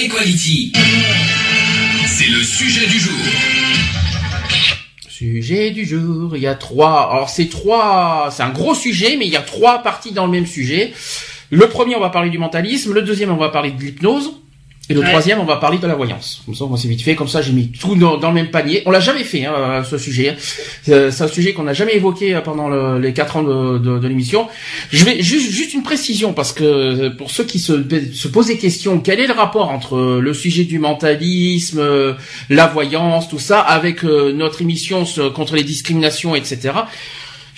Equality. C'est le sujet du jour. Sujet du jour, il y a trois. Alors c'est trois, c'est un gros sujet, mais il y a trois parties dans le même sujet. Le premier, on va parler du mentalisme. Le deuxième, on va parler de l'hypnose. Et le Ouais. troisième, on va parler de la voyance. Comme ça, moi, c'est vite fait. Comme ça, j'ai mis tout dans, dans le même panier. On l'a jamais fait, hein, ce sujet. Euh, C'est un sujet qu'on n'a jamais évoqué euh, pendant le- les quatre ans de, de- de l'émission. Je vais juste, juste une précision parce que euh, pour ceux qui se, se posent des questions, quel est le rapport entre euh, le sujet du mentalisme, euh, la voyance, tout ça, avec euh, notre émission contre les discriminations, etc.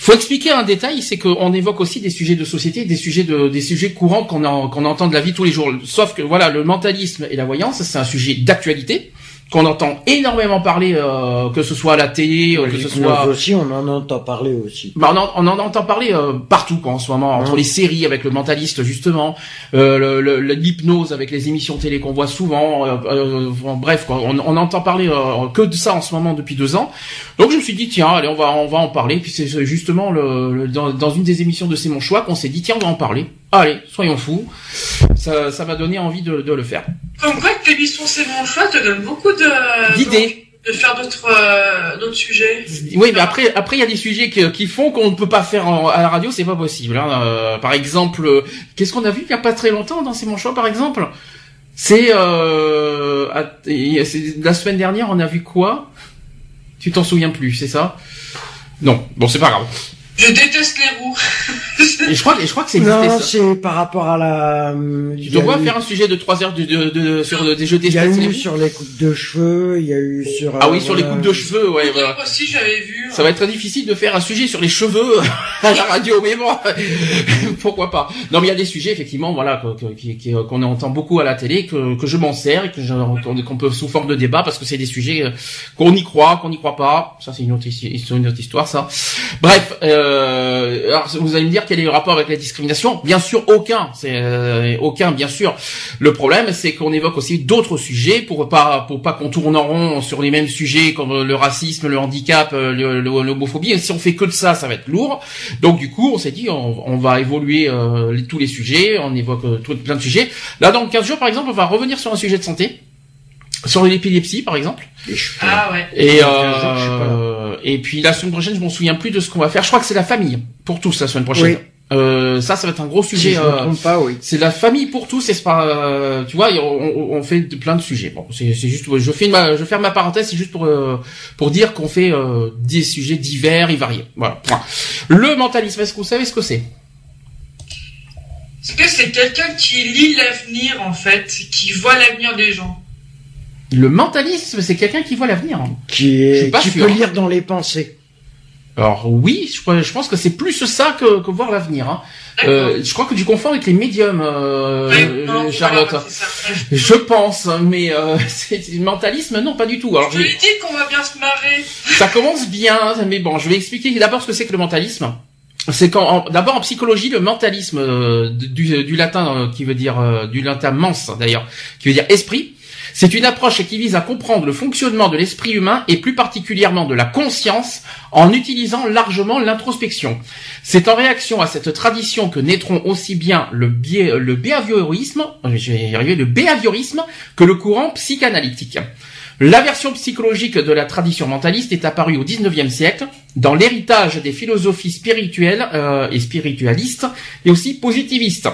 Il faut expliquer un détail, c'est qu'on évoque aussi des sujets de société, des sujets de, des sujets courants qu'on qu'on entend de la vie tous les jours. Sauf que voilà, le mentalisme et la voyance, c'est un sujet d'actualité qu'on entend énormément parler, euh, que ce soit à la télé, euh, que ce soit aussi, on en entend parler aussi. bah, on, en, on en entend parler euh, partout quoi, en ce moment, entre les séries avec le mentaliste justement, euh, le- le- le- l'hypnose avec les émissions télé qu'on voit souvent, euh, euh, bon, bref quoi, on, on entend parler euh, que de ça en ce moment depuis deux ans. Donc je me suis dit tiens allez on va on va en parler. Puis c'est c'est justement le, le- dans, dans une des émissions de C'est mon choix qu'on s'est dit tiens on va en parler. Allez soyons fous. Ça ça m'a donné envie de, de le faire. Comme quoi que l'émission C'est mon choix te donne beaucoup de... D'idées. De faire d'autres euh, d'autres sujets. Oui, mais après, après, il y a des sujets que- qui font qu'on ne peut pas faire en- à la radio, c'est pas possible. hein. Euh, par exemple, euh, qu'est-ce qu'on a vu il y a pas très longtemps dans C'est mon choix, par exemple? C'est euh, c'est- la semaine dernière, on a vu quoi? Tu t'en souviens plus, c'est ça? Non, bon, c'est pas grave. Je déteste les roues. Et je crois, et je crois que c'est Non, c'est par rapport à la. euh, Tu dois eu- faire un sujet de 3 heures de, de, de- sur des jeux Il y a eu sur les coupes de cheveux, il y a eu sur. Ah euh, oui, sur les coupes de cheveux, ouais, voilà. Moi aussi j'avais vu. Ça va être très difficile de faire un sujet sur les cheveux à la radio, mais bon, pourquoi pas. Non, mais il y a des sujets effectivement, voilà, qui- qu'on entend beaucoup à la télé, que, que je m'en sers et que qu'on peut sous forme de débat parce que c'est des sujets euh, qu'on y croit, qu'on n'y croit pas. Ça, c'est une autre, une autre histoire, ça. Bref, euh, alors vous allez me dire quel est le rapport avec la discrimination Bien sûr, aucun. C'est euh, aucun, bien sûr. Le problème, c'est qu'on évoque aussi d'autres sujets pour pas pour pas qu'on tourne en rond sur les mêmes sujets comme euh, le racisme, le handicap, euh, l'homophobie. Si on fait que de ça, ça va être lourd. Donc du coup, on s'est dit, on, on va évoluer euh, les- tous les sujets. On évoque euh, tout- plein de sujets. Là, dans 15 jours, par exemple, on va revenir sur un sujet de santé. Sur l'épilepsie, par exemple. Ah ouais. Et, Dans 15 jours, je suis pas euh, et puis la semaine prochaine, je m'en souviens plus de ce qu'on va faire. Je crois que c'est la famille pour tous la semaine prochaine. Oui. Euh, ça, ça va être un gros Si sujet. je me euh, trompe pas, oui. c'est la famille pour tous, c'est pas, euh, tu vois, on, fait plein de sujets. Bon, c'est juste, je fais ma, je ferme ma parenthèse, c'est juste pour euh, pour dire qu'on fait euh, des sujets divers et variés. Voilà. point. Le mentalisme, est-ce que vous savez ce que c'est? Est-ce que c'est quelqu'un qui lit l'avenir en fait, qui voit l'avenir des gens? Le mentalisme, c'est quelqu'un qui voit l'avenir. Qui, Je est, suis pas qui sûr. peut lire dans les pensées. Alors oui, je, je pense que c'est plus ça que, que voir l'avenir. Hein. Euh, je crois que tu confonds avec les médiums, euh, non, Charlotte. voilà. Je pense, mais euh, c'est mentalisme, non, pas du tout. Alors Je lui dis qu'on va bien se marrer. Ça commence bien, mais bon, je vais expliquer d'abord ce que c'est que le mentalisme. C'est quand, d'abord en psychologie, le mentalisme euh, du, du latin euh, qui veut dire euh, du latin mens d'ailleurs, qui veut dire esprit. C'est une approche qui vise à comprendre le fonctionnement de l'esprit humain et plus particulièrement de la conscience en utilisant largement l'introspection. C'est en réaction à cette tradition que naîtront aussi bien le, biais, le behaviorisme, euh, le behaviorisme que le courant psychanalytique. La version psychologique de la tradition mentaliste est apparue au XIXe siècle dans l'héritage des philosophies spirituelles euh, et spiritualistes et aussi positivistes.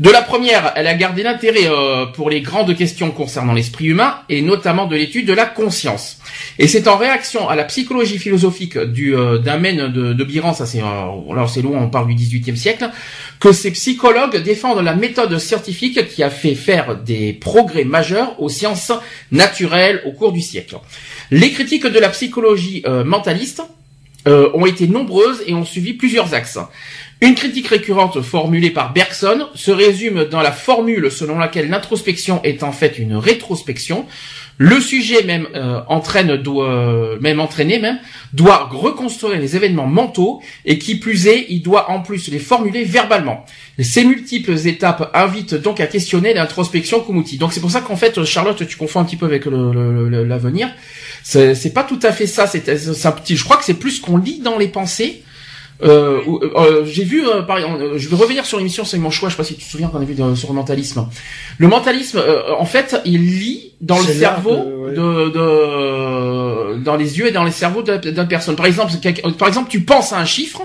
De la première, elle a gardé l'intérêt euh, pour les grandes questions concernant l'esprit humain et notamment de l'étude de la conscience. Et c'est en réaction à la psychologie philosophique du euh, d'Amen de, de Biran, ça c'est euh, c'est loin, on parle du XVIIIe siècle, que ces psychologues défendent la méthode scientifique qui a fait faire des progrès majeurs aux sciences naturelles au cours du siècle. Les critiques de la psychologie euh, mentaliste euh, ont été nombreuses et ont suivi plusieurs axes. Une critique récurrente formulée par Bergson se résume dans la formule selon laquelle l'introspection est en fait une rétrospection. Le sujet même euh, entraîne doit même entraîné même doit reconstruire les événements mentaux et qui plus est, il doit en plus les formuler verbalement. Ces multiples étapes invitent donc à questionner l'introspection comme outil. Donc c'est pour ça qu'en fait Charlotte, tu confonds un petit peu avec l'avenir. C'est pas tout à fait ça. C'est un. Je crois que c'est plus qu'on lit dans les pensées. Euh, où- euh, j'ai vu, euh, par exemple, euh, je vais revenir sur l'émission, c'est mon choix. Je sais pas si tu te souviens qu'on a vu de- sur le mentalisme. Le mentalisme, euh, en fait, il lit dans le cerveau de- ouais. de, de- dans les yeux et dans les cerveaux d'une personne. Par exemple, par exemple, tu penses à un chiffre,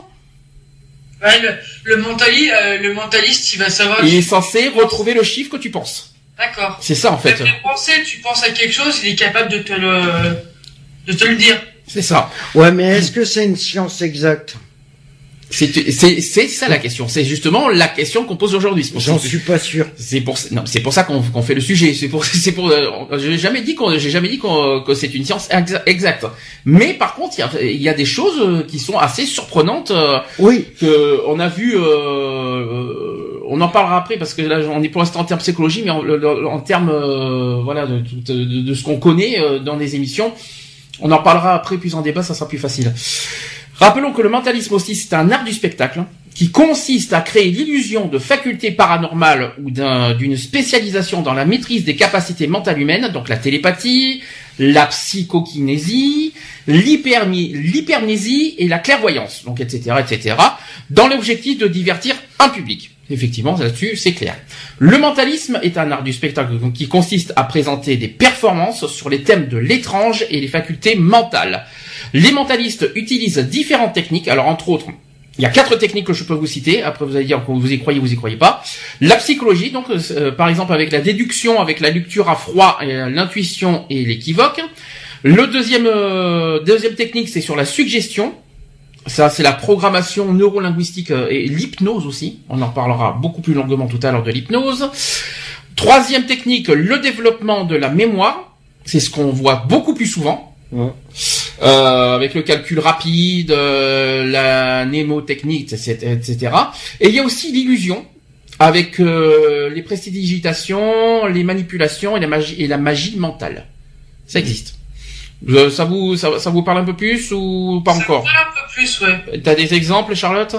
Ouais, le, le, mentali- euh, le mentaliste, il va savoir. il est censé retrouver le chiffre que tu penses. D'accord. C'est ça en fait. Même penser, tu penses à quelque chose, il est capable de te le, de te le dire. C'est ça. Ouais, mais est-ce que c'est une science exacte? C'est ça la question. C'est justement la question qu'on pose aujourd'hui. J'en suis pas sûr. C'est pour non, c'est pour ça qu'on fait le sujet. C'est pour c'est pour. euh, j'ai jamais dit qu'on j'ai jamais dit qu'on que c'est une science exa- exacte. Mais par contre, il y a, y a des choses euh, qui sont assez surprenantes euh, Oui, que on a vu. Euh, on en parlera après parce que là on est pour l'instant en termes psychologie, mais en, en termes euh, voilà de, de, de- ce qu'on connaît dans des émissions. On en parlera après plus en débat, ça sera plus facile. Rappelons que le mentalisme aussi, c'est un art du spectacle hein, qui consiste à créer l'illusion de facultés paranormales ou d'un- d'une spécialisation dans la maîtrise des capacités mentales humaines, donc la télépathie, la psychokinésie, l'hypermnésie et la clairvoyance, donc etc., etc., dans l'objectif de divertir un public. Effectivement, là-dessus, c'est clair. Le mentalisme est un art du spectacle qui consiste à présenter des performances sur les thèmes de l'étrange et les facultés mentales. Les mentalistes utilisent différentes techniques, alors entre autres, il y a quatre techniques que je peux vous citer. Après, vous allez dire que vous y croyez, vous y croyez pas. La psychologie, donc euh, par exemple avec la déduction, avec la lecture à froid, euh, l'intuition et l'équivoque. Le deuxième euh, deuxième technique, c'est sur la suggestion. Ça, c'est la programmation neurolinguistique euh, et l'hypnose aussi. On en parlera beaucoup plus longuement tout à l'heure de l'hypnose. Troisième technique, le développement de la mémoire. C'est ce qu'on voit beaucoup plus souvent. Euh, avec le calcul rapide, euh, la mnémotechnique, etc., etc. Et il y a aussi l'illusion, avec euh, les prestidigitations, les manipulations et la magie, et la magie mentale. Ça existe. Euh, ça vous ça, ça vous parle un peu plus ou pas Ça encore me parle un peu plus, ouais. T'as des exemples, Charlotte?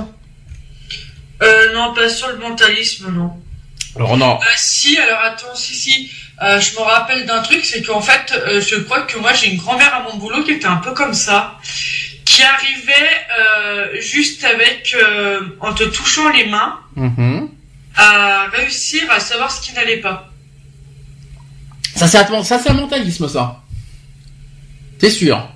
Euh, non, pas sur le mentalisme, non. Alors non. Euh, si, alors attends, si, si. Euh, je me rappelle d'un truc, c'est qu'en fait, euh, je crois que moi j'ai une grand-mère à mon boulot qui était un peu comme ça, qui arrivait euh, juste avec, euh, en te touchant les mains, Mhm. à réussir à savoir ce qui n'allait pas. Ça c'est un, ça c'est un mentalisme ça. C'est sûr?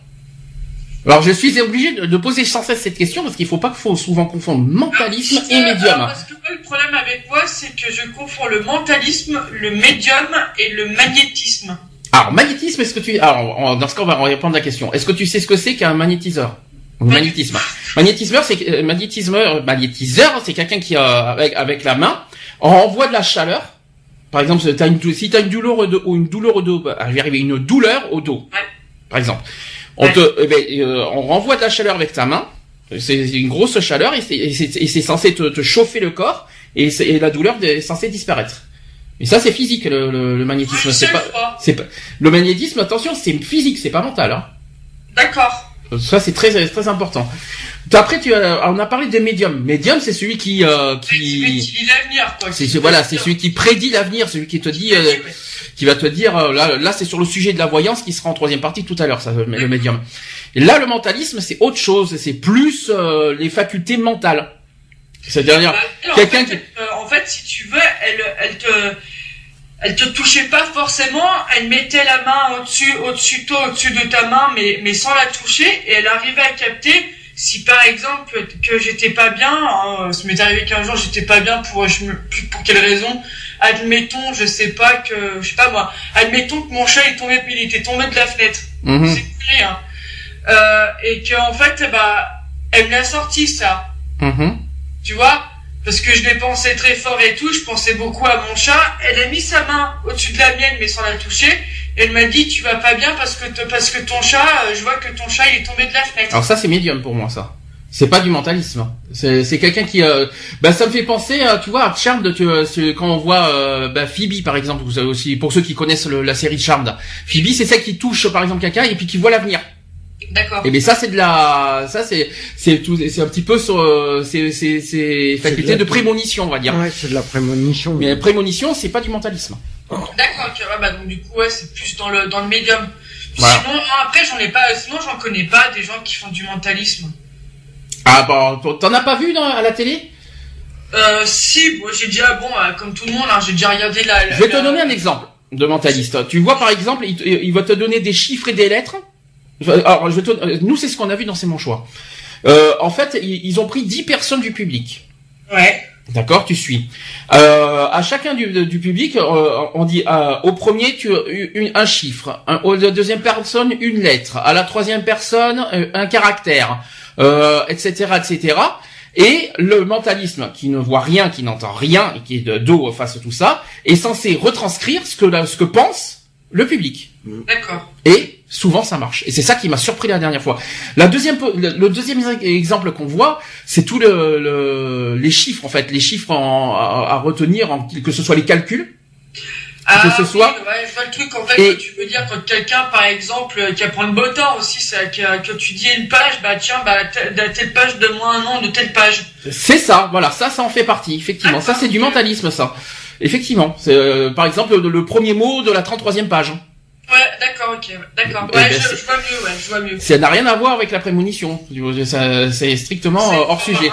Alors je suis obligé de, de poser sans cesse cette question parce qu'il faut pas qu'il faut souvent confondre mentalisme et Euh, médium. Parce que moi, le problème avec moi, c'est que je confonds le mentalisme, le médium et le magnétisme. Alors magnétisme, est-ce que tu alors dans ce cas on va répondre à la question. Est-ce que tu sais ce que c'est qu'un magnétiseur? Magnétisme. Magnétismeur, c'est euh, magnétismeur, magnétiseur, c'est quelqu'un qui euh, avec avec la main envoie de la chaleur. Par exemple, si une, si t'as une douleur au dos, ou une douleur au dos, bah, il va arriver une douleur au dos. Ouais. Par exemple, on Ouais. te, eh ben, euh, on renvoie de la chaleur avec ta main. C'est une grosse chaleur et c'est- censé te, te chauffer le corps et, et la douleur est censée disparaître. Mais ça, c'est physique le, le, le magnétisme. Oui, c'est pas, c'est pas le magnétisme. Attention, c'est physique, c'est pas mental. Hein. D'accord. Ça, c'est très très important. Après, tu as, on a parlé des médiums. Médium, c'est celui qui euh, Qui, qui qui lit l'avenir, quoi. c'est Qui- voilà, c'est celui qui prédit l'avenir, celui qui te dit, euh, qui va te dire euh, là, là c'est sur le sujet de la voyance qui sera en troisième partie tout à l'heure, ça, le médium. Et là, le mentalisme, c'est autre chose, c'est plus euh, les facultés mentales. C'est-à-dire, Bah, en quelqu'un fait, euh, en fait, si tu veux, elle, elle te, elle te touchait pas forcément. Elle mettait la main au-dessus, au-dessus de toi, au-dessus de ta main, mais, mais sans la toucher, et elle arrivait à capter si par exemple que j'étais pas bien. hein, ça m'est arrivé qu'un jour j'étais pas bien pour, je me, pour quelle raison. Admettons, je sais pas que, je sais pas moi. Admettons que mon chat est tombé, il était tombé de la fenêtre. mhm, C'est vrai, hein. Euh, et que en fait, bah, elle me l'a sorti ça mhm. tu vois? Parce que je l'ai pensé très fort et tout, je pensais beaucoup à mon chat. Elle a mis sa main au-dessus de la mienne, mais sans la toucher. Elle m'a dit, tu vas pas bien parce que, parce que ton chat, euh, je vois que ton chat il est tombé de la fenêtre. alors ça, c'est médium pour moi, ça. C'est pas du mentalisme. C'est c'est quelqu'un qui, euh, bah ça me fait penser, tu vois, à Charmed. Tu, euh, quand on voit euh, bah, Phoebe par exemple, vous savez aussi, pour ceux qui connaissent la série Charmed, Phoebe c'est celle qui touche par exemple quelqu'un et puis qui voit l'avenir. D'accord. Et bien ça c'est de la, ça c'est c'est tout, c'est un petit peu sur, euh, c'est c'est c'est faculté de de prémonition on va dire. Ouais, c'est de la prémonition. Mais la prémonition c'est pas du mentalisme. D'accord, tu vois, bah donc du coup, ouais, c'est plus dans le, dans le médium. Voilà. Sinon, après, j'en ai pas, sinon, j'en connais pas des gens qui font du mentalisme. Ah bon, t'en as pas vu dans, à la télé? Euh, si, bon, j'ai déjà, bon, euh, comme tout le monde, hein, j'ai déjà regardé la, la- Je vais te donner un exemple de mentaliste. Tu vois par exemple, il va te donner des chiffres et des lettres. Alors, je te- euh, nous c'est ce qu'on a vu dans C'est mon choix. Euh, en fait, ils, ont pris 10 personnes du public. Ouais. D'accord, tu suis. Euh, à chacun du, du public, euh, on dit euh, au premier tu une- un chiffre, un, au deuxième personne une lettre, à la troisième personne un caractère, euh, etc., etc. Et le mentalisme, qui ne voit rien, qui n'entend rien et qui est de dos face à tout ça, est censé retranscrire ce que ce que pense le public. D'accord. Et souvent ça marche. Et c'est ça qui m'a surpris la dernière fois. La deuxième, le, le deuxième exemple qu'on voit, c'est tout le, le- les chiffres en fait, les chiffres en- à, à retenir, en, que ce soit les calculs. Ah, ce oui, soit- ouais, je vois le truc, en fait, Et- que tu veux dire quand quelqu'un, par exemple, euh, qui apprend le beau temps aussi, ça, que, que tu dis une page, bah tiens, bah, telle, page, donne-moi un nom de telle page. C'est ça, voilà, ça, ça en fait partie, effectivement. Ça, c'est du mentalisme, ça. Effectivement, c'est euh, par exemple le, premier mot de la 33e page. Ouais, d'accord, ok, d'accord. Eh Ouais, ben, je, je vois mieux, ouais, je vois mieux. Ça n'a rien à voir avec la prémonition. Ça- C'est strictement hors sujet.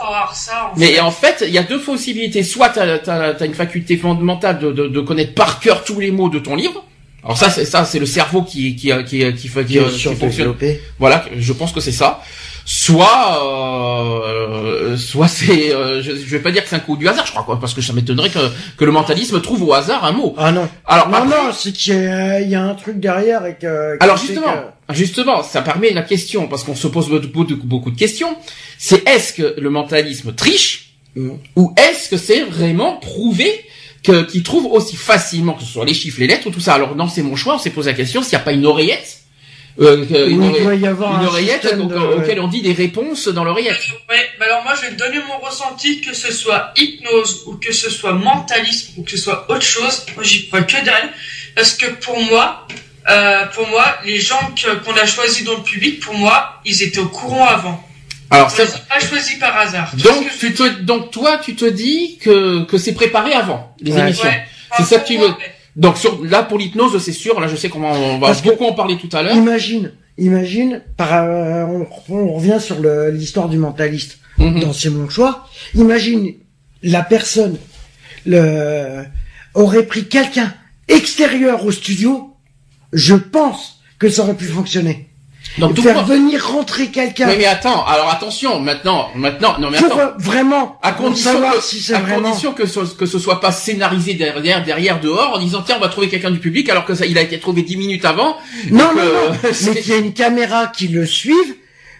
Avoir ça, en Mais fait. en fait, il y a deux possibilités. Soit tu as, une faculté fondamentale de, de, de connaître par cœur tous les mots de ton livre. Alors ça, c'est ça, c'est le cerveau qui qui qui qui, qui, Qui fonctionne. Voilà, je pense que c'est ça. Soit, euh, soit c'est, euh, je, je vais pas dire que c'est un coup du hasard, je crois, quoi, parce que ça m'étonnerait que que le mentalisme trouve au hasard un mot. Ah non. Alors Non, après- non, c'est qu'il y, a- il y a un truc derrière et que... Alors justement, que- justement, ça permet la question parce qu'on se pose beaucoup, de- beaucoup de questions. C'est est-ce que le mentalisme triche Mm. ou est-ce que c'est vraiment prouvé que qu'il trouve aussi facilement que ce soit les chiffres, les lettres ou tout ça. Alors non, c'est mon choix. On s'est posé la question s'il n'y a pas une oreillette, euh, que- une, Oui, il doit y avoir une un oreillette au- de- auquel on dit des réponses dans l'oreillette. Ouais, bah alors moi je vais te donner mon ressenti, que ce soit hypnose ou que ce soit mentalisme ou que ce soit autre chose, moi j'y crois que dalle, parce que pour moi, euh, pour moi, les gens qu'on a choisis dans le public, pour moi, ils étaient au courant avant. Alors ça, pas choisis par hasard. Donc que tu te, donc toi tu te dis que que c'est préparé avant les Ouais. émissions. Ouais. C'est ça que tu veux. Donc sur là pour l'hypnose c'est sûr. Là je sais comment on va Parce que- beaucoup en parler tout à l'heure. Imagine, imagine, par, euh, on, on revient sur l'histoire du mentaliste Mhm. dans C'est mon choix. Imagine, la personne le, aurait pris quelqu'un extérieur au studio, je pense que ça aurait pu fonctionner. Donc Faire venir rentrer quelqu'un Oui, mais attends, alors attention, maintenant, maintenant, non mais pour euh, vraiment à condition savoir que, si c'est à vraiment... condition que ce, que ce soit pas scénarisé derrière, derrière, dehors, en disant tiens, on va trouver quelqu'un du public, alors que ça, il a été trouvé dix minutes avant. Non, Donc, non, euh, non, mais qu'il y a une caméra qui le suive,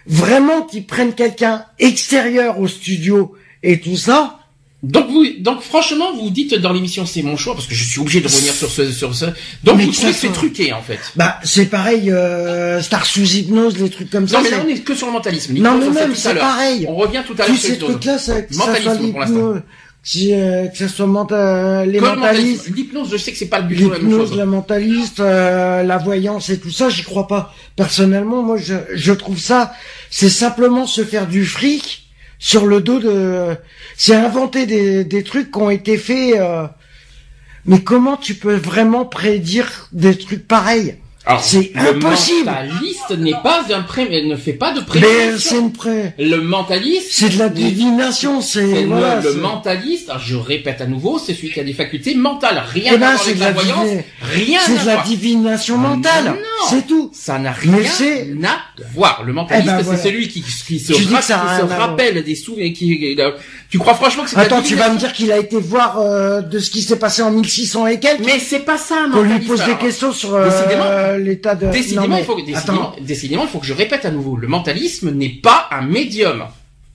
vraiment qu'ils prennent quelqu'un extérieur au studio et tout ça. Donc vous, donc franchement, vous dites dans l'émission c'est mon choix parce que je suis obligé de revenir sur ce, sur ce. Donc Mais vous trouvez que c'est truqué en fait. Bah, c'est pareil, euh, Star sous hypnose, les trucs comme ça. Non mais là on est que sur le mentalisme. Non, mais même, c'est pareil. On revient tout à l'heure Tous sur ces trucs-là, c'est Mentalisme pour l'instant. euh, que ça soit menta- les Que le mentalistes. L'hypnose, je sais que c'est pas la même l'hypnose, la mentaliste, euh, la voyance et tout ça, j'y crois pas. Personnellement, moi, je, je trouve ça, c'est simplement se faire du fric sur le dos de, c'est inventer des, des trucs qui ont été faits, euh, mais comment tu peux vraiment prédire des trucs pareils? Alors, c'est le impossible. mentaliste n'est pas un pré, elle ne fait pas de Mais prédiction. pré, Le mentaliste, c'est de la divination, c'est, c'est voilà, le c'est- mentaliste, je répète à nouveau, c'est celui qui a des facultés mentales. Rien Eh à ben, voir c'est avec de la la voyance, rien c'est à de la voir. divination mentale, non. c'est tout. Ça n'a rien Mais c'est- à voir. Le mentaliste, Eh ben, c'est celui qui, qui se, ra- qui se à voir. rappelle des souvenirs. Qui, tu crois franchement que c'est Attends, tu vas me dire qu'il a été voir euh, de ce qui s'est passé en 1600 et quelques? Mais c'est pas ça, un Qu'on lui mentaliste. pose des questions sur euh, Décidément. l'état de... Décidément, Non, mais- il faut que, décidément, décidément, il faut que je répète à nouveau. Le mentalisme n'est pas un médium.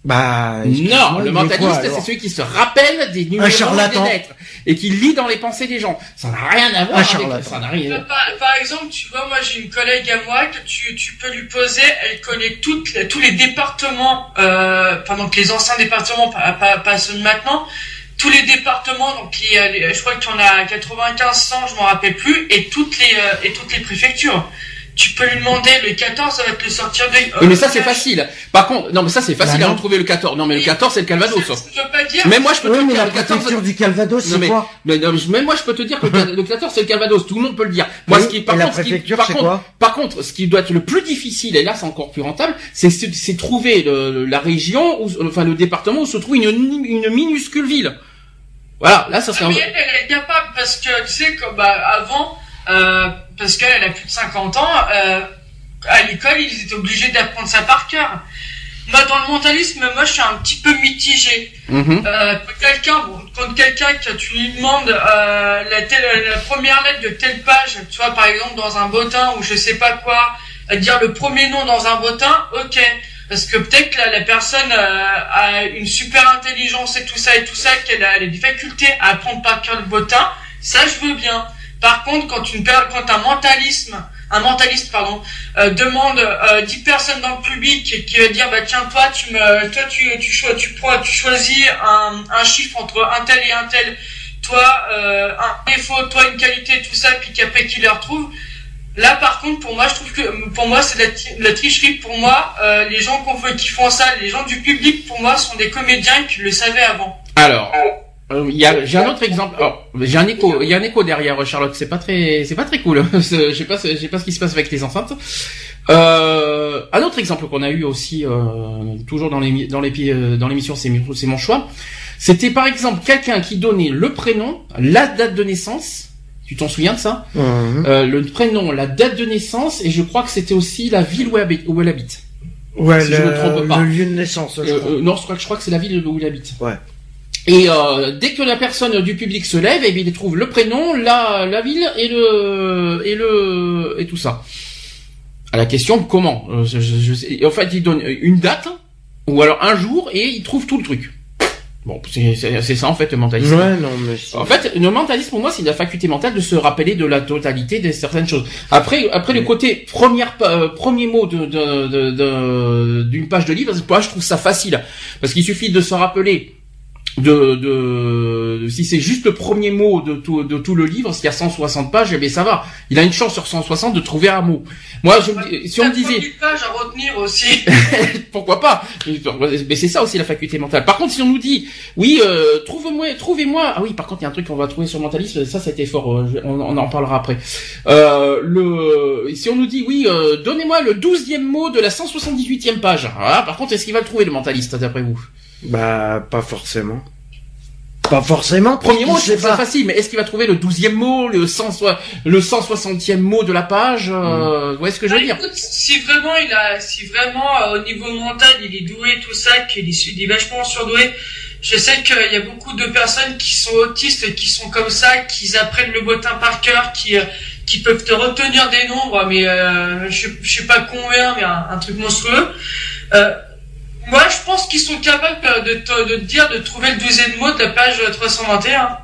Bah, Non, le mentaliste, c'est celui qui se rappelle des numéros des lettres et qui lit dans les pensées des gens. Ça n'a rien à voir Un avec charlatan. ça n'a rien. Par, par exemple, tu vois, moi j'ai une collègue à moi que tu, tu peux lui poser, elle connaît toutes, tous les départements, euh, enfin donc les anciens départements, pas, pas, pas ceux de maintenant, tous les départements, donc il y a les- je crois qu'il y en a 95, 100, je m'en rappelle plus, et toutes les euh, et toutes les préfectures. Tu peux lui demander le 14, ça va te le sortir de. Oui, mais ça c'est facile. Par contre, non mais ça c'est facile Bah à retrouver le 14. Non mais le 14 c'est le Calvados. ça. Je peux pas dire. Même moi je peux Oui, te mais dire la le 14. préfecture du Calvados, c'est mais, quoi mais non, mais même moi je peux te dire que le le 14 c'est le Calvados, tout le monde peut le dire. Moi Oui, ce qui par contre, ce qui- préfecture, par c'est contre, quoi par contre, ce qui doit être le plus difficile et là c'est encore plus rentable, c'est c'est trouver le- la région ou enfin le département où se trouve une, une minuscule ville. Voilà, là ça serait Ah, mais elle, elle est capable parce que tu sais comme bah, avant, euh, parce qu'elle elle a plus de 50 ans, euh, à l'école ils étaient obligés d'apprendre ça par cœur. Moi dans le mentalisme, moi je suis un petit peu mitigé. Mhm. Euh, quand quelqu'un, bon, quand quelqu'un que tu lui demandes euh, la, telle- la première lettre de telle page, tu vois par exemple dans un bottin ou je sais pas quoi, à dire le premier nom dans un bottin, ok. Parce que peut-être que la, personne euh, a une super intelligence et tout ça et tout ça, qu'elle a, des facultés à apprendre par cœur le bottin, ça je veux bien. Par contre, quand une quand un mentalisme, un mentaliste pardon, euh, demande euh, 10 personnes dans le public qui va dire bah tiens toi tu me toi tu tu choisis tu prends tu choisis un, un chiffre entre un tel et un tel, toi euh, un défaut, toi une qualité tout ça puis qu'après qu'il les retrouve. Là, par contre, pour moi, je trouve que pour moi, c'est la, la tricherie. Pour moi, euh, les gens qu'on veut- qui font ça, les gens du public, pour moi, sont des comédiens qui le savaient avant. Alors, euh, il a, j'ai un autre exemple. Alors, j'ai un écho, il y a un écho derrière Charlotte. C'est pas très, c'est pas très cool. Je sais pas, je sais pas ce qui se passe avec les enceintes. Euh, un autre exemple qu'on a eu aussi, euh, toujours dans les, dans les, euh, dans l'émission, c'est mon choix. C'était par exemple quelqu'un qui donnait le prénom, la date de naissance. Tu t'en souviens de ça Mhm. Euh, Le prénom, la date de naissance, et je crois que c'était aussi la ville où elle habite. Où elle habite. Ouais, si je me trompe le, pas. le lieu de naissance, je Euh, crois. euh, non, je crois, je crois que c'est la ville où il habite. Ouais. Et euh, dès que la personne du public se lève, eh bien, il trouve le prénom, la, la ville et le et le et tout ça. À la question comment? Je, je- je sais- En fait, il donne une date ou alors un jour et il trouve tout le truc. Bon, c'est ça en fait le mentalisme. Ouais, non, mais En fait, le mentalisme pour moi, c'est la faculté mentale de se rappeler de la totalité de certaines choses. Après, après le côté première, euh, premier mot de de- de- de- d'une page de livre, moi, je trouve ça facile parce qu'il suffit de se rappeler de, de si c'est juste le premier mot de tout de tout le livre, s'il y a 160 pages, eh bien ça va. Il a une chance sur 160 de trouver un mot. Moi, je me si on me disait 90 pages à retenir aussi. pourquoi pas? Mais c'est ça aussi la faculté mentale. Par contre, si on nous dit, oui, euh, trouve-moi, trouvez-moi. Ah oui, par contre, il y a un truc qu'on va trouver sur le mentalisme. Ça, été fort. euh, je- on, on en parlera après. Euh, le, si on nous dit, oui, euh, donnez-moi le douzième mot de la 178e page. Ah, par contre, est-ce qu'il va le trouver le mentaliste d'après vous? Bah, pas forcément. Pas forcément. Premier mot, c'est pas facile. Mais est-ce qu'il va trouver le douzième mot, le 100, soi- le 160e mot de la page euh, Où est-ce que je veux Ah, dire écoute, si vraiment il a, si vraiment euh, au niveau mental il est doué tout ça, qu'il est, il est vachement surdoué. Je sais qu'il y a beaucoup de personnes qui sont autistes qui sont comme ça, qui apprennent le bottin par cœur, qui euh, qui peuvent te retenir des nombres, mais euh, je, je sais pas combien, mais un, un truc monstrueux. Euh, moi, je pense qu'ils sont capables de te, de te dire de trouver le douzième mot de la page 321.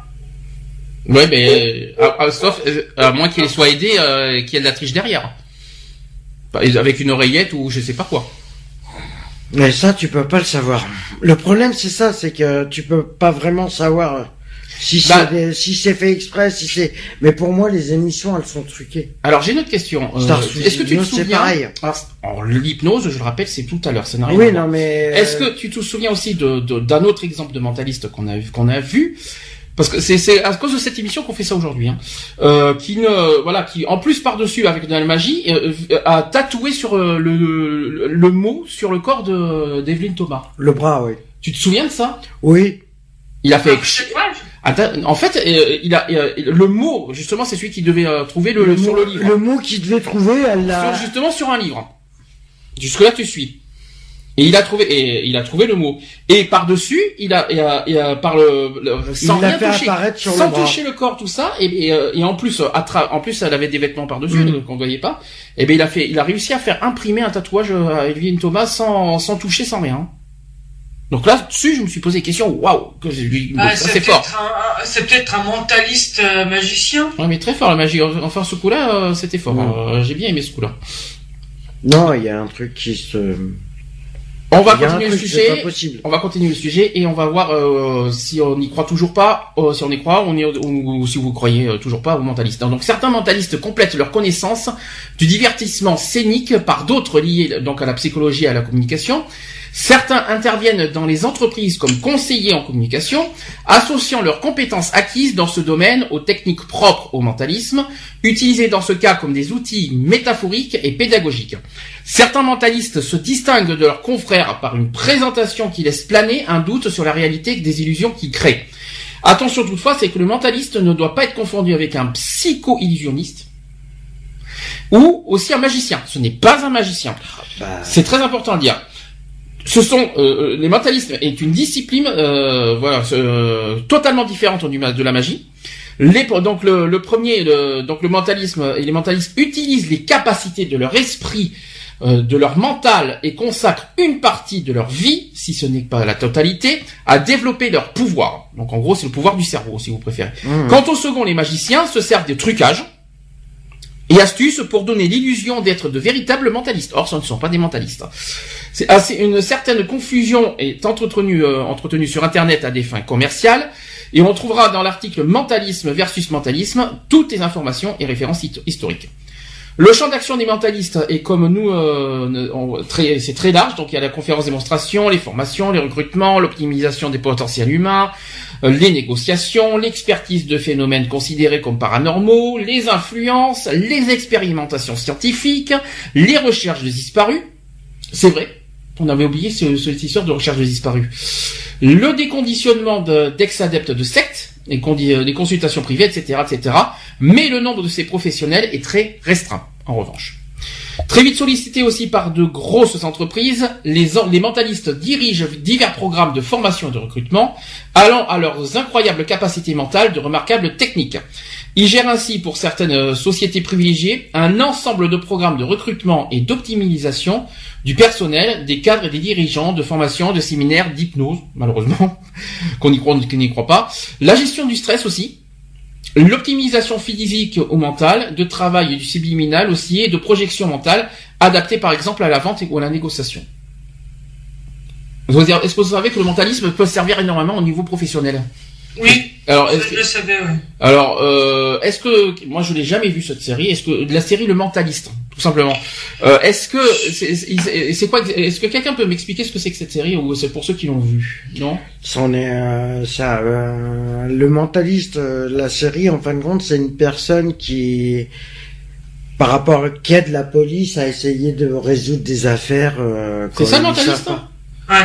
Ouais, mais euh, à, à- sauf euh, à moins qu'il soit aidé, euh, qu'il y ait de la triche derrière, Bah, avec une oreillette ou je sais pas quoi. Mais ça, tu peux pas le savoir. Le problème, c'est ça, c'est que tu peux pas vraiment savoir euh, si c'est Bah- des- si c'est fait exprès, si c'est. Mais pour moi, les émissions, elles sont truquées. Alors j'ai une autre question. Euh, Est-ce que tu te Hypnose, c'est souviens pareil. Alors, l'hypnose, je le rappelle, c'est tout à l'heure. Ça n'a rien Oui, non, mais. Est-ce que tu te souviens aussi de de- d'un autre exemple de mentaliste qu'on a vu qu'on a vu parce que c'est c'est à cause de cette émission qu'on fait ça aujourd'hui, hein. euh, qui ne voilà qui en plus par dessus avec de la magie euh, euh, a tatoué sur euh, le, le le mot sur le corps de d'Evelyne Thomas. Le bras, oui. Tu te souviens de ça? Oui. Il a fait En fait, euh, il a euh, le mot justement, c'est celui qui devait euh, trouver le, sur mot, le livre, le mot qu'il devait trouver, elle Sur- l'a. justement sur un livre. Jusque là, tu suis. Et il a trouvé, et il a trouvé le mot. Et par dessus, il a, il a, il a par le, le- sans Il rien fait toucher, apparaître sur sans le toucher le corps, tout ça. Et, et, et en plus, à tra- en plus, elle avait des vêtements par dessus Mm. qu'on voyait pas. Et ben, il a fait, il a réussi à faire imprimer un tatouage à Evelyne Thomas sans, sans toucher, sans rien. Donc là, dessus, je me suis posé des questions. Waouh, que j'ai dit, Ah, c'est fort. c'est peut-être un mentaliste euh, magicien. Ouais, mais très fort la magie. Enfin, ce coup-là, euh, c'était fort. Ouais. Euh, j'ai bien aimé ce coup-là. Non, il y a un truc qui se. On va continuer le sujet. On va continuer le sujet et on va voir euh, si on n'y croit toujours pas, euh, si on y croit, on y, ou, ou si vous croyez euh, toujours pas aux mentalistes. Donc certains mentalistes complètent leur connaissance du divertissement scénique par d'autres liés donc à la psychologie et à la communication. Certains interviennent dans les entreprises comme conseillers en communication, associant leurs compétences acquises dans ce domaine aux techniques propres au mentalisme, utilisées dans ce cas comme des outils métaphoriques et pédagogiques. Certains mentalistes se distinguent de leurs confrères par une présentation qui laisse planer un doute sur la réalité des illusions qu'ils créent. Attention toutefois, c'est que le mentaliste ne doit pas être confondu avec un psycho-illusionniste ou aussi un magicien. Ce n'est pas un magicien. Bah, C'est très important à dire. Ce sont euh, euh, les mentalistes est une discipline euh, voilà euh, totalement différente du de la magie. Les, donc le, le premier le- donc le mentalisme et les mentalistes utilisent les capacités de leur esprit euh, de leur mental et consacrent une partie de leur vie, si ce n'est pas la totalité, à développer leur pouvoir. Donc en gros, c'est le pouvoir du cerveau, si vous préférez. hum. Quant au second, les magiciens se servent de trucages et astuces pour donner l'illusion d'être de véritables mentalistes. Or, ce ne sont pas des mentalistes. C'est assez, une certaine confusion est entretenue, euh, entretenue sur Internet à des fins commerciales, et on trouvera dans l'article Mentalisme versus mentalisme toutes les informations et références historiques. Le champ d'action des mentalistes est comme nous, euh, c'est très large. Donc il y a la conférence démonstration, les formations, les recrutements, l'optimisation des potentiels humains, les négociations, l'expertise de phénomènes considérés comme paranormaux, les influences, les expérimentations scientifiques, les recherches de disparus. C'est vrai. On avait oublié ce, ce- cette histoire de recherche de disparus. Le déconditionnement de- d'ex-adeptes de sectes, les, euh, les consultations privées, etc., etc. Mais le nombre de ces professionnels est très restreint, en revanche. Très vite sollicité aussi par de grosses entreprises, les, en- les mentalistes dirigent divers programmes de formation et de recrutement, allant à leurs incroyables capacités mentales de remarquables techniques. Ils gèrent ainsi, pour certaines euh, sociétés privilégiées, un ensemble de programmes de recrutement et d'optimisation du personnel, des cadres et des dirigeants, de formation, de séminaires, d'hypnose, malheureusement, qu'on n'y croit, qu'on n'y croit pas. La gestion du stress aussi, l'optimisation physique ou mentale, de travail du subliminal aussi, et de projection mentale, adaptée par exemple à la vente ou à la négociation. Est-ce que vous savez que le mentalisme peut servir énormément au niveau professionnel? Oui, Alors, je, est-ce que, je le savais, ouais. alors, euh, est-ce que moi je l'ai jamais vu cette série Est-ce que la série Le Mentaliste, tout simplement euh, Est-ce que c'est quoi Est-ce que quelqu'un peut m'expliquer ce que c'est que cette série ou c'est pour ceux qui l'ont vu Non? C'en est euh, ça. euh, le mentaliste, euh, la série, en fin de compte, c'est une personne qui, par rapport qui aide la police à essayer de résoudre des affaires. Euh, C'est ça le mentaliste. Ouais.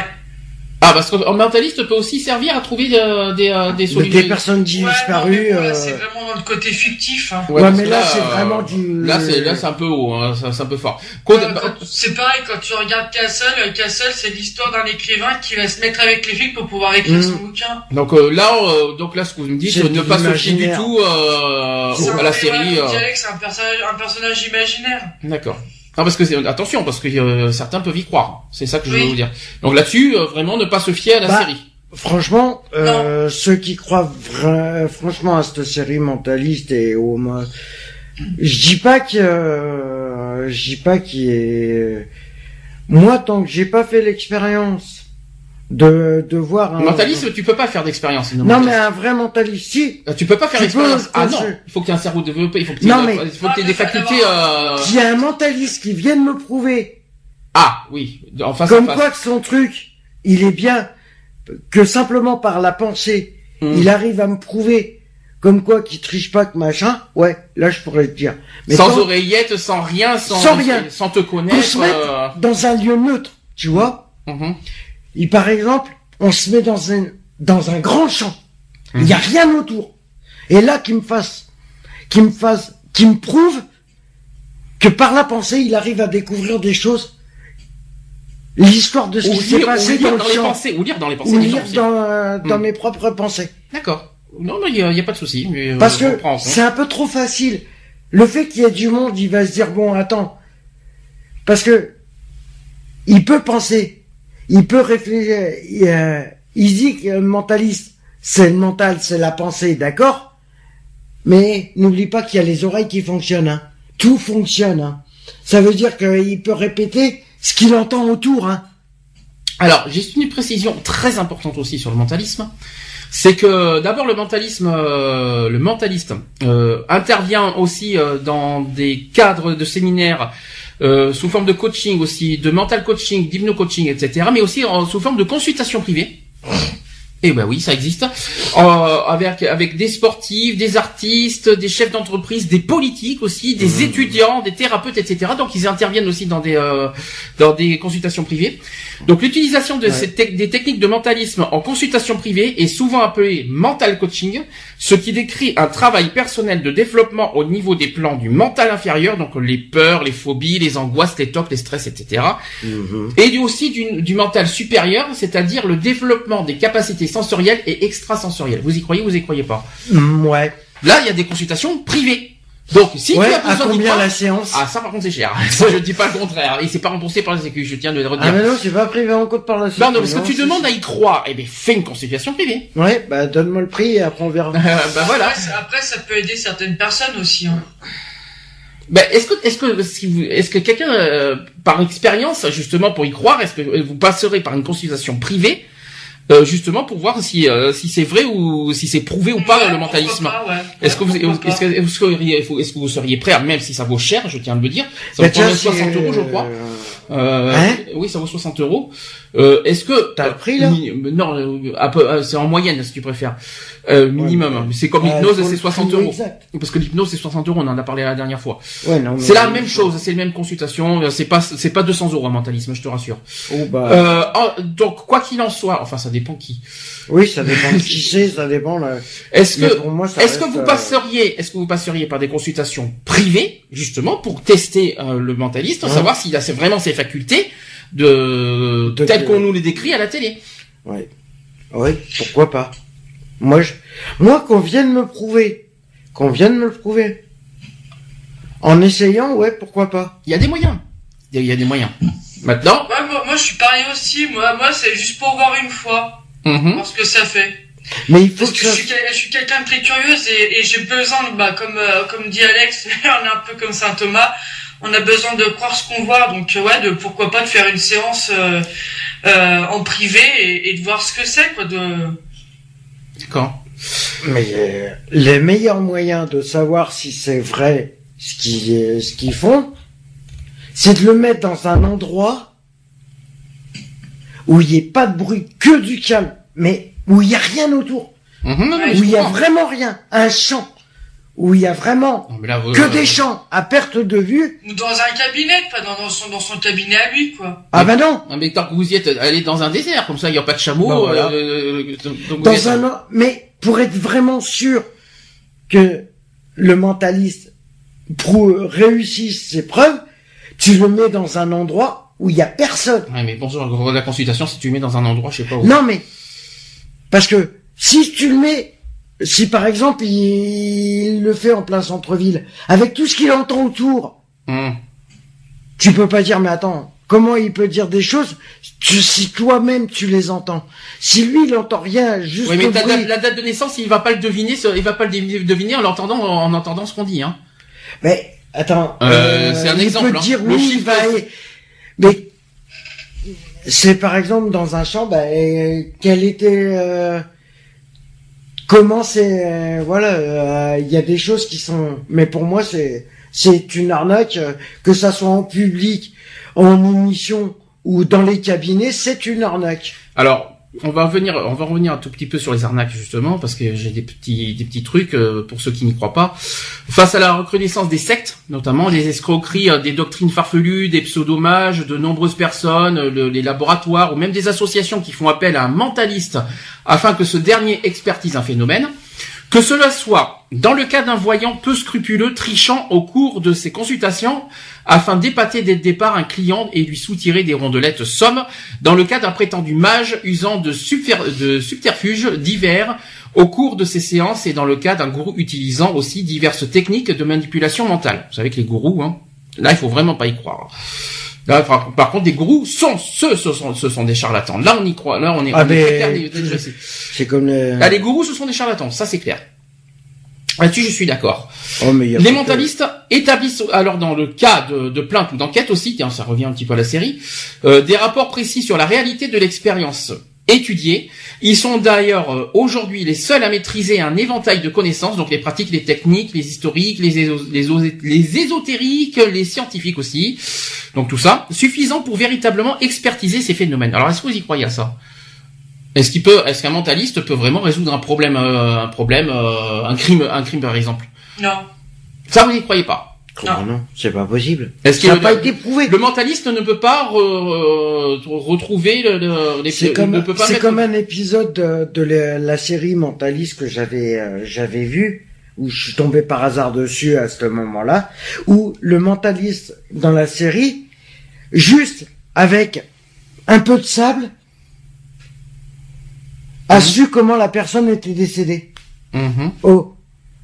Ah, parce qu'un mentaliste peut aussi servir à trouver euh, des euh, des De- solutions. Des personnes Ouais, disparues. euh, c'est vraiment dans le côté fictif. Hein. Ouais, mais là, c'est euh, vraiment du- Là, c'est là, c'est un peu haut, hein, c'est un peu fort. Quand- Euh, quand- C'est pareil quand tu regardes Castle. euh, Castle, c'est l'histoire d'un écrivain qui va se mettre avec les flics pour pouvoir écrire Mm. son bouquin. donc euh, là, euh, donc là, ce que vous me dites, ne de pas se fier du tout euh, à la série. euh, c'est un personnage, un personnage imaginaire. D'accord. Non, parce que c'est- attention, parce que euh, certains peuvent y croire. C'est ça que je Oui. veux vous dire. Donc là-dessus, euh, vraiment, ne pas se fier à la Bah, série. Franchement, euh, ceux qui croient vra- franchement à cette série mentaliste et au je dis pas que euh, je dis pas qu'il est moi tant que j'ai pas fait l'expérience de de voir un Mentaliste, tu peux pas faire d'expérience. non mais un vrai mentaliste si Euh, tu peux pas faire peux, Ah non, il faut que tu aies un cerveau développé, il faut que tu Non, aies, mais- il faut que t'aies Ah, des mais facultés. Euh... qu'il y a un mentaliste qui vienne me prouver Ah oui, en face comme quoi que son truc il est bien que simplement par la pensée Hmm. il arrive à me prouver comme quoi qu'il triche pas que machin ouais là je pourrais te dire mais sans tant- oreillette, sans rien, sans, Sans rien. sans te connaître. se euh, dans un lieu neutre, tu vois. mhm. Et par exemple, on se met dans un dans un grand champ. Il y a rien autour. Et là, qu'il me fasse, qu'il me fasse, qu'il me prouve que par la pensée, il arrive à découvrir des choses. L'histoire de ce Ou qui s'est passé dans dans le les champ. pensées, ou lire dans les pensées Ou lire dans, euh, dans Hmm. mes propres pensées. D'accord. Non, non, il y, a- a pas de souci. euh, Parce que hein. c'est un peu trop facile. Le fait qu'il y ait du monde, il va se dire bon, attends, parce que il peut penser, il peut réfléchir. Il, euh, il dit que le mentaliste, c'est le mental, c'est la pensée, d'accord? Mais n'oublie pas qu'il y a les oreilles qui fonctionnent. Hein. Tout fonctionne. Hein. Ça veut dire qu'il peut répéter ce qu'il entend autour. Hein. Alors, j'ai une précision très importante aussi sur le mentalisme. C'est que d'abord le mentalisme, euh, le mentaliste euh, intervient aussi euh, dans des cadres de séminaires sous forme de coaching aussi, de mental coaching, d'hypno coaching, etc. Mais aussi sous forme de consultation privée. Eh ben oui, ça existe. Euh, avec avec des sportifs, des artistes, des chefs d'entreprise, des politiques aussi, des mmh. étudiants, des thérapeutes, etc. Donc ils interviennent aussi dans des euh, dans des consultations privées. Donc l'utilisation de ces des techniques de mentalisme en consultation privée est souvent appelée mental coaching, ce qui décrit un travail personnel de développement au niveau des plans du mental inférieur, donc les peurs, les phobies, les angoisses, les tocs, les stress, etc. Mmh. Et aussi du, du mental supérieur, c'est-à-dire le développement des capacités sensorielles et extrasensorielles. Vous y croyez, vous y croyez pas mmh, Ouais. Là, il y a des consultations privées. Donc, si tu as besoin à combien la séance Ah, ça par contre c'est cher. ça, je dis pas le contraire. Et c'est pas remboursé par la Sécu. Je tiens de le redire. Ah mais non, c'est pas privé en compte par la Sécu. Non, non, parce que tu demandes à y croire. Eh ben, fais une consultation privée. Ouais, bah donne-moi le prix et après on verra. bah voilà. Après, ça peut aider certaines personnes aussi. Hein. Ben, est-ce que est-ce que si vous est-ce que quelqu'un euh, par expérience justement pour y croire est-ce que vous passerez par une consultation privée euh, justement pour voir si euh, si c'est vrai ou si c'est prouvé ou pas le mentalisme. Est-ce que vous est-ce que, seriez est-ce que vous seriez prêt même si ça vaut cher, je tiens à le dire, ça vaut 60 euros je crois. Euh, hein oui, ça vaut 60 euros. Euh, Est-ce que t'as le prix là Non, euh, c'est en moyenne si tu préfères. Euh, minimum. c'est comme l'hypnose, c'est 60 euros. Parce que l'hypnose c'est 60 euros, on en a parlé la dernière fois. Ouais, c'est la même chose, c'est la même consultation. C'est pas c'est pas 200 euros un mentalisme, je te rassure. Oh, bah. euh, donc quoi qu'il en soit, enfin ça dépend qui. Oui, ça dépend qui c'est, ça dépend. Est-ce que est-ce que vous passeriez est-ce que vous passeriez par des consultations privées justement pour tester le mentaliste, savoir s'il a vraiment ses facultés de, tel qu'on nous les décrit à la télé? Oui. Oui, pourquoi pas. Moi, je, moi, qu'on vienne me prouver, qu'on vienne me le prouver. En essayant, ouais, pourquoi pas. Il y a des moyens. Il y a des moyens. Maintenant. moi, moi, je suis pareil aussi. Moi, moi, c'est juste pour voir une fois. Mm Voir ce que ça fait. Mais il faut Parce que, je, suis, je suis quelqu'un de très curieuse et, et j'ai besoin, bah, comme, euh, comme dit Alex, on est un peu comme Saint Thomas on a besoin de croire ce qu'on voit. Donc ouais, de pourquoi pas de faire une séance euh, euh, en privé et, de voir ce que c'est quoi. De... D'accord. Mais les meilleurs moyens de savoir si c'est vrai ce qu'ils ce qu'ils font, c'est de le mettre dans un endroit où il n'y ait pas de bruit, que du calme, mais où il n'y a rien autour. Mhm. où il n'y a vraiment rien, un champ où il y a vraiment que des champs à perte de vue. Ou dans un cabinet, pas dans, son, dans son cabinet à lui, quoi. Ah bah non. Mais tant que vous y êtes, allez dans un désert, comme ça il n'y a pas de chameau. Bah, euh, dans un, mais pour être vraiment sûr que le mentaliste réussisse ses preuves, tu le mets dans un endroit où il y a personne. Ouais, mais bonjour, la consultation, si tu le mets dans un endroit, je sais pas où. Non, mais parce que si tu le mets si par exemple il le fait en plein centre-ville, avec tout ce qu'il entend autour, hmm. tu peux pas dire mais attends, comment il peut dire des choses si toi-même tu les entends? Si lui il entend rien, juste oui, mais la, date de naissance, il va pas le deviner, il va pas le deviner en l'entendant, en entendant ce qu'on dit, hein. Mais attends, euh, euh c'est un il exemple. Peut dire oui, il va, mais c'est par exemple dans un champ, bah, quel était euh, comment c'est euh, voilà euh, il y a des choses qui sont mais pour moi c'est c'est une arnaque euh, que ça soit en public en émission ou dans les cabinets c'est une arnaque. Alors on va revenir, on va revenir un tout petit peu sur les arnaques justement parce que j'ai des petits, des petits trucs euh, pour ceux qui n'y croient pas. Face à la recrudescence des sectes, notamment des escroqueries, euh, des doctrines farfelues, des pseudomages, de nombreuses personnes, euh, les laboratoires ou même des associations qui font appel à un mentaliste afin que ce dernier expertise un phénomène, que cela soit dans le cas d'un voyant peu scrupuleux trichant au cours de ses consultations afin d'épater dès le départ un client et lui soutirer des rondelettes sommes, dans le cas d'un prétendu mage usant de, subterfuges divers au cours de ses séances et dans le cas d'un gourou utilisant aussi diverses techniques de manipulation mentale. Vous savez que les gourous, hein, là il faut vraiment pas y croire. Là, par, par contre, des gourous sont ce, ce sont, ce sont des charlatans. Là, on y croit. Là, on est. Ah, on mais- clair C'est comme les... Là, les gourous, ce sont des charlatans. Ça, c'est clair. Là-dessus, je suis d'accord. Oh, Les que- mentalistes établissent, alors dans le cas de, de plainte ou d'enquête aussi, tiens, ça revient un petit peu à la série, euh, des rapports précis sur la réalité de l'expérience étudiée. Ils sont d'ailleurs euh, aujourd'hui les seuls à maîtriser un éventail de connaissances, donc les pratiques, les techniques, les historiques, les, éso- les ésotériques, les scientifiques aussi. Donc tout ça, suffisant pour véritablement expertiser ces phénomènes. Alors est-ce que vous y croyez à ça? Est-ce qu'il peut, est-ce qu'un mentaliste peut vraiment résoudre un problème, euh, un problème, euh, un crime, un crime par exemple? Non. Ça vous n'y croyez pas? Comment non C'est pas possible. Est-ce n'a que pas le- été prouvé. Le mentaliste ne peut pas re- re- retrouver le, le- les C'est ne comme, peut pas c'est mettre- comme un épisode de, de la, la série Mentaliste que j'avais euh, j'avais vu où je suis tombé par hasard dessus à ce moment-là où le mentaliste dans la série juste avec un peu de sable a Mhm. su comment la personne était décédée. Mhm. Oh,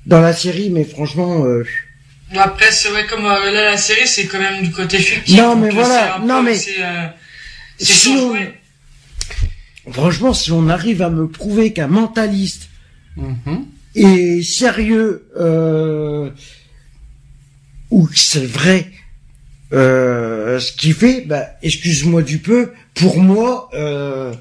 dans la série, mais franchement, euh, Après, c'est vrai, comme euh, là, la série, c'est quand même du côté fictif. Non, mais voilà. c'est un Non, peu- mais- C'est euh, si on, franchement, si on arrive à me prouver qu'un mentaliste Mhm. est sérieux euh, ou que c'est vrai euh, ce qu'il fait, bah, excuse-moi du peu. Pour moi, euh,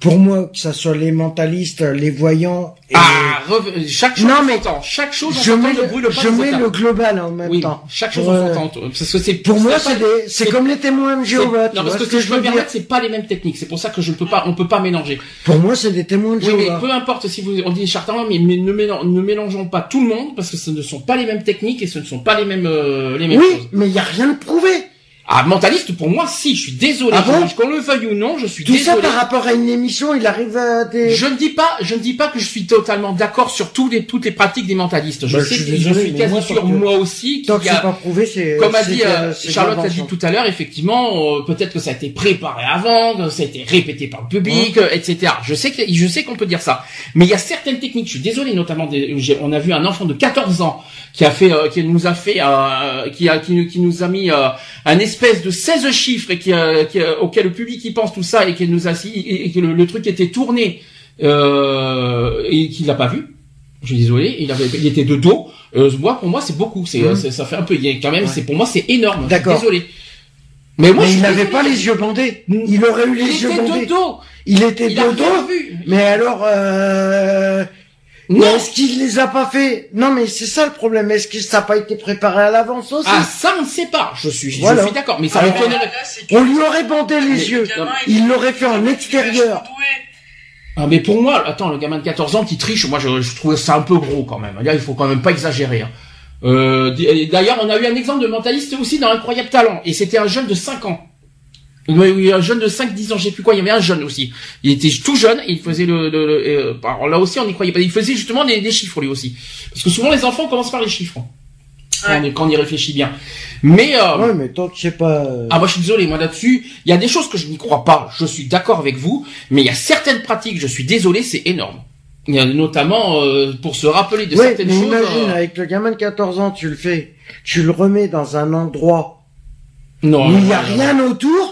pour moi, que ça soit les mentalistes, les voyants, et Ah, chaque chose Non, en mais temps. Chaque chose en je mets, le, je mets le global en même Oui, temps. chaque chose en euh, temps. Parce que c'est Pour moi, c'est des, c'est comme les témoins de Jéhovah. Non, parce que ce que je veux me dire c'est pas les mêmes techniques. C'est pour ça que je ne peux pas, on peut pas mélanger. Pour moi, c'est des témoins de Oui, mais Jéhovah. peu importe si vous, on dit charlatan, mais, mais ne, mélan- ne mélangeons pas tout le monde parce que ce ne sont pas les mêmes techniques et ce ne sont pas les mêmes, euh, les mêmes Oui, choses. mais il y a rien de prouvé. Ah, mentaliste, pour moi, si, je suis désolé. Ah bon qu'on le veuille ou non, je suis Tout ça désolé. par rapport à une émission, il arrive à des. Je ne dis pas, je ne dis pas que je suis totalement d'accord sur tous les, toutes les pratiques des mentalistes. Je Bah, sais je suis que je désolé, suis quasi moi, sûr que- moi aussi qu'il y a, pas prouvé, comme a dit euh, Charlotte a l'invention. dit tout à l'heure, effectivement, euh, peut-être que ça a été préparé avant, que ça a été répété par le public, Hein euh, etc. Je sais que je sais qu'on peut dire ça, mais il y a certaines techniques. Je suis désolé, notamment, des- on a vu un enfant de 14 ans qui a fait, euh, qui nous a fait, euh, qui a, qui, qui nous a mis euh, un espèce de 16 chiffres et qui, euh, qui, euh, auquel le public y pense tout ça et qui nous a et, et que le, le truc était tourné euh, et qu'il l'a pas vu. Je suis désolé, il avait, il était de dos. Euh, moi, pour moi, c'est beaucoup. C'est, Mhm. ça fait un peu. Il y a quand même, Ouais. c'est pour moi, c'est énorme. D'accord. Désolé. Mais moi, Mais il n'avait pas les yeux bandés. Il aurait eu Il les yeux était bandés. de dos. Il était Il de dos. vu. Mais alors, euh... Non. est-ce qu'il les a pas fait? Non, mais c'est ça le problème. Est-ce que ça n'a pas été préparé à l'avance aussi? Ah, ça, on ne sait pas. Je suis, Voilà. je suis d'accord. Mais ça Alors. Là, On lui aurait bandé les le yeux. gamin, Il l'aurait fait en extérieur. Ah, mais pour moi, attends, le gamin de 14 ans qui triche, moi, je, je trouve ça un peu gros quand même. Là, il faut quand même pas exagérer. hein. Euh, D'ailleurs, on a eu un exemple de mentaliste aussi dans Incroyable Talent. Et c'était un jeune de 5 ans. Oui, oui, un jeune de 5-10 ans, je sais plus quoi. Il y avait un jeune aussi. Il était tout jeune et il faisait le... le, le- euh, alors là aussi, on n'y croyait pas. Il faisait justement des, des chiffres, lui aussi. Parce que souvent, les enfants commencent par les chiffres. Quand, on, y- quand on y réfléchit bien. Mais... Euh, Ouais, mais tant que c'est pas. euh, ah moi je suis désolé, moi là-dessus, il y a des choses que je n'y crois pas, je suis d'accord avec vous, mais il y a certaines pratiques, je suis désolé, c'est énorme. Il y a notamment euh, pour se rappeler de ouais, certaines mais choses. imagine euh, avec le gamin de 14 ans, tu le fais, tu le remets dans un endroit Non, où il n'y a rien autour,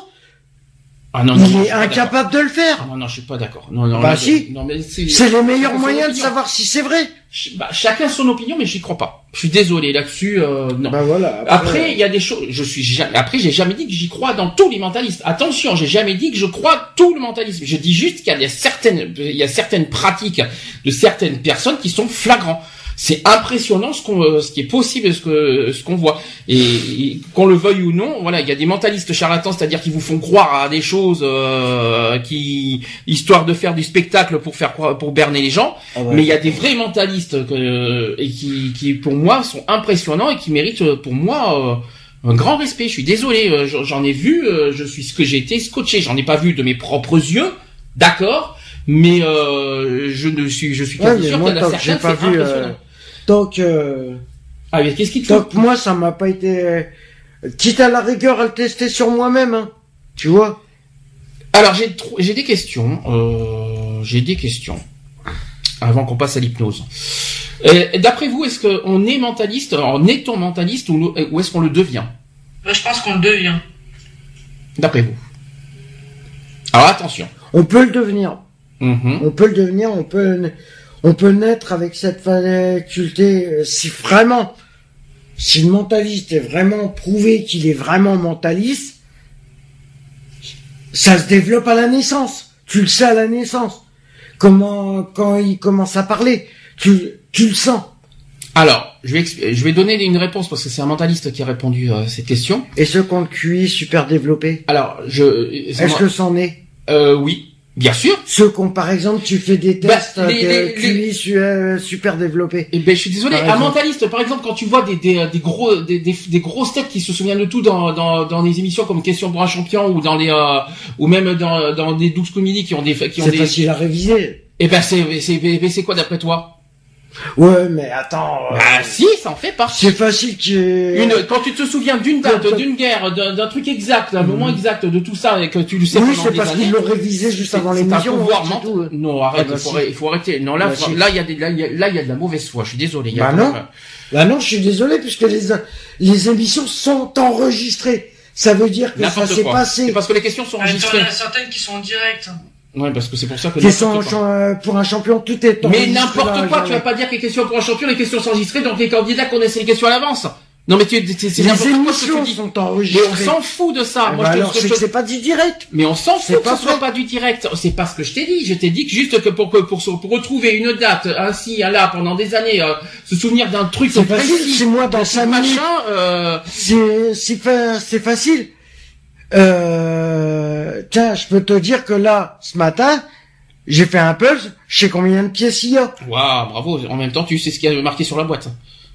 Ah non, non, il est incapable de le faire. non, non, je suis pas d'accord. Non, non, Bah si. Non, mais c'est. C'est les meilleurs moyens de savoir si c'est vrai. Bah, chacun son opinion, mais j'y crois pas. Je suis désolé là-dessus. Euh, non. Bah voilà. Après, il y a des choses. Je suis jamais. Après, j'ai jamais dit que j'y crois dans tous les mentalistes. Attention, j'ai jamais dit que je crois tout le mentalisme. Je dis juste qu'il y a certaines, il y a certaines pratiques de certaines personnes qui sont flagrants. C'est impressionnant ce qu'on, euh, ce qui est possible, ce que, ce qu'on voit. Et, et qu'on le veuille ou non, voilà, il y a des mentalistes charlatans, c'est-à-dire qui vous font croire à des choses, euh, qui, histoire de faire du spectacle pour faire pour berner les gens. Ah ouais. Mais il y a des vrais mentalistes que, et qui, qui, pour moi, sont impressionnants et qui méritent, pour moi, euh, un grand respect. Je suis désolé, euh, j'en ai vu, euh, je suis ce que j'ai été scotché. J'en ai pas vu de mes propres yeux, d'accord, mais euh, je ne suis, je suis Ouais, quasi sûr qu'il y en a certains, pas vu, euh, tant que, Ah, mais qu'est-ce qui te que moi, ça m'a pas été, euh, quitte à la rigueur à le tester sur moi-même, hein. Tu vois? Alors j'ai j'ai des questions, euh, j'ai des questions avant qu'on passe à l'hypnose. Euh, D'après vous, est-ce qu'on est mentaliste, en est-on mentaliste ou, ou est-ce qu'on le devient? Je pense qu'on le devient. D'après vous. Alors attention. On peut le devenir. Mhm. On peut le devenir, on peut, on peut naître avec cette faculté, euh, si vraiment, si le mentaliste est vraiment prouvé qu'il est vraiment mentaliste, ça se développe à la naissance. Tu le sais à la naissance. Comment, quand il commence à parler, tu, tu le sens. Alors, je vais, je vais donner une réponse parce que c'est un mentaliste qui a répondu à cette question. Et ont le QI super développé, Alors, je... c'est est-ce que c'en est? Euh, oui, bien sûr. Ceux qui ont, par exemple, tu fais des Bah, tests les- de les- QI su- euh, super développé. Eh ben, je suis désolé. Par Un exemple. mentaliste, par exemple, quand tu vois des, des, des gros, des, des, des grosses têtes qui se souviennent de tout dans, dans, dans des émissions comme Question pour un champion ou dans les, euh, ou même dans, dans des 12 communis qui ont des, qui ont C'est des, facile à réviser. eh ben, c'est, c'est, c'est quoi d'après toi? Ouais, mais attends. euh, Bah, si, ça en fait partie. c'est facile que... Une, quand tu te souviens d'une date, d'une guerre, d'un, d'un truc exact, d'un moment exact de tout ça et que tu le sais. Oui, c'est parce qu'ils l'ont révisé juste avant l'émission. pouvoir hein, tout. Non, arrête, Ah bah il, faut, si. arrêter- il faut arrêter. Non, là, Bah faut- si. là, il y a des, là, il y a, là, il y a de la mauvaise foi. Je suis désolé. il y a Bah non. Bah non, je suis désolé puisque les les émissions sont enregistrées. Ça veut dire que ça s'est passé. C'est parce que les questions sont Attends, il y enregistrées. en a certaines qui sont en direct. Ouais, parce que c'est pour ça que. Champ- euh, pour un champion, tout est Mais n'importe quoi, tu vas pas dire que les questions pour un champion, les questions sont enregistrées, donc les candidats connaissent les questions à l'avance. Non, mais tu, c'est c'est Les n'importe quoi ce que émissions tu dis. sont Mais enregistrées. on s'en fout de ça. Eh Moi, ben je te- alors, je c'est te- que c'est pas du direct. Mais on s'en C'est fout que pas ce soit pas du direct. C'est pas ce que je t'ai dit. Je t'ai dit que juste que pour que pour, retrouver une date ainsi là pendant des années, euh, se souvenir d'un truc C'est facile, précis, c'est moi dans cinq machin, euh, C'est c'est fa- c'est facile. Euh, tiens, je peux te dire que là, ce matin, j'ai fait un puzzle. Je sais combien de pièces il y a. Waouh, bravo. En même temps, tu sais ce qu'il y a marqué sur la boîte.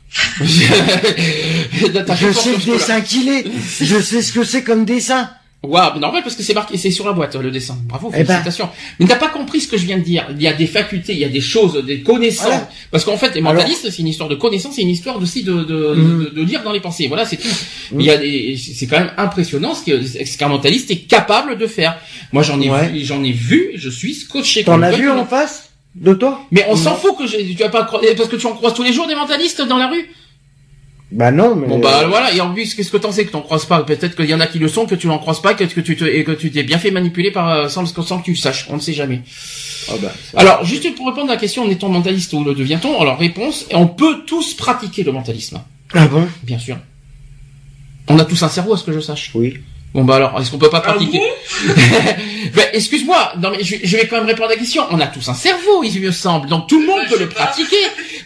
Je sais le dessin qu'il est. Je sais ce que c'est comme dessin. Waouh, mais normal parce que c'est marqué, c'est sur la boîte le dessin. Bravo, Eh ben. félicitations. Mais t'as pas compris ce que je viens de dire. Il y a des facultés, il y a des choses, des connaissances. Voilà. Parce qu'en fait, les mentalistes, c'est une histoire de connaissances, c'est une histoire aussi de de, Mhm. de, de lire dans les pensées. Voilà, c'est tout. Mais Il y a des, c'est quand même impressionnant ce qu'un mentaliste est capable de faire. Moi, j'en ai Ouais. j'en ai vu, je suis scotché. T'en as vu en face de toi? Mais on s'en fout que je, tu vas pas parce que tu en croises tous les jours des mentalistes dans la rue? Bah non, mais Bon bah voilà, et en plus qu'est-ce que t'en sais que t'en croises pas? Peut-être qu'il y en a qui le sont, que tu n'en croises pas, que, que tu te, et que tu t'es bien fait manipuler par euh, sans, sans que tu le saches. On ne sait jamais. Ah bah, Alors juste pour répondre à la question, est-on mentaliste ou le devient-on? Alors réponse, on peut tous pratiquer le mentalisme, Ah bon? Bien sûr. On a tous un cerveau, à ce que je sache. Oui. Bon bah alors, est-ce qu'on peut pas Ah pratiquer Ben, excuse-moi, non mais je, je vais quand même répondre à la question. On a tous un cerveau, il me semble, donc tout le monde Ouais, peut je le pratiquer.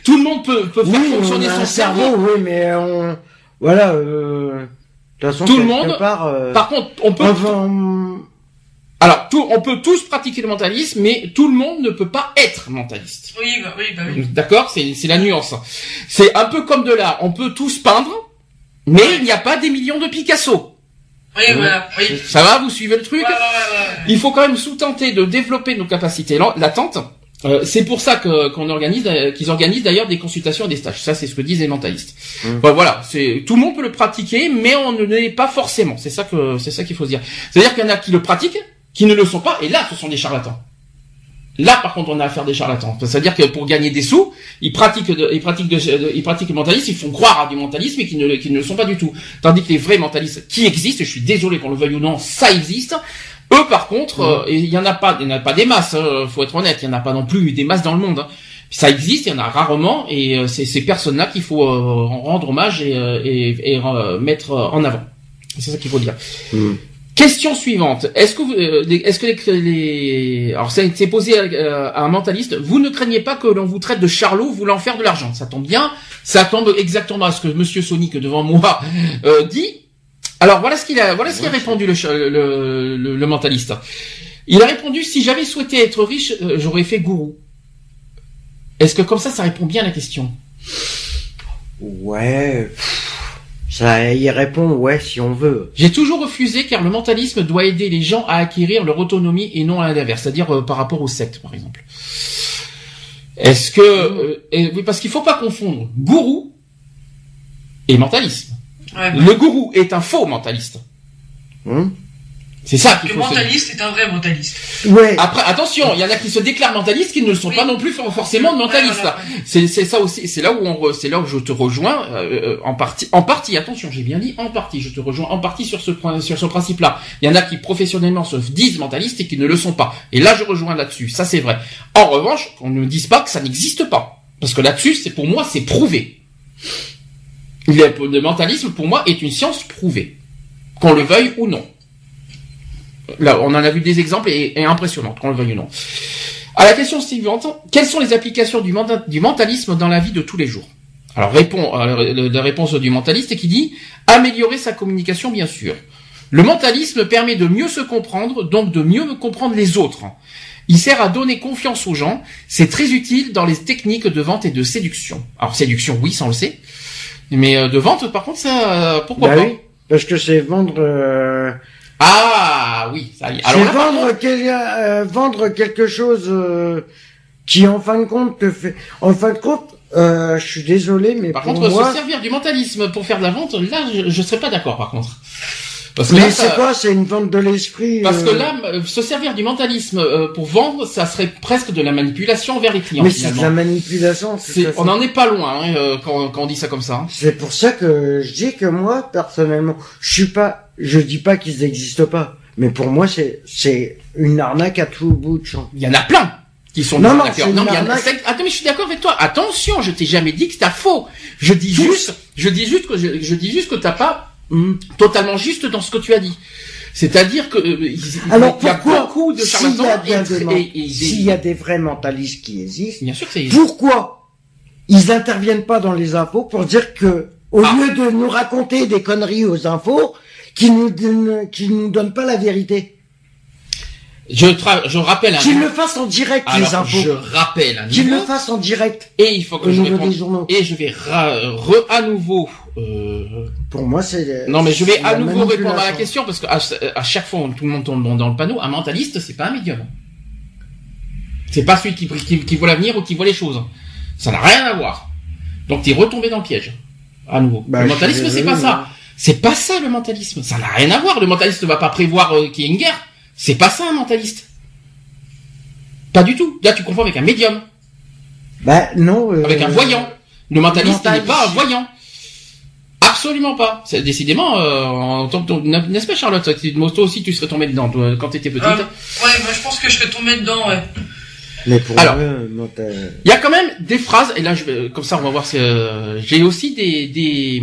Tout le monde peut, peut faire Oui, on fonctionner a son un cerveau. cerveau, oui, mais on... Voilà, euh... De toute façon, Tout le monde- part, euh, Par contre, on peut enfin, on- Alors, tout, on peut tous pratiquer le mentalisme, mais tout le monde ne peut pas être mentaliste. Oui, bah oui, bah oui. D'accord C'est c'est la nuance. C'est un peu comme de l'art. On peut tous peindre, mais il n'y a pas des millions de Picasso. Oui, voilà, oui. Ça va Vous suivez le truc Ouais, ouais, ouais, ouais. Il faut quand même sous-tenter de développer nos capacités latentes. Euh, c'est pour ça que qu'on organise, euh, qu'ils organisent d'ailleurs des consultations et des stages. Ça, c'est ce que disent les mentalistes. Mm. Bon, voilà, c'est tout le monde peut le pratiquer, mais on ne l'est pas forcément. C'est ça que c'est ça qu'il faut se dire. C'est-à-dire qu'il y en a qui le pratiquent, qui ne le sont pas, et là, ce sont des charlatans. Là, par contre, on a affaire des charlatans. C'est-à-dire que pour gagner des sous, ils pratiquent, de- ils pratiquent, de- de- ils pratiquent le mentalisme, ils font croire à du mentalisme et qui ne, le- qui ne le sont pas du tout. Tandis que les vrais mentalistes qui existent, je suis désolé qu'on le veuille ou non, ça existe. Eux, par contre, euh, et il y en a pas, il y en a pas des masses. hein, faut être honnête, il y en a pas non plus des masses dans le monde. hein. Ça existe, il y en a rarement, et euh, c'est ces personnes-là qu'il faut euh, en rendre hommage et, euh, et, et, euh, mettre euh, en avant. C'est ça qu'il faut dire. Hmm. Question suivante. Est-ce que vous, euh, les- est-ce que les, les- alors ça a été posé à, euh, à un mentaliste. Vous ne craignez pas que l'on vous traite de charlot voulant faire de l'argent. Ça tombe bien. Ça tombe exactement à ce que Monsieur Sonic devant moi euh, dit. Alors voilà ce qu'il a, voilà ce qu'il a répondu le, le, le, le mentaliste. Il a répondu si j'avais souhaité être riche, j'aurais fait gourou. Est-ce que comme ça, ça répond bien à la question? Ouais... pff, Ça y répond, ouais, si on veut. J'ai toujours refusé car le mentalisme doit aider les gens à acquérir leur autonomie et non à l'inverse, c'est-à-dire euh, par rapport aux sectes, par exemple. Est-ce que euh, et- oui, parce qu'il faut pas confondre gourou et mentalisme. Ouais. Le gourou est un faux mentaliste. Hum? C'est ça qu'il Le faut se dire. mentaliste est un vrai mentaliste. Ouais. Après, attention, il y en a qui se déclarent mentalistes qui ne le sont Oui. pas non plus for- forcément mentalistes. Ouais, voilà, ouais. C'est ça aussi, c'est là où on re- c'est là où je te rejoins euh, euh, en partie en partie attention, j'ai bien dit en partie, je te rejoins en partie sur ce point sur ce principe-là. Il y en a qui professionnellement se disent mentalistes et qui ne le sont pas. Et là je rejoins là-dessus, ça c'est vrai. En revanche, qu'on ne dise pas que ça n'existe pas parce que là-dessus, c'est pour moi c'est prouvé. Le, le mentalisme pour moi est une science prouvée. Qu'on le veuille ou non. Là, on en a vu des exemples et, et impressionnantes, qu'on le veuille ou non. À la question suivante, quelles sont les applications du, menta- du mentalisme dans la vie de tous les jours? Alors, répond, euh, la réponse du mentaliste qui dit améliorer sa communication, bien sûr. Le mentalisme permet de mieux se comprendre, donc de mieux comprendre les autres. Il sert à donner confiance aux gens. C'est très utile dans les techniques de vente et de séduction. Alors, séduction, oui, ça on le sait. Mais euh, de vente, par contre, ça, euh, pourquoi Bah pas oui. Parce que c'est vendre. euh, Ah oui, ça y est. Alors là, vendre, quel- euh, vendre quelque chose euh, qui, en fin de compte, te fait. En fin de compte, euh, je suis désolé, mais Par pour contre, moi. se servir du mentalisme pour faire de la vente, là, je, je serais pas d'accord, par contre. Parce que Mais c'est quoi? C'est une vente de l'esprit. parce que euh, là, euh, se servir du mentalisme euh, pour vendre, ça serait presque de la manipulation vers les clients. Mais c'est de la manipulation. c'est on n'en est pas loin hein, quand, quand on dit ça comme ça. hein. C'est pour ça que je dis que moi, personnellement, je suis pas, je dis pas qu'ils n'existent pas, mais pour moi, c'est, c'est une arnaque à tout bout de champ. Il y en a plein qui sont Non, des non, arnaqueurs. il y en a- Attends, mais je suis d'accord avec toi. Attention, je t'ai jamais dit que c'était faux. Je dis Tous. juste, je dis juste que je, je dis juste que t'as pas Hum. totalement juste dans ce que tu as dit. C'est-à-dire que euh, Alors il y a beaucoup de charlatans s'il y a des vrais mentalistes qui existent, Bien sûr que c'est pourquoi ils interviennent pas dans les infos pour dire que, au Ah. lieu de nous raconter des conneries aux infos, qui nous donnent, qui nous donnent pas la vérité, Je, je rappelle un qu'ils le fassent en direct les Alors, infos, je rappelle un qu'ils le fassent en direct Et il faut que je réponde. Et je vais re à nouveau. euh, Pour moi, c'est Non, mais je vais à nouveau répondre à la question parce que à, à chaque fois, tout le monde tombe dans, le panneau. Un mentaliste, c'est pas un médium. C'est pas celui qui, qui, qui voit l'avenir ou qui voit les choses. Ça n'a rien à voir. Donc, t'es retombé dans le piège. À nouveau. Bah, le mentalisme, c'est pas ça. C'est pas ça le mentalisme. Ça n'a rien à voir. Le mentaliste ne va pas prévoir euh, qu'il y ait une guerre. C'est pas ça un mentaliste. Pas du tout. Là, tu confonds avec un médium, Bah non. euh, avec un voyant. Le mentaliste n'est pas un voyant. Absolument pas. C'est décidément, euh, en tant que n'est-ce pas Charlotte, tu- toi aussi tu serais tombé dedans toi, quand t'étais petite. Euh, ouais, moi je pense que je serais tombé dedans, ouais. Mais pour Alors. Il y a quand même des phrases, et là je vais, comme ça on va voir. si, euh, J'ai aussi des des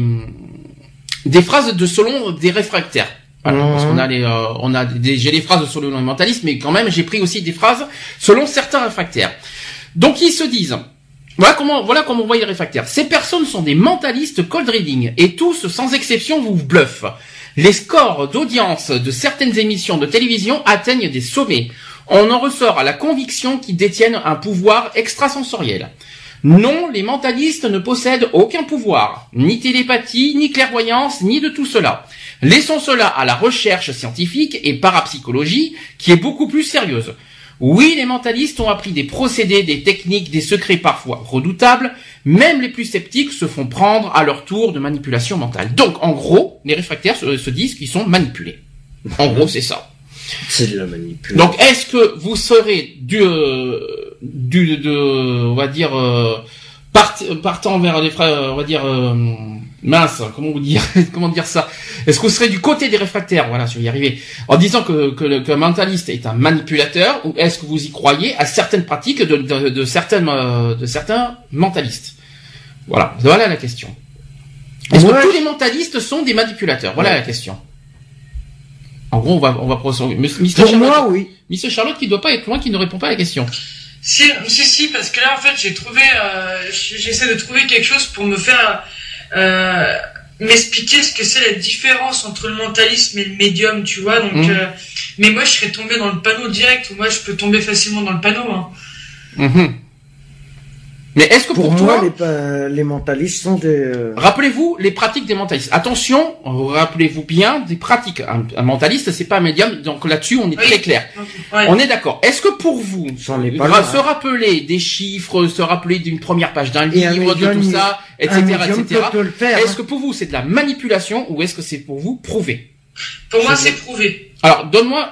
des phrases de selon des réfractaires. Voilà, parce qu'on a les, euh, on a des, j'ai les phrases selon les mentalistes, mais quand même j'ai pris aussi des phrases selon certains réfractaires. Donc ils se disent, voilà comment, voilà comment on voit les réfractaires. Ces personnes sont des mentalistes cold reading et tous, sans exception, vous bluffent. Les scores d'audience de certaines émissions de télévision atteignent des sommets. On en ressort à la conviction qu'ils détiennent un pouvoir extrasensoriel. Non, les mentalistes ne possèdent aucun pouvoir, ni télépathie, ni clairvoyance, ni de tout cela. Laissons cela à la recherche scientifique et parapsychologie, qui est beaucoup plus sérieuse. Oui, les mentalistes ont appris des procédés, des techniques, des secrets parfois redoutables. Même les plus sceptiques se font prendre à leur tour de manipulation mentale. Donc, en gros, les réfractaires se, se disent qu'ils sont manipulés. En gros, c'est ça. c'est de la manipulation. Donc, est-ce que vous serez du, euh, du, de, on va dire, euh, part- partant vers des frères, on va dire, euh, mince, comment vous dire, comment dire ça? Est-ce que vous serez du côté des réfractaires? Voilà, je vais y arriver. En disant que, que, qu'un mentaliste est un manipulateur, ou est-ce que vous y croyez à certaines pratiques de, de, de certaines, euh, de certains mentalistes? Voilà, voilà la question. Est-ce que tous les mentalistes sont des manipulateurs? Voilà la question. En gros, on va, on va procéder. Pour Charlotte- moi, oui. Monsieur Charlotte qui doit pas être loin, qui ne répond pas à la question. Si, si, si, parce que là, en fait, j'ai trouvé, euh, j'essaie de trouver quelque chose pour me faire euh, m'expliquer ce que c'est la différence entre le mentalisme et le médium, tu vois. Donc, Mhm. euh, mais moi, je serais tombé dans le panneau direct. Moi, je peux tomber facilement dans le panneau. Hein. Mhm. Mais est-ce que pour, Pour toi, les, mentalistes sont des. euh, rappelez-vous les pratiques des mentalistes. Attention, rappelez-vous bien des pratiques. Un, un mentaliste, c'est pas un médium, donc là-dessus, on est Oui. très clair. On est d'accord. Est-ce que pour vous, est pas se hein. rappeler des chiffres, se rappeler d'une première page d'un livre, de tout ça, etc., etc. Est-ce hein. que pour vous c'est de la manipulation ou est-ce que c'est pour vous prouvé Pour moi, c'est prouvé. Alors, donne-moi.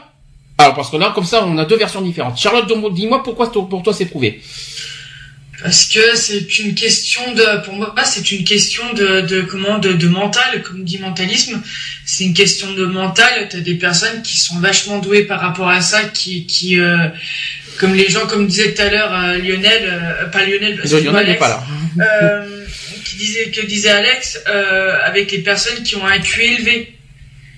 Alors, parce que là, comme ça, on a deux versions différentes. Charlotte, dis-moi pourquoi pour toi c'est prouvé. Parce que c'est une question de, pour moi, c'est une question de, de comment, de, de mental, comme dit mentalisme. C'est une question de mental. T'as des personnes qui sont vachement douées par rapport à ça, qui, qui, euh, comme les gens, comme disait tout à l'heure euh, Lionel, euh, pas Lionel, Lionel excuse-moi, n'est Alex, pas là. euh, qui disait, que disait Alex, euh, avec les personnes qui ont un QI élevé.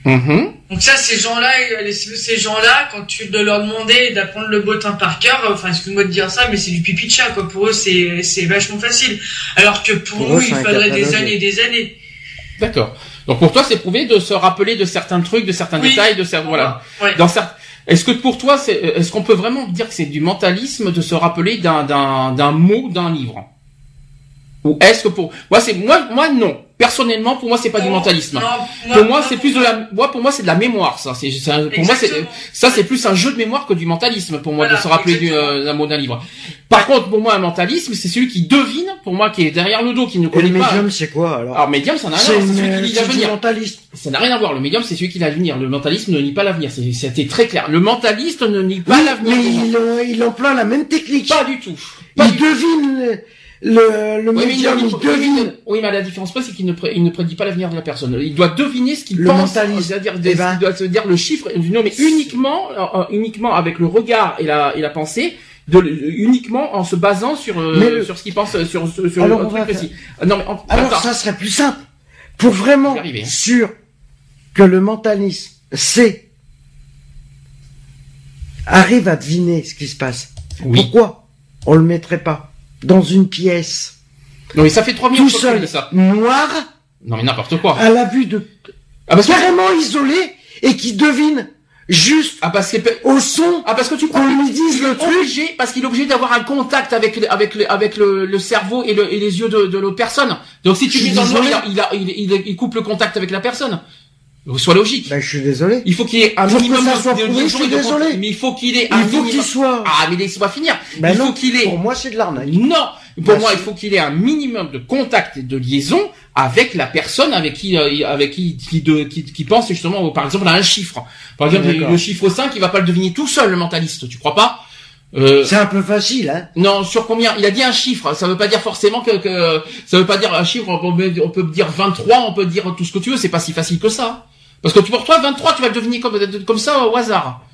Mhm. Donc ça, ces gens-là, euh, ces gens-là, quand tu de leur demander d'apprendre le bottin par cœur, euh, enfin, excuse-moi de dire ça, mais c'est du pipi de chat, quoi. Pour eux, c'est, c'est vachement facile. Alors que pour, Pour nous, eux, il faudrait des années et des années. D'accord. Donc pour toi, c'est prouvé de se rappeler de certains trucs, de certains Oui. détails, de certains voilà. Ouais. Dans certains. Est-ce que pour toi, c'est, est-ce qu'on peut vraiment dire que c'est du mentalisme de se rappeler d'un d'un d'un mot d'un livre? Ou est-ce que pour moi c'est moi moi non. Personnellement, pour moi, c'est pas du Non, mentalisme. non, pour moi, c'est plus de la moi pour moi c'est de la mémoire ça. C'est pour moi c'est ça c'est plus un jeu de mémoire que du mentalisme pour moi Voilà, de se rappeler du, exactement. euh, d'un mot d'un livre. Par contre, pour moi, un mentalisme, c'est celui qui devine, pour moi, qui est derrière le dos, qui ne Et le connaît pas. médium, c'est quoi alors Alors médium, ça n'a rien à C'est voir. C'est celui une- qui lit c'est du l'avenir. mentaliste. Ça n'a rien à voir. Le médium, c'est celui qui lit l'avenir. Le mentaliste ne lit pas l'avenir. C'est- C'était très clair. Le mentaliste ne lit pas Oui, l'avenir. mais il, il emploie la même technique. Pas du tout. Pas il du tout. Le, le Oui, il il devine. Oui, mais la différence pas, c'est qu'il ne, pré- il ne prédit pas l'avenir de la personne. Il doit deviner ce qu'il pense. C'est-à-dire, Eh ben. il doit se dire le chiffre. Non, mais uniquement, euh, euh, uniquement avec le regard et la, et la pensée. De, uniquement en se basant sur euh, le- sur ce qu'il pense sur sur, Alors, un truc précis. Non mais en- Alors attends. ça serait plus simple. Pour vraiment arriver, hein. sûr que le mentaliste sait, arrive à deviner ce qui se passe. Oui. Pourquoi on le mettrait pas? Dans une pièce Non mais ça fait trois tout minutes que je seul, ça. noir, Non mais n'importe quoi. à la vue de Ah parce que carrément isolé et qui devine juste ah parce que au son ah parce que tu qu'on lui dise le truc. obligé parce qu'il est obligé d'avoir un contact avec le, avec le, avec le, le cerveau et, le, et les yeux de, de l'autre personne. Donc si tu suis dans le noir, a- il, il, il coupe le contact avec la personne. Sois logique. Ben, je suis désolé. Il faut qu'il y ait un minimum ça de- soit de, je suis désolé. contact. Mais il faut qu'il ait un Il faut minimum- qu'il soit. Ah mais laisse-moi finir. Ben il non, faut qu'il ait Pour moi, c'est de l'arnaque. non, pour Bah, moi, il faut qu'il ait un minimum de contact et de liaison avec la personne avec qui, euh, avec qui, qui, de- qui, qui pense justement, par exemple, à un chiffre. Par exemple, D'accord. le chiffre 5, il va pas le deviner tout seul, le mentaliste, tu crois pas? Euh, C'est un peu facile, hein. Non, sur combien? Il a dit un chiffre. Ça veut pas dire forcément que, que ça veut pas dire un chiffre. On peut, on peut dire 23, on peut dire tout ce que tu veux. C'est pas si facile que ça. Parce que tu pour toi 23, tu vas le deviner comme comme ça au hasard.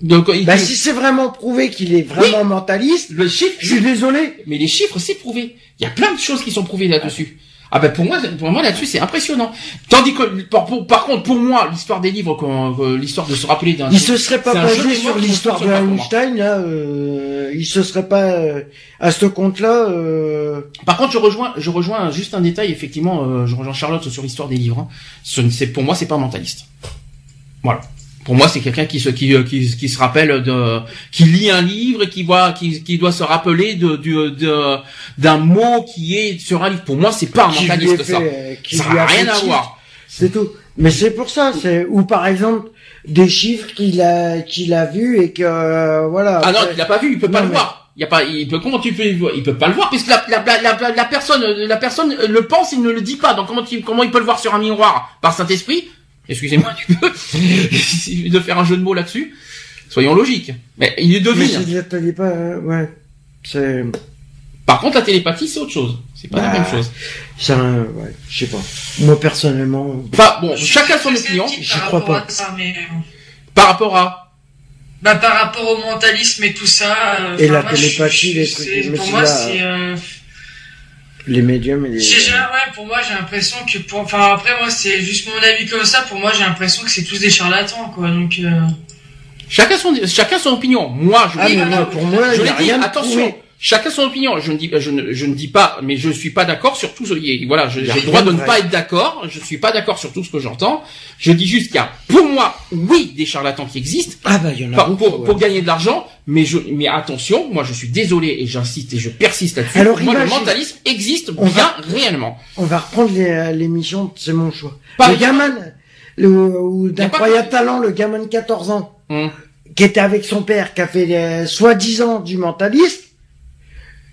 Donc il dit- si c'est vraiment prouvé qu'il est vraiment mentaliste, le chiffre, je suis désolé. mais les chiffres, c'est prouvé. Il y a plein de choses qui sont prouvées là-dessus. Ah ben pour moi, pour moi là-dessus, c'est impressionnant. Tandis que par, pour- par contre, pour moi, l'histoire des livres, que l'histoire de se rappeler d'un. Il se serait pas basé sur l'histoire de. Einstein, là, euh, il se serait pas, euh, à ce compte-là, euh, Par contre, je rejoins, je rejoins juste un détail. Effectivement, euh, je rejoins Charlotte sur l'histoire des livres. hein. C'est pour moi, c'est pas un mentaliste. Voilà. Pour moi, c'est quelqu'un qui se qui, euh, qui, qui se rappelle de qui lit un livre et qui voit qui, qui doit se rappeler de du de d'un mot qui est sur un livre. Pour moi, c'est pas un mentaliste ça. fait, qui Ça n'a rien à voir. C'est tout. Mais c'est pour ça, c'est, ou par exemple, des chiffres qu'il a, qu'il a vus et que, euh, voilà. Ah non, il l'a pas vu, il peut pas le voir. Il y a pas, il peut comment tu peux, le voir? Il peut pas le voir puisque la, la, la, la, la personne, la personne le pense, il ne le dit pas. Donc comment tu, comment il peut le voir sur un miroir? Par Saint Esprit Excusez-moi du peu de faire un jeu de mots là-dessus. Soyons logiques. Mais il Mais devine. pas, euh, ouais. C'est, Par contre, la télépathie, c'est autre chose. C'est pas la Bah, même chose. c'est un, ouais, je sais pas. Moi, personnellement, Enfin bon, Je chacun son opinion par crois pas. ça, mais, euh, par rapport à. Bah, par rapport au mentalisme et tout ça. euh, Et la moi, je- télépathie, je- les trucs, Pour moi, c'est. Les médiums et les, j'ai- ouais, pour moi, j'ai l'impression que. Pour, enfin, après, moi, c'est juste mon avis comme ça. Pour moi, j'ai l'impression que c'est tous des charlatans, quoi. Donc. euh, Chacun son, chacun son opinion. Moi, je Ah, mais moi, pour moi, je il y l'ai a dit, rien attention, prouvé. Chacun son opinion. Je ne dis, je ne, je ne dis pas, mais je suis pas d'accord sur tout ce, et voilà, j'ai le droit de ne vrai. pas être d'accord, je suis pas d'accord sur tout ce que j'entends. Je dis juste qu'il y a, pour moi, oui, des charlatans qui existent, Ah bah, il y en a pour, beaucoup, pour, ouais. pour gagner de l'argent, mais je, mais attention, moi je suis désolé et j'insiste et je persiste là-dessus. Alors, moi, le mentalisme existe On bien va- réellement. On va reprendre euh, l'émission, c'est mon choix. Le le- gamin, le, ou d'incroyable talent, le gamin de 14 ans, Hum. qui était avec son père, qui a fait euh, soi-disant du mentaliste.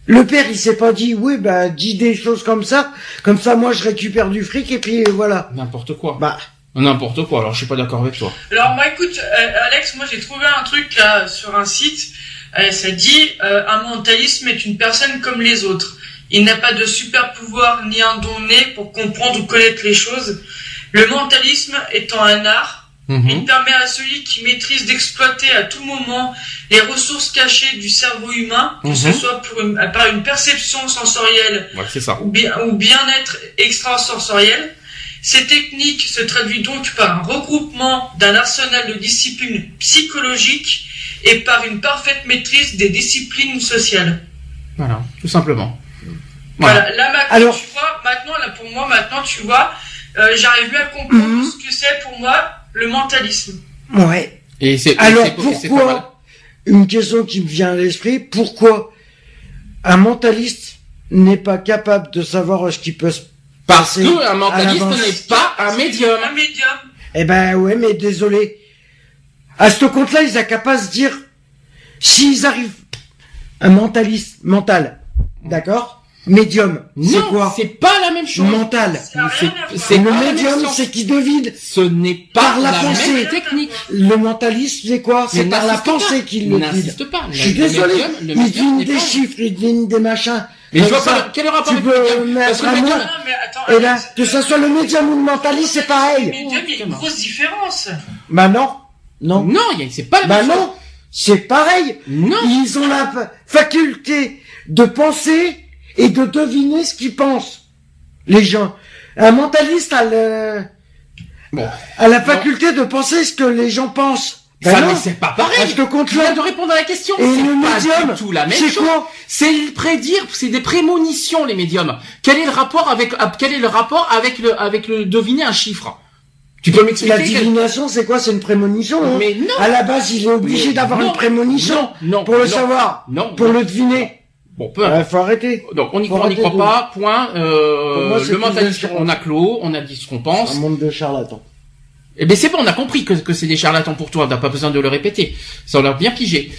Le père, il s'est pas dit, oui, bah, dis des choses comme ça, comme ça, moi, je récupère du fric, et puis euh, voilà. N'importe quoi. Bah, N'importe quoi. Alors je suis pas d'accord avec toi. Alors moi écoute, euh, Alex, moi j'ai trouvé un truc là sur un site. Euh, ça dit euh, un mentalisme est une personne comme les autres. Il n'a pas de super pouvoir ni un don né pour comprendre ou connaître les choses. Le mentalisme étant un art, Mhm. il permet à celui qui maîtrise d'exploiter à tout moment les ressources cachées du cerveau humain, que Mhm. ce soit pour une- par une perception sensorielle Ouais, c'est ça. ou bien ou bien-être extrasensoriel. Ces techniques se traduisent donc par un regroupement d'un arsenal de disciplines psychologiques et par une parfaite maîtrise des disciplines sociales. Voilà, tout simplement. Voilà. Voilà, là maintenant Alors- tu vois, maintenant là pour moi maintenant tu vois, euh, j'arrive mieux à comprendre Mhm. ce que c'est pour moi le mentalisme. Ouais. Et c'est Alors et pourquoi Une question qui me vient à l'esprit. Pourquoi un mentaliste n'est pas capable de savoir ce qui peut se Parce passer que un à mentaliste n'est pas un médium. Un médium. Eh ben ouais, mais désolé. À ce compte-là, ils n'ont qu'à pas se dire s'ils arrivent un mentaliste mental, d'accord? Médium, c'est quoi c'est pas la même chose. Mental. C'est- Le médium, c'est qui devine. Ce n'est pas Par la la, pensée. même technique. Le mentaliste, c'est quoi C'est par la pensée qu'il le pas. Je suis Le désolé. médium- le il devine des pas- chiffres, il devine des machins. Mais je Comme vois ça, pas quel est le rapport tu le peux médium. Parce mettre que un le mot. médium, Non, mais attends, Et là, Alex, que ça soit le médium ou le mentaliste, c'est Le pareil. médium, il y a une grosse différence. Bah non. Non. Non, c'est pas la Bah même chose. non. C'est pareil. Non. Ils ont la fa- faculté de penser et de deviner ce qu'ils pensent. Les gens. Un mentaliste a le, Bon. a la faculté de penser ce que les gens pensent. Ben Ça, c'est pas pareil. Compte Je viens là. de répondre à la question. Et C'est le pas médium, du tout la même c'est chose. quoi C'est le prédire, c'est des prémonitions les médiums. Quel est le rapport avec ah, quel est le rapport avec le avec le deviner un chiffre? Tu peux m'expliquer La quel- divination, c'est quoi? C'est une prémonition. hein? Mais non. À la base, il est obligé d'avoir une prémonition Non, non, pour le non. savoir, Non. pour le deviner. Bon, peu importe. Faut arrêter. Donc on croit, on n'y croit de- pas. Point. Euh, moi, le différent. on a clos, on a dit ce qu'on pense. Un monde de charlatans. Eh ben c'est bon, on a compris que, que c'est des charlatans pour toi. T'as pas besoin de le répéter. Ça on l'a bien pigé.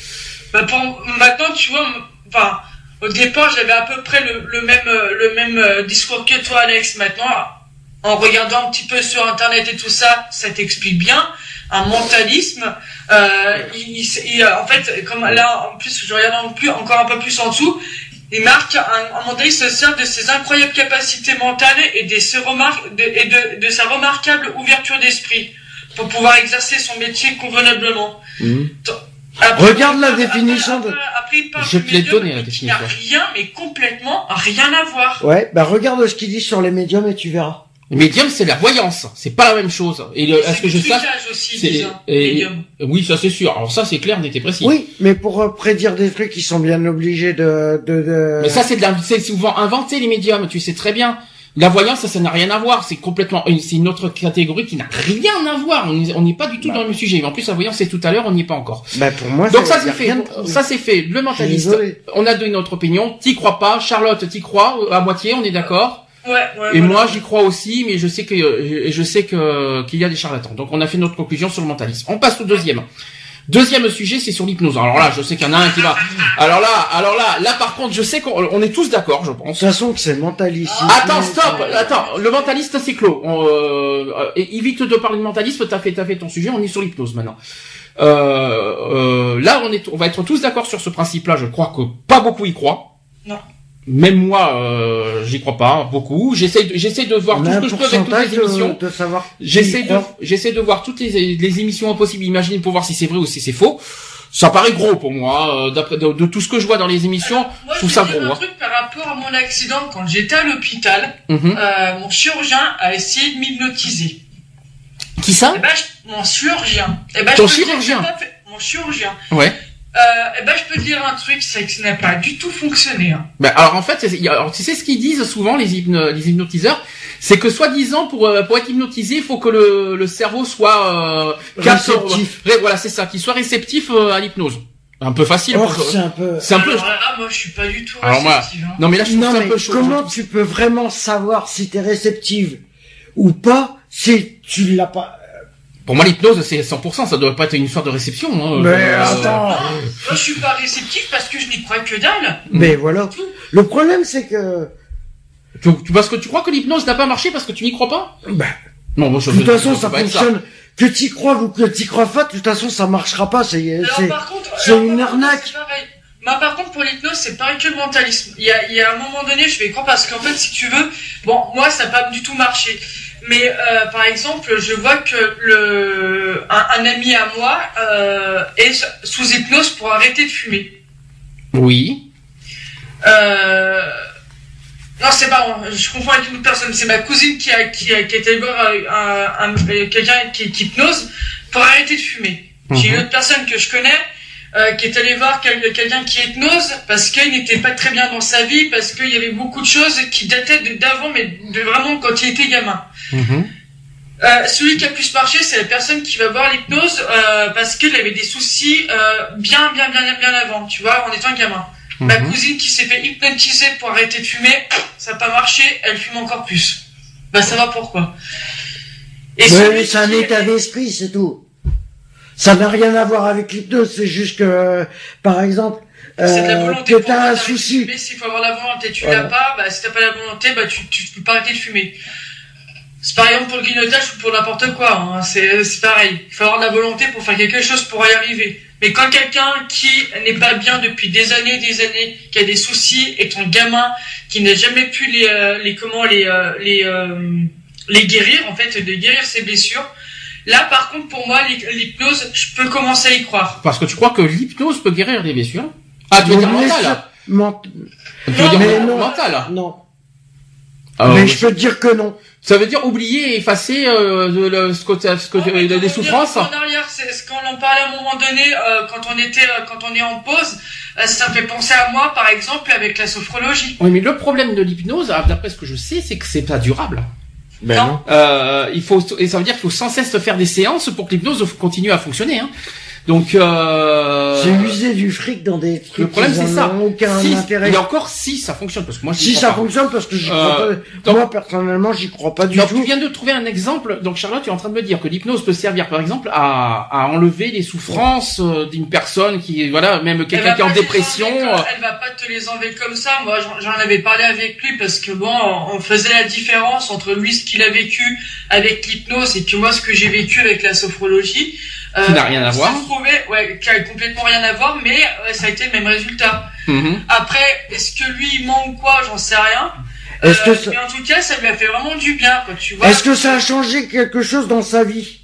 Bah, pour, maintenant, tu vois, enfin, au départ, j'avais à peu près le, le même, euh, le même euh, discours que toi, Alex. Maintenant, en regardant un petit peu sur Internet et tout ça, ça t'explique bien. Un mentalisme, euh, il, il- il- en fait, comme là, en plus, je regarde en plus, encore un peu plus en dessous, il marque un, un mentaliste se sert de ses incroyables capacités mentales et, de ses remar- de, et de, de sa remarquable ouverture d'esprit pour pouvoir exercer son métier convenablement. Après, Regarde la après, définition après, de- il Je te la mais qui n'a définition. rien, mais complètement rien à voir. Ouais, bah regarde ce qu'il dit sur les médiums et tu verras. Le médium c'est la voyance. C'est pas la même chose. Et le- est-ce C'est que je sache aussi, et- médium. Oui, ça c'est sûr. Alors ça c'est clair, n'était précis. Oui, mais pour euh, prédire des trucs, ils sont bien obligés de... de, de... Mais ça, c'est de la- c'est souvent inventé les médiums, tu sais très bien. La voyance, ça, ça n'a rien à voir. C'est complètement, une- c'est une autre catégorie qui n'a rien à voir. On n'est- on pas du tout Bah. dans le même sujet. Mais en plus, la voyance, c'est tout à l'heure, on n'y est pas encore. Bah pour moi, Donc ça, c'est a fait. de. Ça, c'est fait. Le mentaliste. On a donné notre opinion. T'y crois pas. Charlotte, t'y crois à moitié. On est d'accord. Ouais, ouais, Et voilà. moi, j'y crois aussi, mais je sais que, euh, je sais que, qu'il y a des charlatans. Donc, on a fait notre conclusion sur le mentalisme. On passe au deuxième. Deuxième sujet, c'est sur l'hypnose. Alors là, je sais qu'il y en a un qui va. Alors là, alors là, là, par contre, je sais qu'on on est tous d'accord, je De pense. toute façon, que c'est mentaliste. Attends, stop, attends. Le mentaliste, c'est clos. On, euh, évite de parler de mentalisme. T'as fait, t'as fait ton sujet. On est sur l'hypnose maintenant. Euh, euh, là, on est, on va être tous d'accord sur ce principe-là. Je crois que pas beaucoup y croient. Non. Même moi, euh, j'y crois pas beaucoup. J'essaie, de, j'essaie de voir On tout ce que je peux avec toutes les émissions. de, de savoir. J'essaie de, j'essaie de voir toutes les, les émissions possibles, imaginer pour voir si c'est vrai ou si c'est faux. Ça paraît gros pour moi, euh, d'après de, de tout ce que je vois dans les émissions. Moi, je je trouve vais ça gros. un hein. truc par rapport à mon accident quand j'étais à l'hôpital. Mhm. Euh, mon chirurgien a essayé de m'hypnotiser. Qui ça? Eh ben, je- mon chirurgien. Eh ben, Ton je chirurgien j'ai pas fait- Mon chirurgien. Ouais. Euh, eh ben, je peux te dire un truc, c'est que ça n'a pas du tout fonctionné. Hein. Ben, alors en fait, alors, tu sais ce qu'ils disent souvent les, hypno- les hypnotiseurs, c'est que soi-disant pour euh, pour être hypnotisé, il faut que le, le cerveau soit euh, Réceptif. Ré- voilà, c'est ça, qu'il soit réceptif euh, à l'hypnose. Un peu facile. Or, pour- c'est un peu... C'est un peu. Alors là, moi, je suis pas du tout Alors, moi- hein. Non mais là je trouve Non ça un peu chaud. comment tu peux vraiment savoir si t'es réceptive ou pas si tu l'as pas Pour moi l'hypnose c'est 100%, ça doit pas être une sorte de réception. Hein, Mais Euh, attends moi, je suis pas réceptif parce que je n'y crois que dalle. Mais voilà. Le problème c'est que Tu, tu- parce que tu crois que l'hypnose n'a pas marché parce que tu n'y crois pas? Bah, Non, moi, je De toute façon, ça fonctionne. Que t'y crois ou que t'y crois pas, de toute façon, ça marchera pas. C'est, c'est, par contre, c'est alors, une par contre, arnaque. Moi, par contre, pour l'hypnose, c'est pareil que le mentalisme. Il y a, il y a un moment donné, je vais y croire parce qu'en fait, si tu veux, bon, moi, ça n'a pas du tout marché. Mais euh, par exemple, je vois que le un, un ami à moi euh, est sous hypnose pour arrêter de fumer. Oui. Euh... Non, c'est pas je confonds avec une autre personne. C'est ma cousine qui a, qui a, qui a été voir euh, un, un- euh, quelqu'un qui, qui hypnose pour arrêter de fumer. J'ai une Mhm. autre personne que je connais euh, qui est allée voir quel- quelqu'un qui hypnose parce qu'il n'était pas très bien dans sa vie, parce qu'il y avait beaucoup de choses qui dataient de- d'avant, mais de vraiment quand il était gamin. Mhm. Euh, celui qui a plus marché, c'est la personne qui va voir l'hypnose euh, parce qu'il avait des soucis euh, bien, bien, bien, bien avant, tu vois, en étant gamin. Ma Mhm. cousine qui s'est fait hypnotiser pour arrêter de fumer, ça n'a pas marché, elle fume encore plus. Bah ça va pourquoi? Et Ouais, celui c'est un qui- état d'esprit, c'est tout. Ça n'a rien à voir avec l'hypnose, c'est juste que, par exemple, c'est de la euh, volonté que pour t'as un souci. fumer, s'il faut avoir la volonté, tu Voilà. l'as pas, bah si t'as pas la volonté, bah tu, tu peux pas arrêter de fumer. C'est par exemple pour le grignotage ou pour n'importe quoi, hein. c'est pareil. Il faut avoir de la volonté pour faire quelque chose pour y arriver. Mais quand quelqu'un qui n'est pas bien depuis des années, des années, qui a des soucis, est un gamin qui n'a jamais pu les, euh, les comment les euh, les euh, les guérir en fait, de guérir ses blessures. Là, par contre, pour moi, l'hy- l'hypnose, je peux commencer à y croire. Parce que tu crois que l'hypnose peut guérir des blessures Ah, tu veux dire Mais mental ça- ment- Tu veux dire mais men- non. mental Non. Mais je peux te dire que non. Ça veut dire oublier et effacer euh, de- ce côté, ce des souffrances revenir En arrière, c'est ce qu'on en parlait à un moment donné euh, quand on était euh, quand on est en pause. euh, ça me fait penser à moi, par exemple, avec la sophrologie. Oui, mais le problème de l'hypnose, ah, d'après ce que je sais, c'est que c'est pas durable. Ben Non. Euh, il faut et ça veut dire qu'il faut sans cesse faire des séances pour que l'hypnose continue à fonctionner. Hein. Donc euh, C'est user du fric dans des trucs le problème qui c'est ça. aucun Si- intérêt. et encore si ça fonctionne parce que moi Si ça pas. fonctionne, parce que j'y Euh, crois pas. donc- Moi, personnellement, j'y crois pas du Donc tu viens de trouver un exemple. Donc Charlotte, tu es en train de me dire que l'hypnose peut servir, par exemple, à, à enlever les souffrances euh, d'une personne qui, voilà, même quelqu'un qui est en pas dépression. euh, comme- Elle va pas te les enlever comme ça. Moi, j'en- j'en avais parlé avec lui parce que bon, on faisait la différence entre lui ce qu'il a vécu avec l'hypnose et que moi ce que j'ai vécu avec la sophrologie. Euh, Qui n'a rien à voir. trouvait, ouais, qui a complètement rien à voir, mais euh, ça a été le même résultat. mhm. Après, est-ce que lui il manque quoi J'en sais rien. Est-ce que Euh, ça- Mais en tout cas, ça lui a fait vraiment du bien, quoi, tu vois. Est-ce que ça a changé quelque chose dans sa vie?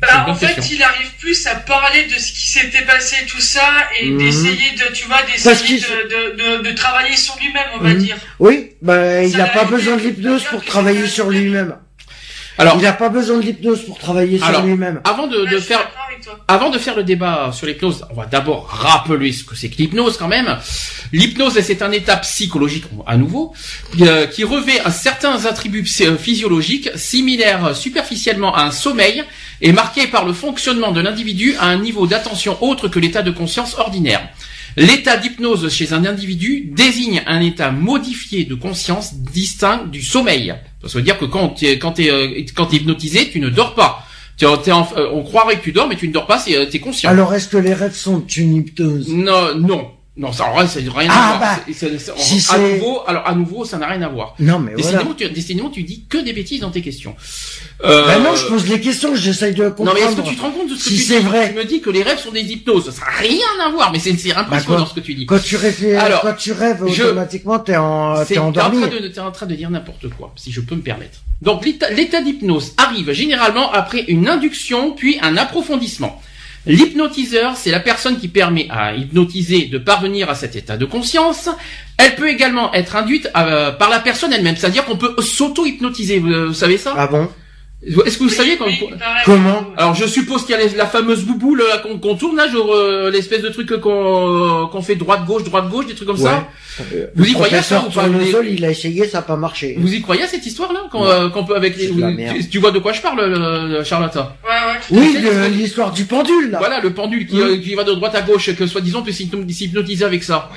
Bah, en fait, question. il arrive plus à parler de ce qui s'était passé, tout ça, et Mhm. d'essayer de, tu vois, d'essayer de, de, de, de travailler sur lui-même, on va Mhm. dire. Oui, ben il n'a a pas besoin de l'hypnose pour travailler sur lui-même. Alors, Il n'a pas besoin de l'hypnose pour travailler sur Alors, lui-même. avant de, Ouais, faire, avant de faire le débat sur l'hypnose, on va d'abord rappeler ce que c'est que l'hypnose quand même. L'hypnose, c'est un état psychologique, à nouveau, euh, qui revêt certains attributs psy- physiologiques similaires superficiellement à un sommeil et marqué par le fonctionnement de l'individu à un niveau d'attention autre que l'état de conscience ordinaire. L'état d'hypnose chez un individu désigne un état modifié de conscience distinct du sommeil. Ça veut dire que quand tu es, quand t'es, euh, quand hypnotisé, tu ne dors pas. En- euh, on croirait que tu dors, mais tu ne dors pas, c'est, euh, t'es conscient. Alors, est-ce que les rêves sont une hypnose? Non, non. Non, ça, n'a rien Ah, à voir. bah, C'est- c'est- c'est- si à c'est- nouveau, alors, à nouveau, ça n'a rien à voir. Non, mais voilà. Décidément, tu, décidément, tu dis que des bêtises dans tes questions. Euh, Ben non, je pose les questions, j'essaye de non, comprendre. mais est-ce que tu te rends compte de ce que Si tu c'est dis? vrai. Tu me dis que les rêves sont des hypnoses. Ça n'a rien à voir, mais c'est c'est impressionnant quoi ce que tu dis. Quand tu rêves, Alors, quand tu rêves, automatiquement, t'es en, t'es endormi. en train de, t'es en train de dire n'importe quoi, si je peux me permettre. Donc l'état d'hypnose arrive généralement après une induction puis un approfondissement. L'hypnotiseur, c'est la personne qui permet à hypnotiser de parvenir à cet état de conscience. Elle peut également être induite euh, par la personne elle-même, c'est-à-dire qu'on peut s'auto-hypnotiser. Vous, vous savez ça? Ah bon? Est-ce que vous saviez quand Oui. Comment alors je suppose qu'il y a les- la fameuse bouboule là, qu'on tourne là, genre euh, l'espèce de truc qu'on qu'on fait droite gauche droite gauche, des trucs comme ça. Euh, Vous y croyez à ça ou pas Tournesol, il a essayé, ça n'a pas marché. Vous y croyez à cette histoire-là qu'on Ouais. euh, qu'on peut avec les C'est de la tu- merde. tu, vois de quoi je parle, le, le Charlotte Ouais, ouais. Oui, histoire l'histoire du pendule, là. Voilà le pendule qui, Mm. euh, qui va de droite à gauche, que soi-disant peut s'hypno- s'hypnotiser avec ça.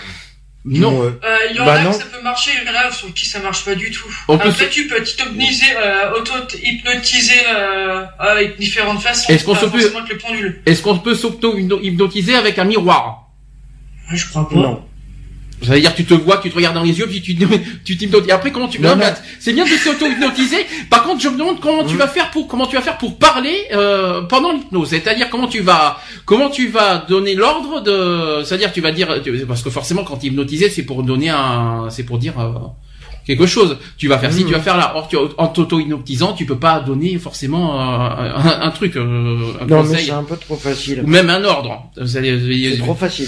Non. Euh, Il y en Bah a non. que ça peut marcher, il y en a sur qui ça marche pas du tout. Peut Après, tu peux t'hypnotiser, euh, auto-hypnotiser euh, avec différentes façons. Est-ce qu'on se peut-. Est-ce qu'on peut s'auto-hypnotiser avec un miroir? Ouais, Je crois pas. Non. Ça veut dire tu te vois, tu te regardes dans les yeux, puis tu tu t'hypnotises. Et après comment tu Non, c'est bien de s'auto-hypnotiser. Par contre, je me demande comment tu vas faire pour comment tu vas faire pour parler euh, pendant l'hypnose. C'est-à-dire comment tu vas comment tu vas donner l'ordre de c'est-à-dire tu vas dire parce que forcément quand tu es hypnotisé, c'est pour donner un c'est pour dire euh, quelque chose. Tu vas faire ci, tu vas faire là. Or tu, en t'auto-hypnotisant, tu peux pas donner forcément euh, un, un truc euh, un Non, mais conseil c'est un peu trop facile. ou même un ordre. C'est trop facile.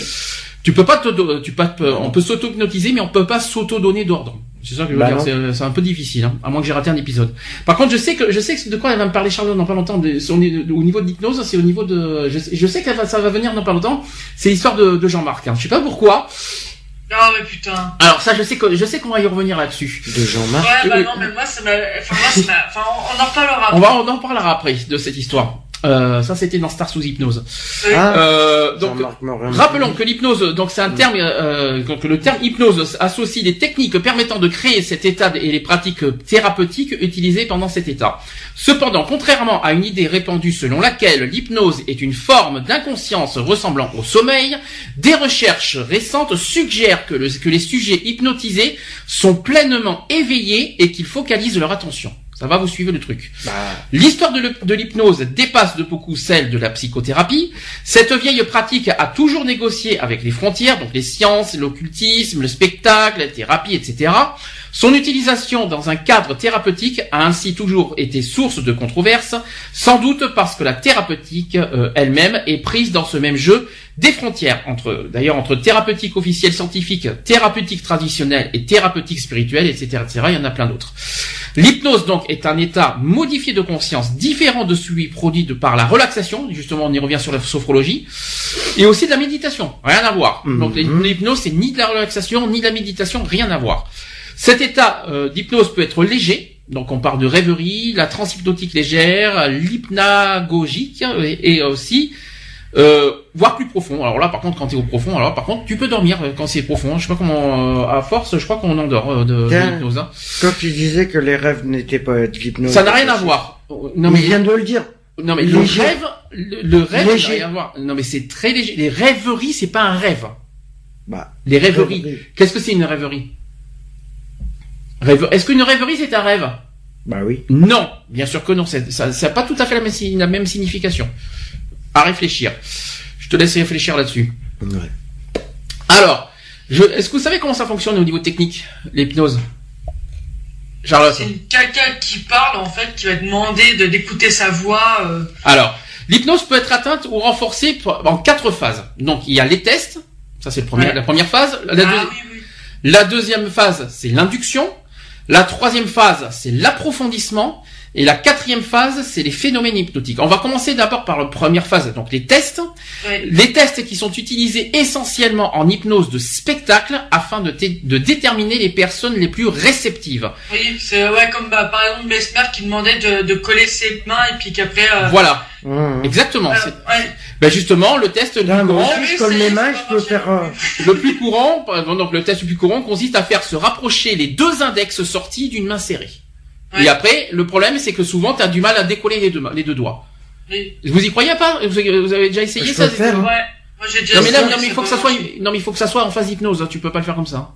Tu peux pas t'auto- tu pas, on peut s'auto-hypnotiser, mais on peut pas s'auto-donner d'ordre. C'est ça que je veux Bah dire. non. C'est, c'est un peu difficile, hein, à moins que j'ai raté un épisode. Par contre, je sais que je sais que de quoi elle va me parler Charlotte dans pas longtemps. De, au, au niveau de l'hypnose, c'est au niveau de. Je, sais- je sais que ça va venir dans pas longtemps. C'est l'histoire de, de Jean-Marc. Hein. Je sais pas pourquoi. Ah mais putain. Alors ça, je sais que je sais qu'on va y revenir là-dessus. De Jean-Marc. Ouais, bah euh, non, mais moi, ça m'a. Enfin, moi, ça m'a. Enfin, on, on en reparlera. On va on en parlera après de cette histoire. Euh, ça, c'était dans Star sous hypnose. Oui. Ah, Euh, donc. Rappelons que l'hypnose, donc c'est un terme, euh, que le terme hypnose associe les techniques permettant de créer cet état et les pratiques thérapeutiques utilisées pendant cet état. Cependant, contrairement à une idée répandue selon laquelle l'hypnose est une forme d'inconscience ressemblant au sommeil, des recherches récentes suggèrent que, le- que les sujets hypnotisés sont pleinement éveillés et qu'ils focalisent leur attention. Ça va, vous suivez le truc. Bah, L'histoire de l'hypnose dépasse de beaucoup celle de la psychothérapie. Cette vieille pratique a toujours négocié avec les frontières, donc les sciences, l'occultisme, le spectacle, la thérapie, etc. Son utilisation dans un cadre thérapeutique a ainsi toujours été source de controverses, sans doute parce que la thérapeutique euh, elle-même est prise dans ce même jeu des frontières entre, d'ailleurs, entre thérapeutique officielle scientifique, thérapeutique traditionnelle et thérapeutique spirituelle, etc., etc. Il y en a plein d'autres. L'hypnose donc est un état modifié de conscience différent de celui produit de par la relaxation, justement on y revient sur la sophrologie, et aussi de la méditation, rien à voir. Mhm. Donc l'hypnose c'est ni de la relaxation ni de la méditation, rien à voir. Cet état euh, d'hypnose peut être léger, donc on parle de rêverie, la transhypnotique légère, l'hypnagogique et, et aussi euh, voire plus profond. Alors là, par contre, quand tu es au profond, alors par contre, tu peux dormir euh, quand c'est profond. Je sais pas comment, euh, à force, je crois qu'on endort euh, de, de l'hypnose. hein. quand tu disais que les rêves n'étaient pas de l'hypnose. Ça n'a rien à voir. Non mais Il vient de le dire. non mais le Léger. rêve, le, le rêve n'a rien à voir. Non mais c'est très léger. Les rêveries, c'est pas un rêve. Bah, Les rêveries. rêverie. Qu'est-ce que c'est une rêverie? Rêve. Est-ce qu'une rêverie c'est un rêve? Bah oui. Non, bien sûr que non. c'est- Ça n'a pas tout à fait la même, si- la même signification. À réfléchir. Je te laisse réfléchir là-dessus. Ouais. Alors, je, est-ce que vous savez comment ça fonctionne au niveau technique, l'hypnose? Charlotte. C'est quelqu'un qui parle, en fait, qui va demander de d'écouter sa voix. euh, Alors, l'hypnose peut être atteinte ou renforcée en quatre phases. Donc, il y a les tests. Ça, c'est le premier, Ouais. la première phase. La, Ah deux- oui, oui. la deuxième phase, c'est l'induction. La troisième phase, c'est l'approfondissement. Et la quatrième phase, c'est les phénomènes hypnotiques. On va commencer d'abord par la première phase, donc les tests. Ouais. Les tests qui sont utilisés essentiellement en hypnose de spectacle afin de, déterminer les personnes les plus réceptives. Oui, c'est ouais, comme bah, par exemple Mesmer qui demandait de, de coller ses mains et puis qu'après. Euh, Voilà, Mmh. exactement. euh, ouais. Ben justement, le test le plus courant, oui, les mains, je peux faire. euh, le plus courant, donc le test le plus courant consiste à faire se rapprocher les deux index sortis d'une main serrée. Ouais. Et après, le problème, c'est que souvent, tu as du mal à décoller les deux, les deux doigts. Oui. Vous y croyez pas vous avez, vous avez déjà essayé Je ça faire, Ouais. hein. Moi j'ai déjà Non mais là, non, mais il c'est faut que ça soit, non mais il faut que ça soit en phase hypnose. hein, tu peux pas le faire comme ça.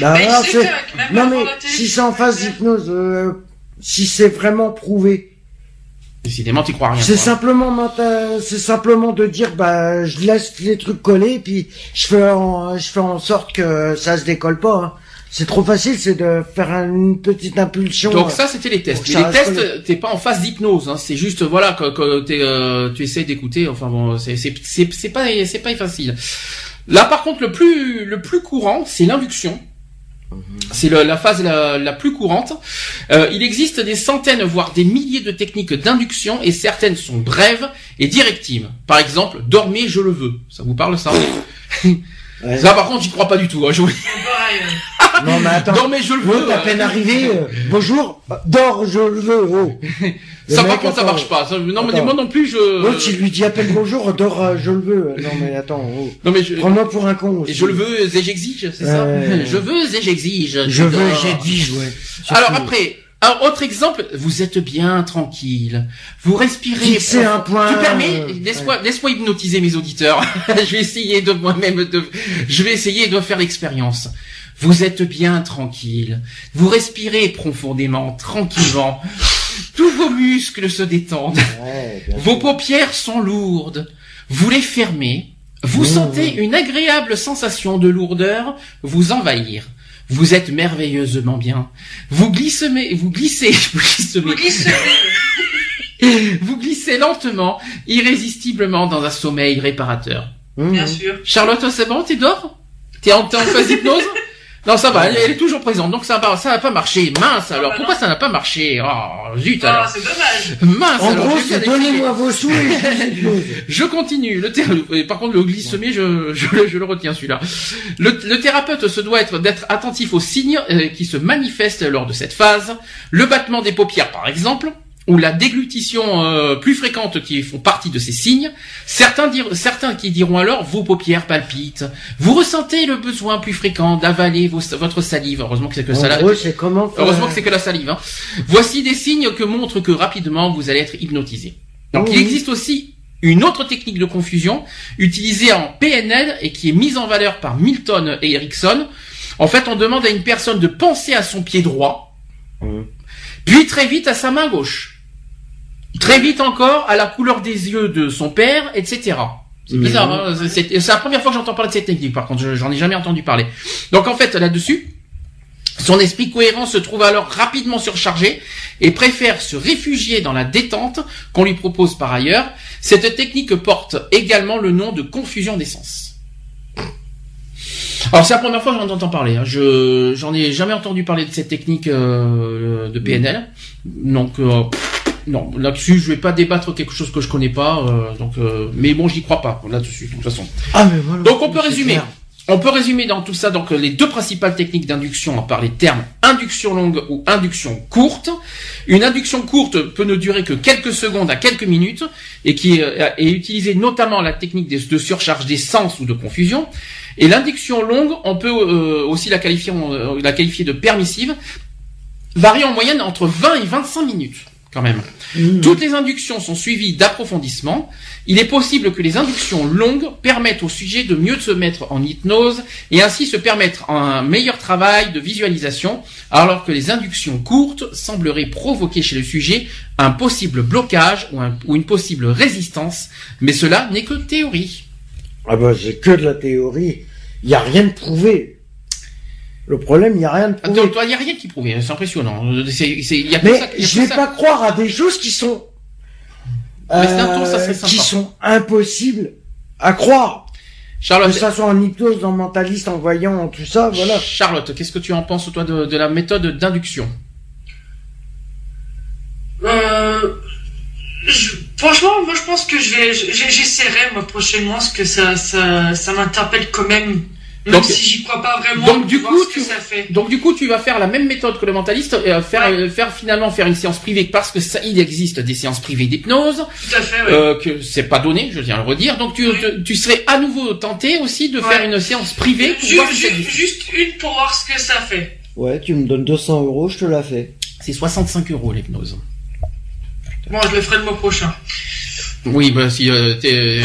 Bah, Mais c'est- Non mais si c'est en phase d'hypnose, euh, si c'est vraiment prouvé, Décidément, tu crois rien. c'est toi. simplement menta- c'est simplement de dire bah je laisse les trucs coller puis je fais en, je fais en sorte que ça se décolle pas. hein. C'est trop facile, c'est de faire une petite impulsion. Donc euh, ça, c'était les tests. Mais les tests, t'es pas en phase d'hypnose. Hein. C'est juste, voilà, que, que t'es, euh, tu essaies d'écouter. Enfin bon, c'est c'est c'est c'est pas c'est pas facile. Là, par contre, le plus le plus courant, c'est l'induction. C'est le- la phase la, la plus courante. Euh, il existe des centaines, voire des milliers de techniques d'induction et certaines sont brèves et directives. Par exemple, dormez, je le veux. Ça vous parle ça? Ouais. Ça, par contre, j'y crois pas du tout. Hein. Je C'est euh. Non mais attends. Dormez, je le veux. À euh. peine arrivé, euh, bonjour, euh, dors, je le veux. Oh. Le Ça, mec, par contre, ça attends, marche pas. Ça, non, mais moi non plus, je. L'autre, il lui dit à peine bonjour, dors, euh, je le veux. Non mais attends, oh. Non, mais je. prends-moi pour un con. Et je le veux et j'exige, c'est ça. Je veux et j'exige. Je veux, j'ai dit, ouais. Alors après, Alors, autre exemple, vous êtes bien tranquille. Vous respirez. Fixez un point. Tu permets euh, Laisse-moi, laisse-moi hypnotiser mes auditeurs. je vais essayer de moi-même de, je vais essayer de faire l'expérience. Vous êtes bien tranquille. Vous respirez profondément, tranquillement. Tous vos muscles se détendent. Ouais, Vos paupières sont lourdes. Vous les fermez. Vous Mmh. sentez une agréable sensation de lourdeur vous envahir. Vous êtes merveilleusement bien. Vous glissez, vous glissez, vous glissez, Vous glissez. vous glissez lentement, irrésistiblement dans un sommeil réparateur. Mmh. Bien sûr. Charlotte, c'est bon, t'es dehors? T'es en, t'es en phase d'hypnose? Non, ça va, elle, elle est toujours présente, donc ça va, ça n'a pas marché. Mince alors, bah pourquoi non. ça n'a pas marché Oh, zut Ah, alors. c'est dommage. Mince En alors, gros, donnez-moi vos sous et je continue. Le et Par contre, le glissement, je, je, le- je le retiens celui-là. Le, le thérapeute se doit être d'être attentif aux signes euh, qui se manifestent lors de cette phase. Le battement des paupières, par exemple, ou la déglutition euh, plus fréquente qui font partie de ces signes. Certains, certains qui diront alors vos paupières palpitent. Vous ressentez le besoin plus fréquent d'avaler vos- votre salive. Heureusement que c'est que ça. En là. gros, c'est comment faire- Heureusement que c'est que la salive. Hein. Voici des signes que montrent que rapidement vous allez être hypnotisé. Donc il existe aussi une autre technique de confusion utilisée en PNL et qui est mise en valeur par Milton et Erickson. En fait, on demande à une personne de penser à son pied droit, Mhm. puis très vite à sa main gauche, très vite encore à la couleur des yeux de son père, etc. C'est bizarre, hein, c'est c'est la première fois que j'entends parler de cette technique. Par contre, je- j'en ai jamais entendu parler. Donc en fait, là-dessus, son esprit cohérent se trouve alors rapidement surchargé et préfère se réfugier dans la détente qu'on lui propose par ailleurs. Cette technique porte également le nom de confusion des sens. Alors c'est la première fois que j'en entends parler. hein. Je j'en ai jamais entendu parler de cette technique euh, de PNL. Donc euh, non, là-dessus je vais pas débattre quelque chose que je connais pas. euh, donc euh, mais bon j'y crois pas là-dessus de toute façon. Ah, mais voilà. Donc on peut résumer. clair. On peut résumer dans tout ça donc les deux principales techniques d'induction par les termes induction longue ou induction courte. Une induction courte peut ne durer que quelques secondes à quelques minutes et qui est, est utilisée notamment la technique de, surcharge des sens ou de confusion. Et l'induction longue, on peut euh, aussi la qualifier, euh, la qualifier de permissive, varie en moyenne entre 20 et 25 minutes quand même. Mmh. Toutes les inductions sont suivies d'approfondissements. Il est possible que les inductions longues permettent au sujet de mieux se mettre en hypnose et ainsi se permettre un meilleur travail de visualisation, alors que les inductions courtes sembleraient provoquer chez le sujet un possible blocage ou, un- ou une possible résistance, mais cela n'est que théorie. Ah bah, c'est que de la théorie. Il y a rien de prouvé. Le problème, il y a rien de prouvé. Attends, toi, il n'y a rien qui prouve, c'est impressionnant. C'est- c'est- il y a que Mais ça- y a je que vais ça. pas croire à des choses qui sont euh, tour, ça qui sont impossibles à croire. Que Charlotte, ça soit en hypnose, en mentaliste, en voyant, en tout ça, voilà. Charlotte, qu'est-ce que tu en penses toi de, de la méthode d'induction? Euh, je- franchement, moi je pense que je vais, j'ai- j'essaierai moi prochainement parce que ça, ça, ça m'interpelle quand même. Même Donc- si j'y crois pas vraiment. donc, du voir coup, ce que tu- ça fait. Donc du coup, tu vas faire la même méthode que le mentaliste, euh, faire, Ouais. euh, faire finalement faire une séance privée parce que ça, il existe des séances privées d'hypnose, Tout à fait, ouais. euh, que c'est pas donné, je viens de le redire. Donc tu, Oui. te- tu serais à nouveau tenté aussi de Ouais. faire une séance privée pour Ju- voir si ça ju- existe. juste une pour voir ce que ça fait. Ouais, tu me donnes 200 euros, je te la fais. C'est 65 euros l'hypnose. Bon, je le ferai le mois prochain. Oui, bah si euh, t'es.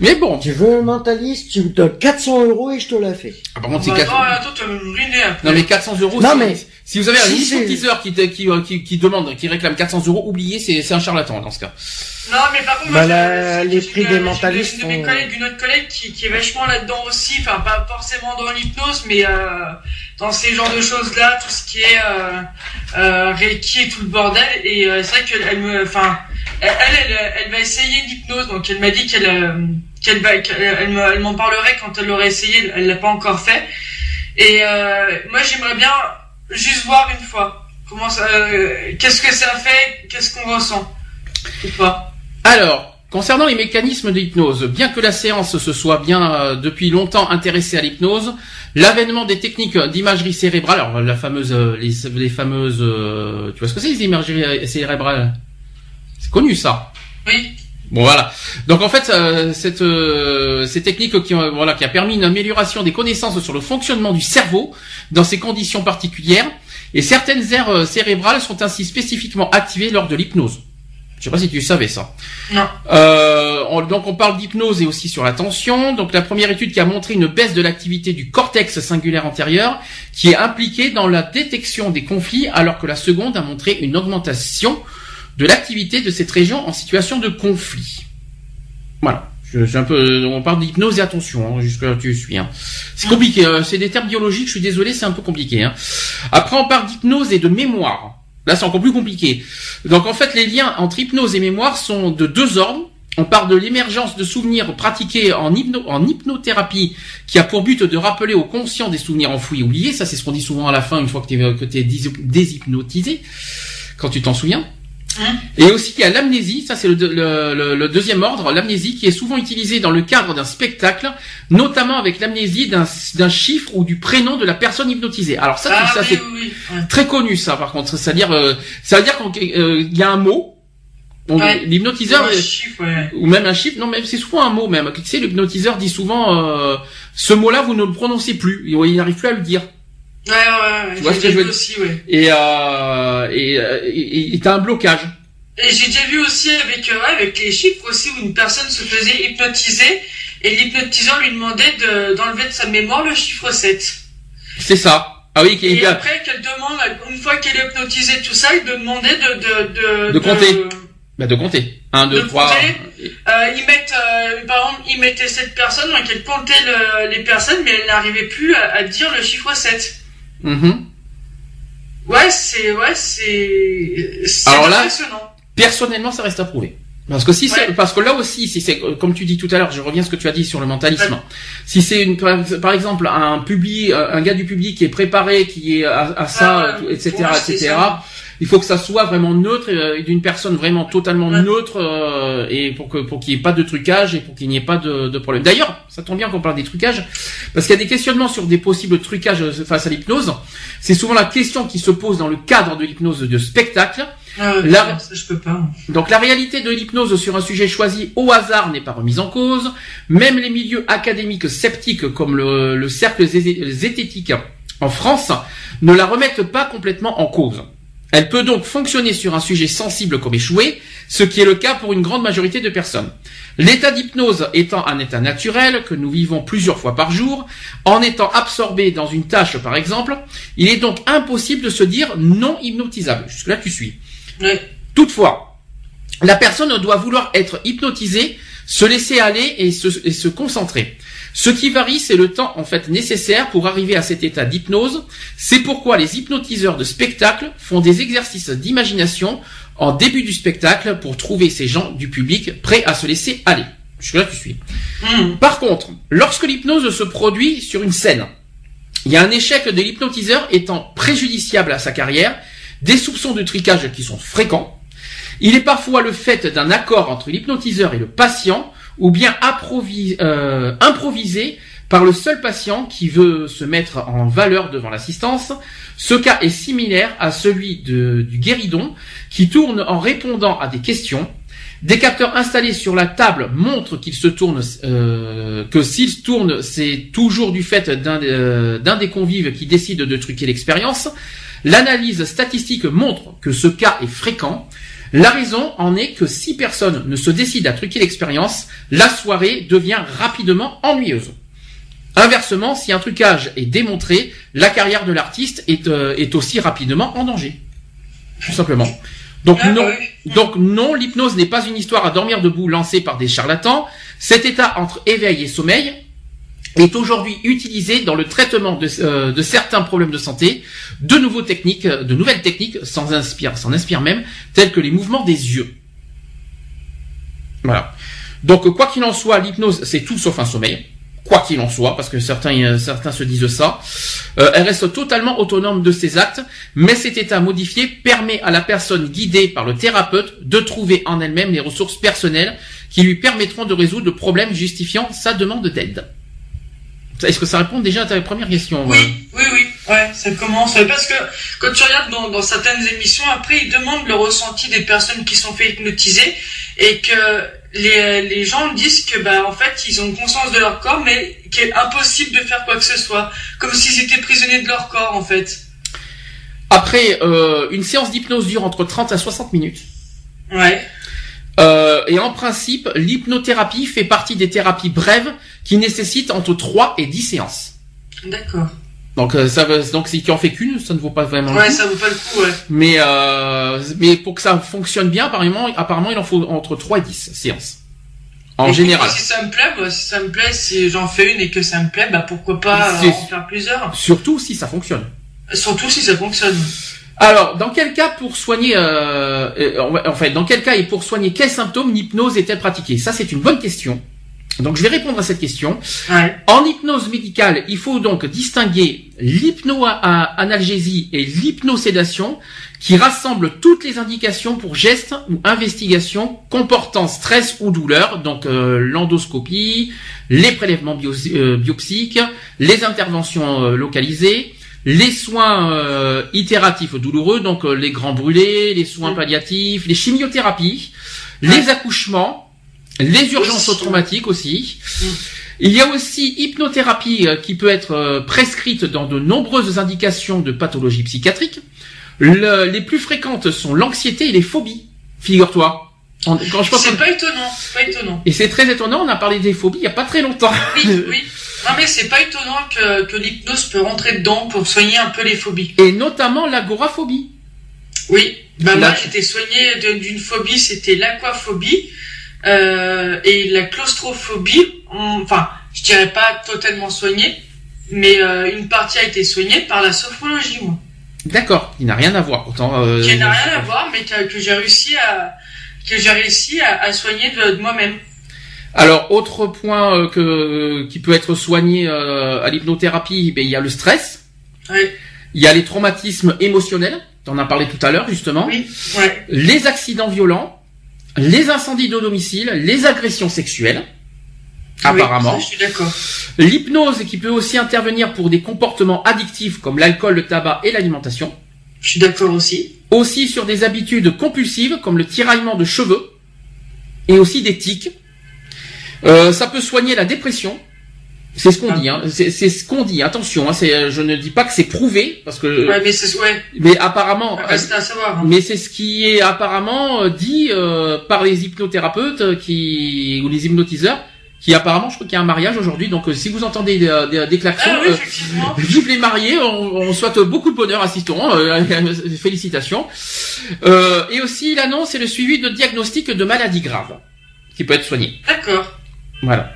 Mais bon, Tu veux un mentaliste, tu me donnes 400 euros et je te la fais. ah, par contre c'est Bah, 4... attends, attends, tu vas me ruiner après. Non mais 400 euros. Non, si, mais- si vous avez un si teaser qui, qui, qui, qui demande, qui réclame 400 euros, oubliez, c'est c'est un charlatan dans ce cas. Non, mais par contre, Bah, moi, les prix une- des j'ai une- mentalistes Une de mes sont- collègues, une autre collègue qui, qui est vachement là-dedans aussi, enfin, pas forcément dans l'hypnose, mais euh, dans ces genres de choses-là, tout ce qui est euh, euh, Reiki et tout le bordel. Et euh, c'est vrai qu'elle elle me, enfin, elle, elle, elle, elle va essayer l'hypnose, donc elle m'a dit qu'elle, euh, qu'elle va, elle me- elle m'en parlerait quand elle l'aurait essayé. Elle l'a pas encore fait. Et euh, moi, j'aimerais bien juste voir une fois comment ça, euh, qu'est-ce que ça fait, qu'est-ce qu'on ressent ou pas. Alors, concernant les mécanismes de l'hypnose, bien que la séance se soit bien euh, depuis longtemps intéressée à l'hypnose, l'avènement des techniques d'imagerie cérébrale, alors la fameuse, euh, les, les fameuses, euh, tu vois ce que c'est les imageries cérébrales? C'est connu ça? Oui. Bon voilà. Donc en fait, euh, cette euh, ces techniques qui ont- voilà qui a permis une amélioration des connaissances sur le fonctionnement du cerveau dans ces conditions particulières Et certaines aires cérébrales sont ainsi spécifiquement activées lors de l'hypnose. Je sais pas si tu savais ça. Non. Euh, donc on parle d'hypnose et aussi sur l'attention. Donc la première étude qui a montré une baisse de l'activité du cortex singulaire antérieur, qui est impliqué dans la détection des conflits, alors que la seconde a montré une augmentation de l'activité de cette région en situation de conflit. Voilà. Je, un peu, on parle d'hypnose et attention, hein, jusque là tu suis. Hein. C'est compliqué, euh, c'est des termes biologiques. Je suis désolé, c'est un peu compliqué. Hein. Après, on parle d'hypnose et de mémoire. Là, c'est encore plus compliqué. Donc, en fait, les liens entre hypnose et mémoire sont de deux ordres. On parle de l'émergence de souvenirs pratiqués en, en hypnothérapie qui a pour but de rappeler au conscient des souvenirs enfouis oubliés. Ça, c'est ce qu'on dit souvent à la fin, une fois que tu es, déshypnotisé, quand tu t'en souviens. Et aussi il y a l'amnésie, ça c'est le, deuxième ordre, l'amnésie qui est souvent utilisée dans le cadre d'un spectacle, notamment avec l'amnésie d'un chiffre ou du prénom de la personne hypnotisée. Alors ça, ah ça c'est très connu ça par contre, c'est-à-dire euh, ça veut dire qu'il euh, y a un mot. L'hypnotiseur ou même un chiffre, non mais c'est souvent un mot même. Tu sais, l'hypnotiseur dit souvent euh, ce mot-là vous ne le prononcez plus, il n'arrive plus à le dire. Ouais, ouais, ouais. Tu vois ce que je veux aussi, ouais. Et, euh, et, euh, et, t'as un blocage. Et j'ai déjà vu aussi avec, euh, avec les chiffres aussi où une personne se faisait hypnotiser et l'hypnotiseur lui demandait d'enlever de, sa mémoire le chiffre 7. C'est ça. Ah oui, et après qu'elle demande, une fois qu'elle est hypnotisée, tout ça, il demandait de, de, de, de compter. Bah de compter. 1, 2, 3. Compter. Euh, ils mettent, euh, par exemple, ils mettaient cette personne, donc elle comptait le, les personnes, mais elle n'arrivait plus à, à, dire le chiffre 7. Mhm. Ouais, c'est ouais, c'est Alors là, personnellement, ça reste à prouver. Parce que si c'est, parce que là aussi, si c'est, comme tu dis tout à l'heure, je reviens à ce que tu as dit sur le mentalisme. Si c'est une, par exemple, un public, un gars du public qui est préparé, qui est à, ça, etc., etc il faut que ça soit vraiment neutre euh, d'une personne vraiment totalement neutre euh, et pour que pour qu'il n'y ait pas de trucage et pour qu'il n'y ait pas de, de problème. D'ailleurs, ça tombe bien qu'on parle des trucages parce qu'il y a des questionnements sur des possibles trucages face à l'hypnose. C'est souvent la question qui se pose dans le cadre de l'hypnose de spectacle. Ah, la... je peux pas. Donc la réalité de l'hypnose sur un sujet choisi au hasard n'est pas remise en cause. Même les milieux académiques sceptiques comme le, le cercle zététique en France ne la remettent pas complètement en cause. Elle peut donc fonctionner sur un sujet sensible comme échoué, ce qui est le cas pour une grande majorité de personnes. L'état d'hypnose étant un état naturel que nous vivons plusieurs fois par jour, en étant absorbé dans une tâche par exemple, il est donc impossible de se dire non hypnotisable. Jusque-là tu suis. Toutefois, la personne doit vouloir être hypnotisée, se laisser aller et se, et se concentrer. Ce qui varie, c'est le temps en fait nécessaire pour arriver à cet état d'hypnose. C'est pourquoi les hypnotiseurs de spectacle font des exercices d'imagination en début du spectacle pour trouver ces gens du public prêts à se laisser aller. Je là, tu suis. Hmm. Par contre, lorsque l'hypnose se produit sur une scène, il y a un échec de l'hypnotiseur étant préjudiciable à sa carrière, des soupçons de tricage qui sont fréquents. Il est parfois le fait d'un accord entre l'hypnotiseur et le patient ou bien euh, improvisé par le seul patient qui veut se mettre en valeur devant l'assistance. Ce cas est similaire à celui du guéridon qui tourne en répondant à des questions. Des capteurs installés sur la table montrent qu'il se tourne, euh, que s'il tourne, c'est toujours du fait euh, d'un des convives qui décide de truquer l'expérience. L'analyse statistique montre que ce cas est fréquent. La raison en est que si personne ne se décide à truquer l'expérience, la soirée devient rapidement ennuyeuse. Inversement, si un trucage est démontré, la carrière de l'artiste est, euh, est aussi rapidement en danger. Tout simplement. Donc ah, non, donc non, l'hypnose n'est pas une histoire à dormir debout lancée par des charlatans. Cet état entre éveil et sommeil est aujourd'hui utilisé dans le traitement de, euh, de, certains problèmes de santé, de nouveaux techniques, de nouvelles techniques, sans inspire, sans inspire même, telles que les mouvements des yeux. Voilà. Donc quoi qu'il en soit, l'hypnose c'est tout sauf un sommeil. Quoi qu'il en soit, parce que certains, euh, certains se disent ça, euh, elle reste totalement autonome de ses actes, mais cet état modifié permet à la personne guidée par le thérapeute de trouver en elle-même les ressources personnelles qui lui permettront de résoudre le problème justifiant sa demande d'aide. Est-ce que ça répond déjà à ta première question Oui, oui, oui. Ouais, ça commence. Parce que quand tu regardes dans, dans certaines émissions, après, ils demandent le ressenti des personnes qui sont fait hypnotiser et que les, les gens disent que, bah, en fait, ils ont conscience de leur corps, mais qu'il est impossible de faire quoi que ce soit. Comme s'ils étaient prisonniers de leur corps, en fait. Après, euh, une séance d'hypnose dure entre 30 à 60 minutes. Ouais. Euh, et en principe, l'hypnothérapie fait partie des thérapies brèves qui nécessitent entre 3 et 10 séances. D'accord. Donc euh, ça veut- donc si tu en fais qu'une, ça ne vaut pas vraiment le Ouais, coup. ça vaut pas le coup, ouais. Mais euh, mais pour que ça fonctionne bien, apparemment, apparemment il en faut entre 3 et 10 séances. En Et général. Si ça me plaît, bah, si ça me plaît, si j'en fais une et que ça me plaît, bah pourquoi pas en faire plusieurs? Surtout si ça fonctionne. Surtout si ça fonctionne. Alors, dans quel cas pour soigner, euh, euh, en fait, dans quel cas et pour soigner quels symptômes l'hypnose est-elle pratiquée? Ça, c'est une bonne question. Donc, je vais répondre à cette question. Ouais. En hypnose médicale, il faut donc distinguer l'hypno-analgésie et l'hypnosédation qui rassemblent toutes les indications pour gestes ou investigations comportant stress ou douleur, donc euh, l'endoscopie, les prélèvements bio- euh, biopsiques, les interventions localisées, les soins euh, itératifs douloureux, donc euh, les grands brûlés, les soins Mm. palliatifs, les chimiothérapies, les accouchements, les urgences traumatiques aussi. Mm. Il y a aussi hypnothérapie euh, qui peut être euh, prescrite dans de nombreuses indications de pathologies psychiatriques. Le- les plus fréquentes sont l'anxiété et les phobies. Figure-toi. Quand je pense C'est pas étonnant, c'est pas étonnant. et c'est très étonnant, on a parlé des phobies il y a pas très longtemps. Oui, oui. Non mais c'est pas étonnant que, que l'hypnose peut rentrer dedans pour soigner un peu les phobies. Et notamment l'agoraphobie. Oui. Bah moi j'étais soignée d'une phobie, c'était l'aquaphobie euh, et la claustrophobie. on- Enfin, je dirais pas totalement soignée, mais euh, une partie a été soignée par la sophrologie, moi. D'accord, il n'a rien à voir. Autant, euh, qui n'a rien à voir, mais que, que j'ai réussi à que j'ai réussi à, à soigner de, de moi-même. Alors, autre point euh, que qui peut être soigné euh, à l'hypnothérapie, ben, il y a le stress, Ouais. il y a les traumatismes émotionnels, on en a parlé tout à l'heure justement, Oui. Ouais. les accidents violents, les incendies de domicile, les agressions sexuelles, apparemment. Oui, ça, je suis d'accord. L'hypnose qui peut aussi intervenir pour des comportements addictifs comme l'alcool, le tabac et l'alimentation. Je suis d'accord aussi. Aussi sur des habitudes compulsives comme le tiraillement de cheveux et aussi des tics. Euh, ça peut soigner la dépression. C'est ce qu'on Ah. dit. Hein. C'est ce qu'on dit. Attention, hein, c'est, je ne dis pas que c'est prouvé parce que, Ouais, mais c'est ouais. mais apparemment, Reste à savoir. hein. mais c'est ce qui est apparemment euh, dit euh, par les hypnothérapeutes euh, qui ou les hypnotiseurs qui apparemment, je crois qu'il y a un mariage aujourd'hui. Donc, euh, si vous entendez des, des, des klaxons, Ah oui, euh. Vive les mariés, on, on souhaite beaucoup de bonheur à Citron, euh, félicitations. Euh, et aussi l'annonce et le suivi de diagnostic de maladies graves, qui peut être soigné. D'accord. Voilà.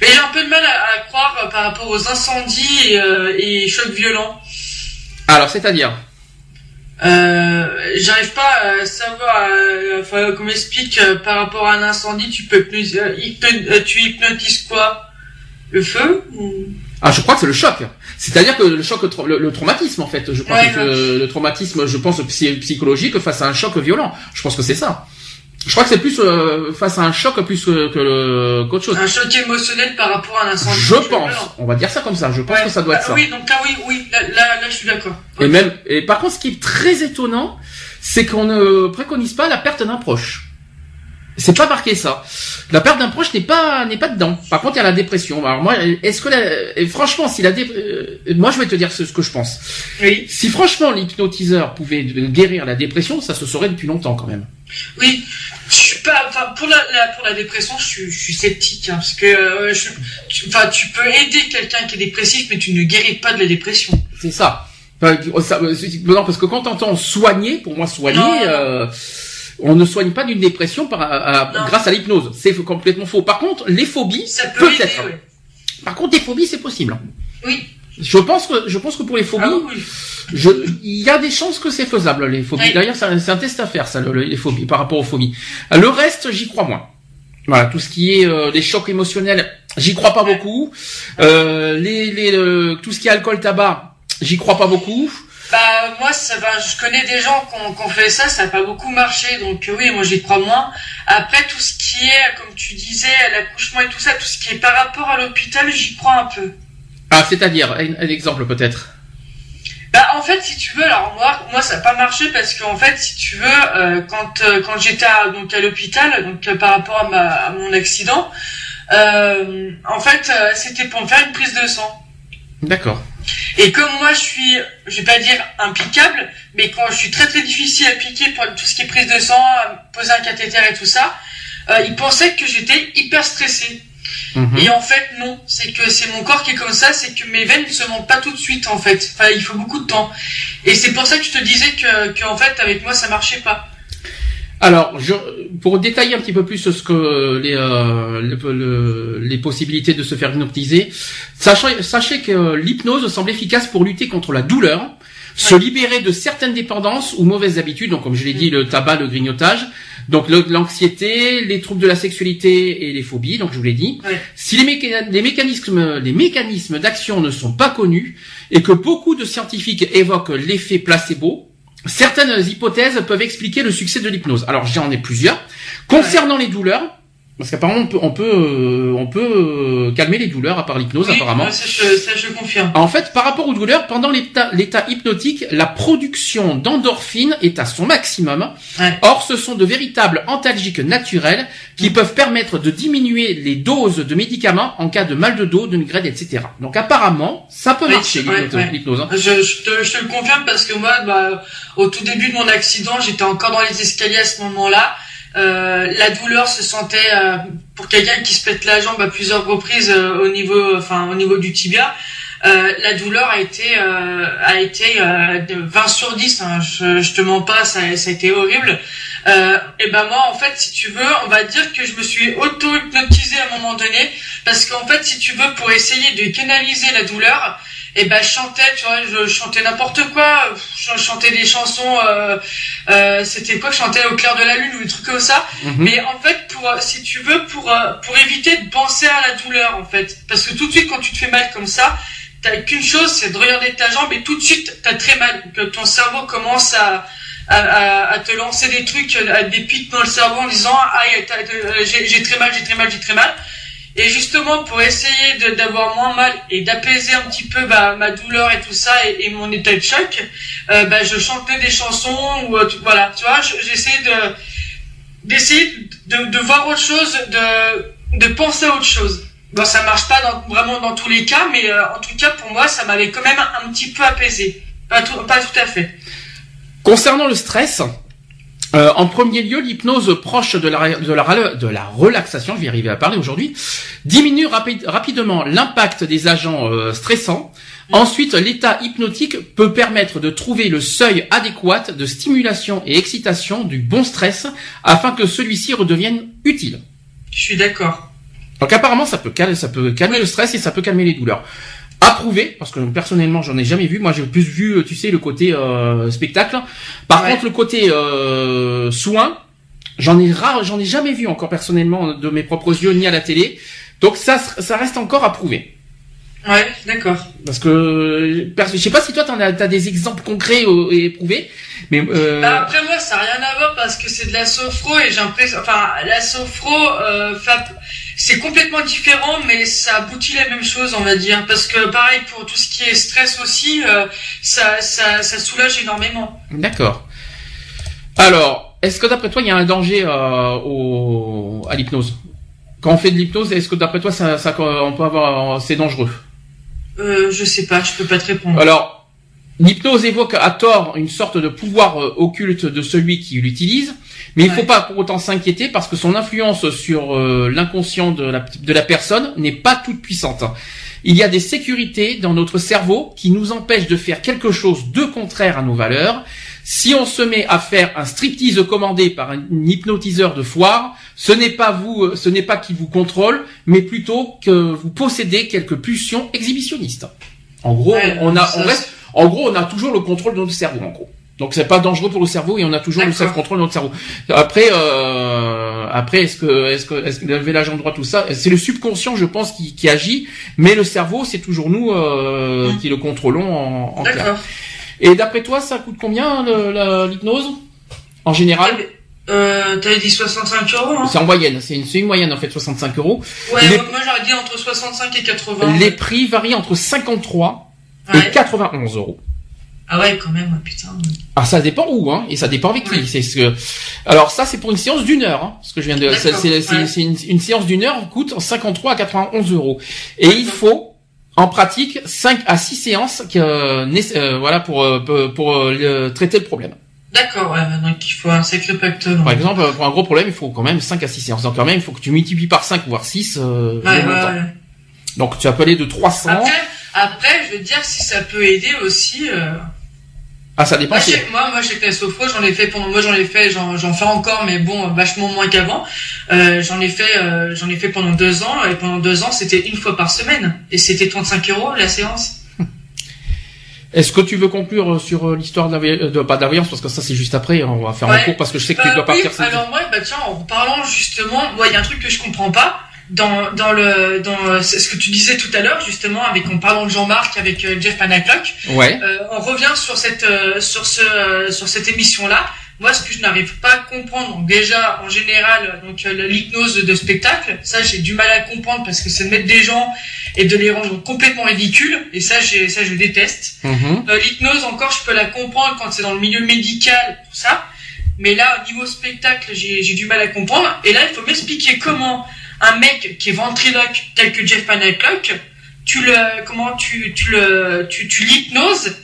Mais j'ai un peu de mal à, à croire euh, par rapport aux incendies et, euh, et chocs violents. Alors, c'est-à-dire Euh, J'arrive pas à savoir, enfin, qu'on m'explique par rapport à un incendie, tu peux euh, hypno- tu hypnotises quoi? Le feu ou- Ah, je crois que c'est le choc. C'est-à-dire que le choc, le, le traumatisme, en fait. Je crois Ouais, que le, le traumatisme, je pense, psy- psychologique face à un choc violent. Je pense que c'est ça. Je crois que c'est plus euh, face à un choc plus que, que le- qu'autre chose. Un choc émotionnel par rapport à un incendie. Je pense. On va dire ça comme ça. Je pense Ouais. que ça doit être Ah ça. Oui, donc là, oui, oui, là, là, là, je suis d'accord. Et même, et par contre, ce qui est très étonnant, c'est qu'on ne préconise pas la perte d'un proche. C'est pas marqué ça. La perte d'un proche n'est pas n'est pas dedans. Par contre, il y a la dépression. Alors moi, est-ce que la, et franchement, si la dé, euh, moi je vais te dire ce, ce que je pense. Oui, Si franchement l'hypnotiseur pouvait guérir la dépression, ça se saurait depuis longtemps quand même. Oui. Je suis pas, enfin, pour la, la- pour la dépression, je suis, je suis sceptique, hein, parce que, euh, je, tu, peux aider quelqu'un qui est dépressif, mais tu ne guéris pas de la dépression. C'est ça. Enfin, ça- c'est- non, parce que quand t'entends soigner, pour moi soigner, euh, on ne soigne pas d'une dépression par, à- Non. grâce à l'hypnose. C'est complètement faux. Par contre, les phobies, Ça peut aider, ouais. Par contre, des phobies, c'est possible. Oui. Je pense que je pense que pour les phobies, Ah oui. je, il y a des chances que c'est faisable les phobies. Oui. D'ailleurs, c'est un, test à faire ça, le- le- les phobies par rapport aux phobies. Le reste, j'y crois moins. Voilà, tout ce qui est euh, les chocs émotionnels, j'y crois pas beaucoup. Euh, les, les euh, tout ce qui est alcool, tabac, j'y crois pas beaucoup. Bah, moi, ça va, je connais des gens qui ont, qui ont fait ça, ça n'a pas beaucoup marché, donc euh, oui, moi j'y crois moins. Après, tout ce qui est, comme tu disais, l'accouchement et tout ça, tout ce qui est par rapport à l'hôpital, j'y crois un peu. Ah, c'est-à-dire un, un exemple peut-être. Bah en fait si tu veux alors moi moi ça n'a pas marché parce qu'en fait si tu veux euh, quand euh, quand j'étais à, donc à l'hôpital donc euh, par rapport à ma à mon accident en fait c'était pour me faire une prise de sang D'accord. Et comme moi, je suis, je vais pas dire impiquable, mais quand je suis très très difficile à piquer pour tout ce qui est prise de sang, poser un cathéter et tout ça, ils pensaient que j'étais hyper stressé. Mhm. Et en fait, non. C'est que c'est mon corps qui est comme ça, c'est que mes veines ne se montent pas tout de suite, en fait. Enfin, il faut beaucoup de temps. Et c'est pour ça que je te disais que, que en fait, avec moi, ça marchait pas. Alors, je, pour détailler un petit peu plus ce que les, euh, le- le- les possibilités de se faire hypnotiser, sachez, sachez que l'hypnose semble efficace pour lutter contre la douleur, se libérer de certaines dépendances ou mauvaises habitudes, donc comme je l'ai dit, le tabac, le grignotage, donc l'anxiété, les troubles de la sexualité et les phobies, donc je vous l'ai dit. Ouais. Si les, méca- les mécanismes, les mécanismes d'action ne sont pas connus et que beaucoup de scientifiques évoquent l'effet placebo, certaines hypothèses peuvent expliquer le succès de l'hypnose. Alors j'en ai plusieurs. Concernant les douleurs, parce qu'apparemment on peut, on peut, euh, on peut euh, calmer les douleurs à part l'hypnose Oui, apparemment. ça, je, ça, je confirme. En fait, par rapport aux douleurs, pendant l'état hypnotique, la production d'endorphines est à son maximum. Ouais. Or, ce sont de véritables antalgiques naturels qui peuvent permettre de diminuer les doses de médicaments en cas de mal de dos, de migraine, etc. Donc apparemment, ça peut marcher ouais, l'hypnose. ouais. l'hypnose, hein. Je, je, te, je te le confirme parce que moi, bah, au tout début de mon accident, j'étais encore dans les escaliers à ce moment-là. Euh, la douleur se sentait euh, pour quelqu'un qui se pète la jambe à plusieurs reprises euh, au niveau, enfin au niveau du tibia. Euh, la douleur a été euh, a été euh, de 20 sur 10. hein. Je, je te mens pas, ça, ça a été horrible. Et ben moi, en fait, si tu veux, on va dire que je me suis auto-hypnotisé à un moment donné, parce qu'en fait, si tu veux, pour essayer de canaliser la douleur, et ben je chantais, tu vois, je chantais n'importe quoi, je chantais des chansons, euh, euh, c'était quoi, je chantais au clair de la lune ou des trucs comme ça. Mhm. Mais en fait, pour, euh, si tu veux, pour euh, pour éviter de penser à la douleur, en fait, parce que tout de suite quand tu te fais mal comme ça, t'as qu'une chose, c'est de regarder ta jambe et tout de suite t'as très mal, que ton cerveau commence à à, à, à te lancer des trucs, à des pics dans le cerveau en disant j'ai j'ai très mal, j'ai très mal, j'ai très mal. Et justement, pour essayer d'avoir moins mal et d'apaiser un petit peu bah, ma douleur et tout ça et, et mon état de choc, euh, bah, je chantais des chansons ou voilà, tu vois, je- j'essayais de d'essayer de, de voir autre chose, de de penser à autre chose. Bon, ça marche pas dans, vraiment dans tous les cas, mais euh, en tout cas pour moi, ça m'avait quand même un, petit peu apaisé. Pas tout, pas tout à fait. Concernant le stress, euh, en premier lieu, l'hypnose proche de la, de, la, de la relaxation, je vais arriver à parler aujourd'hui, diminue rapi- rapidement l'impact des agents euh, stressants. Ensuite, l'état hypnotique peut permettre de trouver le seuil adéquat de stimulation et excitation du bon stress afin que celui-ci redevienne utile. Je suis d'accord. Donc apparemment, ça peut calmer, ça peut calmer le stress et ça peut calmer les douleurs. Approuvé, parce que personnellement, j'en ai jamais vu. Moi, j'ai plus vu, tu sais, le côté euh, spectacle. Par Ouais. contre, le côté euh, soin, j'en ai rare, j'en ai jamais vu encore personnellement de mes propres yeux ni à la télé. Donc ça, ça reste encore approuvé. Ouais, d'accord. Parce que je sais pas si toi t'en as, t'as des exemples concrets euh, et éprouvés, mais euh, Bah, après moi, ça n'a rien à voir parce que c'est de la sophro et j'ai l'impression, enfin, la sophro, euh, c'est complètement différent, mais ça aboutit la même chose, on va dire. Parce que pareil pour tout ce qui est stress aussi, euh, ça, ça, ça soulage énormément. d'accord. Alors, est-ce que d'après toi il y a un danger euh, au, à l'hypnose? Quand on fait de l'hypnose, est-ce que d'après toi ça, ça on peut avoir c'est dangereux? Euh, je sais pas, je peux pas te répondre. Alors, l'hypnose évoque à tort une sorte de pouvoir euh, occulte de celui qui l'utilise, mais il Ouais. faut pas pour autant s'inquiéter parce que son influence sur euh, l'inconscient de la, de la personne n'est pas toute puissante. Il y a des sécurités dans notre cerveau qui nous empêchent de faire quelque chose de contraire à nos valeurs. Si on se met à faire un striptease commandé par un hypnotiseur de foire, ce n'est pas vous, euh, ce n'est pas qui vous contrôle, mais plutôt que vous possédez quelques pulsions exhibitionnistes. En gros, Ouais, on a, on reste, en gros, on a toujours le contrôle de notre cerveau, en gros. Donc c'est pas dangereux pour le cerveau et on a toujours le self-control de notre cerveau. Après, euh, après, est-ce que, est-ce que, est-ce que lever la jambe droite tout ça, c'est le subconscient, je pense, qui, qui agit, mais le cerveau, c'est toujours nous euh, qui le contrôlons en, en clair. D'accord. Et d'après toi, ça coûte combien l'hypnose? En général, Euh, t'avais dit 65 euros, hein? C'est en moyenne, c'est une, moyenne en fait, 65 euros. Ouais, les- moi moi, j'aurais dit entre 65 et 80. Les prix varient entre 53 Ouais. et 91 euros. Ah ouais, quand même, putain. Ah, ça dépend où, hein, et ça dépend avec qui. C'est ce que. Alors ça, c'est pour une séance d'une heure. Hein, ce que je viens de. C'est ouais. une, une séance d'une heure coûte 53 à 91 euros. Et il faut en pratique 5 à 6 séances euh, euh, voilà pour euh, pour, pour, euh, traiter le problème. D'accord, ouais, donc il faut un sacré pactole. Par exemple, pour un gros problème, il faut quand même 5 à 6 séances. Donc quand même, il faut que tu multiplies par 5 voire 6 euh, Ouais, ouais. Donc tu as appelé de 300. Après, après, je veux dire, si ça peut aider aussi. Euh... Ah, ça dépend. Moi, si- moi, moi, j'étais sophro, j'en ai fait pendant, moi, j'en ai fait, j'en, fais encore, mais bon, vachement moins qu'avant. Euh, j'en ai fait, euh, j'en ai fait pendant deux ans, et pendant deux ans, c'était une fois par semaine, et c'était 35 euros la séance. Est-ce que tu veux conclure sur l'histoire de, la de pas de la voyance parce que ça c'est juste après. On va faire un Ouais. cours parce que je sais que tu Euh, dois oui, partir. c'est- alors moi, bah tiens, en parlant justement, moi, il y a un truc que je comprends pas dans dans le dans euh, ce que tu disais tout à l'heure justement avec en parlant de Jean-Marc avec euh, Jeff Panaclock. Ouais. Euh, on revient sur cette euh, sur ce euh, sur cette émission là. Moi, ce que je n'arrive pas à comprendre, donc déjà en général, donc l'hypnose de spectacle, ça j'ai du mal à comprendre parce que c'est de mettre des gens et de les rendre complètement ridicules, et ça j'ai ça je déteste. Mhm. Euh, L'hypnose encore, je peux la comprendre quand c'est dans le milieu médical, tout ça. Mais là, au niveau spectacle, j'ai j'ai du mal à comprendre. Et là, il faut m'expliquer comment un mec qui est ventriloque tel que Jeff Panaclock, tu le, comment tu, tu le, tu, tu l'hypnoses.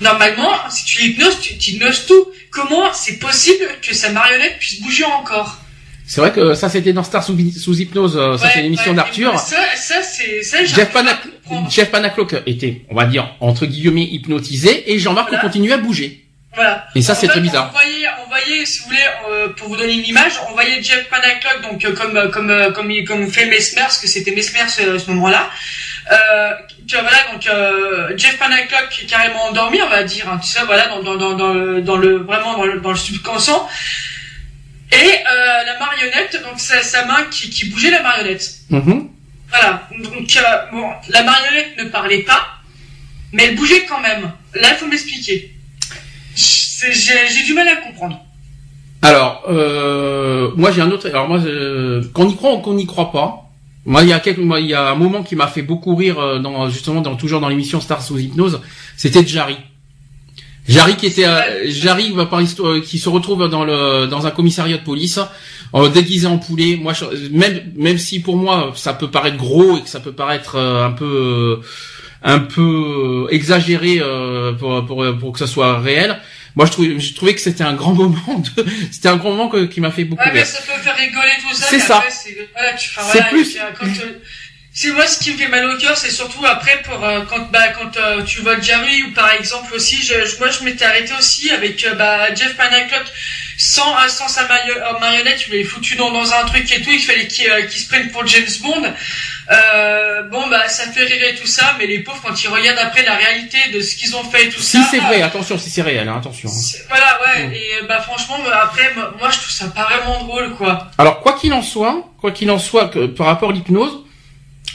Normalement, si tu l'hypnoses, tu tu hypnoses tout. Comment c'est possible que sa marionnette puisse bouger encore? C'est vrai que ça c'était dans Star sous, sous hypnose. euh, Ça Ouais, c'est l'émission ouais, d'Arthur. Ça, ça c'est, ça, Jeff, Panac. Jeff Panaclock était, on va dire, entre guillemets, hypnotisé et Jean-Marc Voilà. continuait à bouger. Voilà. Et ça, c'est très bizarre. On voyait, si vous voulez, euh, pour vous donner une image, on voyait Jeff Panaclock, donc euh, comme euh, comme euh, comme il comme fait Mesmer, parce que c'était Mesmer ce, ce moment-là. Tu vois, voilà, donc Jeff Panaclock qui est carrément endormi, on va dire, hein, tu sais, voilà, dans dans dans dans le, dans le vraiment dans le dans le subconscient. Et la marionnette, donc sa, sa main qui, qui bougeait la marionnette. Mhm. Voilà. Donc bon, la marionnette ne parlait pas, mais elle bougeait quand même. Là, il faut m'expliquer. J'ai du mal à comprendre. Alors, euh, moi j'ai un autre. Alors moi, euh, qu'on y croit ou qu'on n'y croit pas. Moi, il y a quelques, moi, il y a un moment qui m'a fait beaucoup rire, euh, dans, justement, dans, toujours dans l'émission Star sous hypnose. C'était Jarry. Jarry qui était, euh, Jarry par histoire, euh, qui se retrouve dans le, dans un commissariat de police, déguisé en poulet. Moi, je- même, même si pour moi ça peut paraître gros et que ça peut paraître euh, un peu, un peu exagéré euh, pour, pour, pour que ça soit réel. Moi, je trouvais, je trouvais que c'était un grand moment. De, c'était un grand moment que- qui m'a fait beaucoup Ouais, mais ça peut faire rigoler tout ça. C'est ça. c'est voilà, tu, enfin, C'est voilà, plus- euh, c'est moi ce qui me fait mal au cœur, c'est surtout après pour euh, quand bah quand euh, tu vois Jerry ou par exemple aussi, je, je- moi je m'étais arrêté aussi avec euh, bah Jeff Panaclock sans euh, sans sa mario- marionnette, tu l'avais foutu dans, dans un truc et tout, il fallait qu'il qu'il se prenne pour James Bond. Euh, bon bah ça fait rire et tout ça, mais les pauvres quand ils regardent après la réalité de ce qu'ils ont fait et tout Si ça. c'est euh, vrai, attention, si c'est réel, hein, attention. hein. c'est- Voilà, ouais, Mm. et euh, bah franchement, bah, après, moi, je trouve ça pas vraiment drôle, quoi. Alors, quoi qu'il en soit, quoi qu'il en soit, que, par rapport à l'hypnose,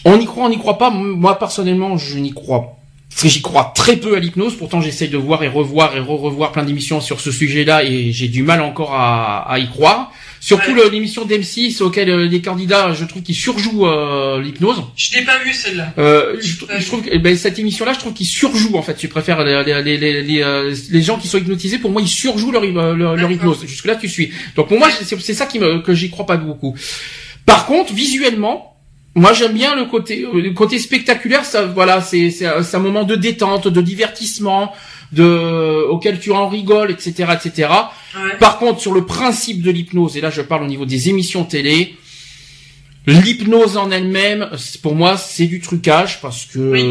on y croit, on n'y croit pas. Moi, personnellement, je n'y crois. Parce que j'y crois très peu à l'hypnose. Pourtant, j'essaie de voir et revoir et re-revoir plein d'émissions sur ce sujet-là et j'ai du mal encore à, à y croire. Surtout Ouais. l'émission d'M6 auquel euh, les candidats, je trouve qu'ils surjouent euh, l'hypnose. Je l'ai pas vu, celle-là. Euh, je, trouve que eh ben, cette émission-là, je trouve qu'ils surjouent en fait. Je préfère les, les, les, les, les, euh, les gens qui sont hypnotisés. Pour moi, ils surjouent leur, euh, leur, leur hypnose. Jusque là, tu suis. Donc pour moi, c'est c'est ça qui me, que j'y crois pas beaucoup. Par contre, visuellement, moi j'aime bien le côté le côté spectaculaire. Ça, voilà, c'est c'est un c'est un moment de détente, de divertissement, de auquel tu en rigoles, etc., etc. Ouais. Par contre, sur le principe de l'hypnose, et là je parle au niveau des émissions télé, l'hypnose en elle-même, pour moi, c'est du trucage parce que Oui,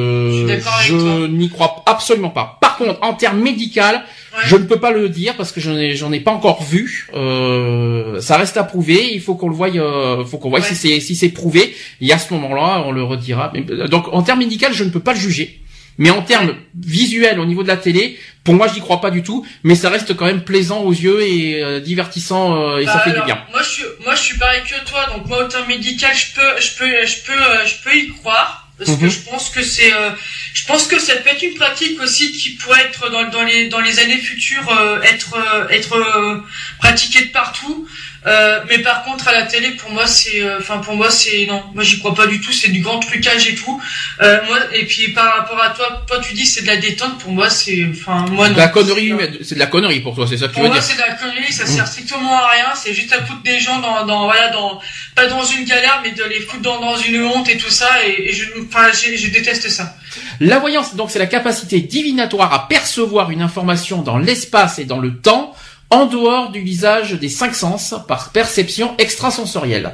je n'y crois absolument pas. Par contre, en termes médical, Ouais. je ne peux pas le dire parce que j'en ai, j'en ai pas encore vu. Euh, ça reste à prouver. Il faut qu'on le voie. Euh, faut qu'on voie Ouais. si c'est si c'est prouvé. Et à ce moment-là, on le redira. Mais, euh, donc, en termes médical, je ne peux pas le juger. Mais en termes visuels, au niveau de la télé, pour moi, je n'y crois pas du tout. Mais ça reste quand même plaisant aux yeux et euh, divertissant euh, et ça Bah, fait alors, du bien. Moi, je suis, moi, je suis pareil que toi. Donc, moi, au terme médical, je peux, je peux, je peux, euh, je peux y croire. Parce que Mhm. je pense que c'est, euh, je pense que ça peut être une pratique aussi qui pourrait être dans, dans les, dans les années futures, euh, être, euh, être pratiquée de partout. Euh, mais par contre, à la télé, pour moi, c'est, euh, enfin, pour moi, c'est non. Moi, j'y crois pas du tout. C'est du grand trucage et tout. Euh, moi, et puis par rapport à toi, toi, tu dis c'est de la détente. Pour moi, c'est, enfin, moi, non. De la connerie, C'est- mais c'est de la connerie pour toi, c'est ça que tu pour veux moi, dire c'est de la connerie, ça sert strictement à rien, c'est juste à foutre des gens dans, dans, voilà, dans, pas dans une galère, mais de les foutre dans, dans une honte et tout ça. Et, et je, enfin, je, je déteste ça. La voyance, donc, c'est la capacité divinatoire à percevoir une information dans l'espace et dans le temps, en dehors du visage des cinq sens, par perception extrasensorielle.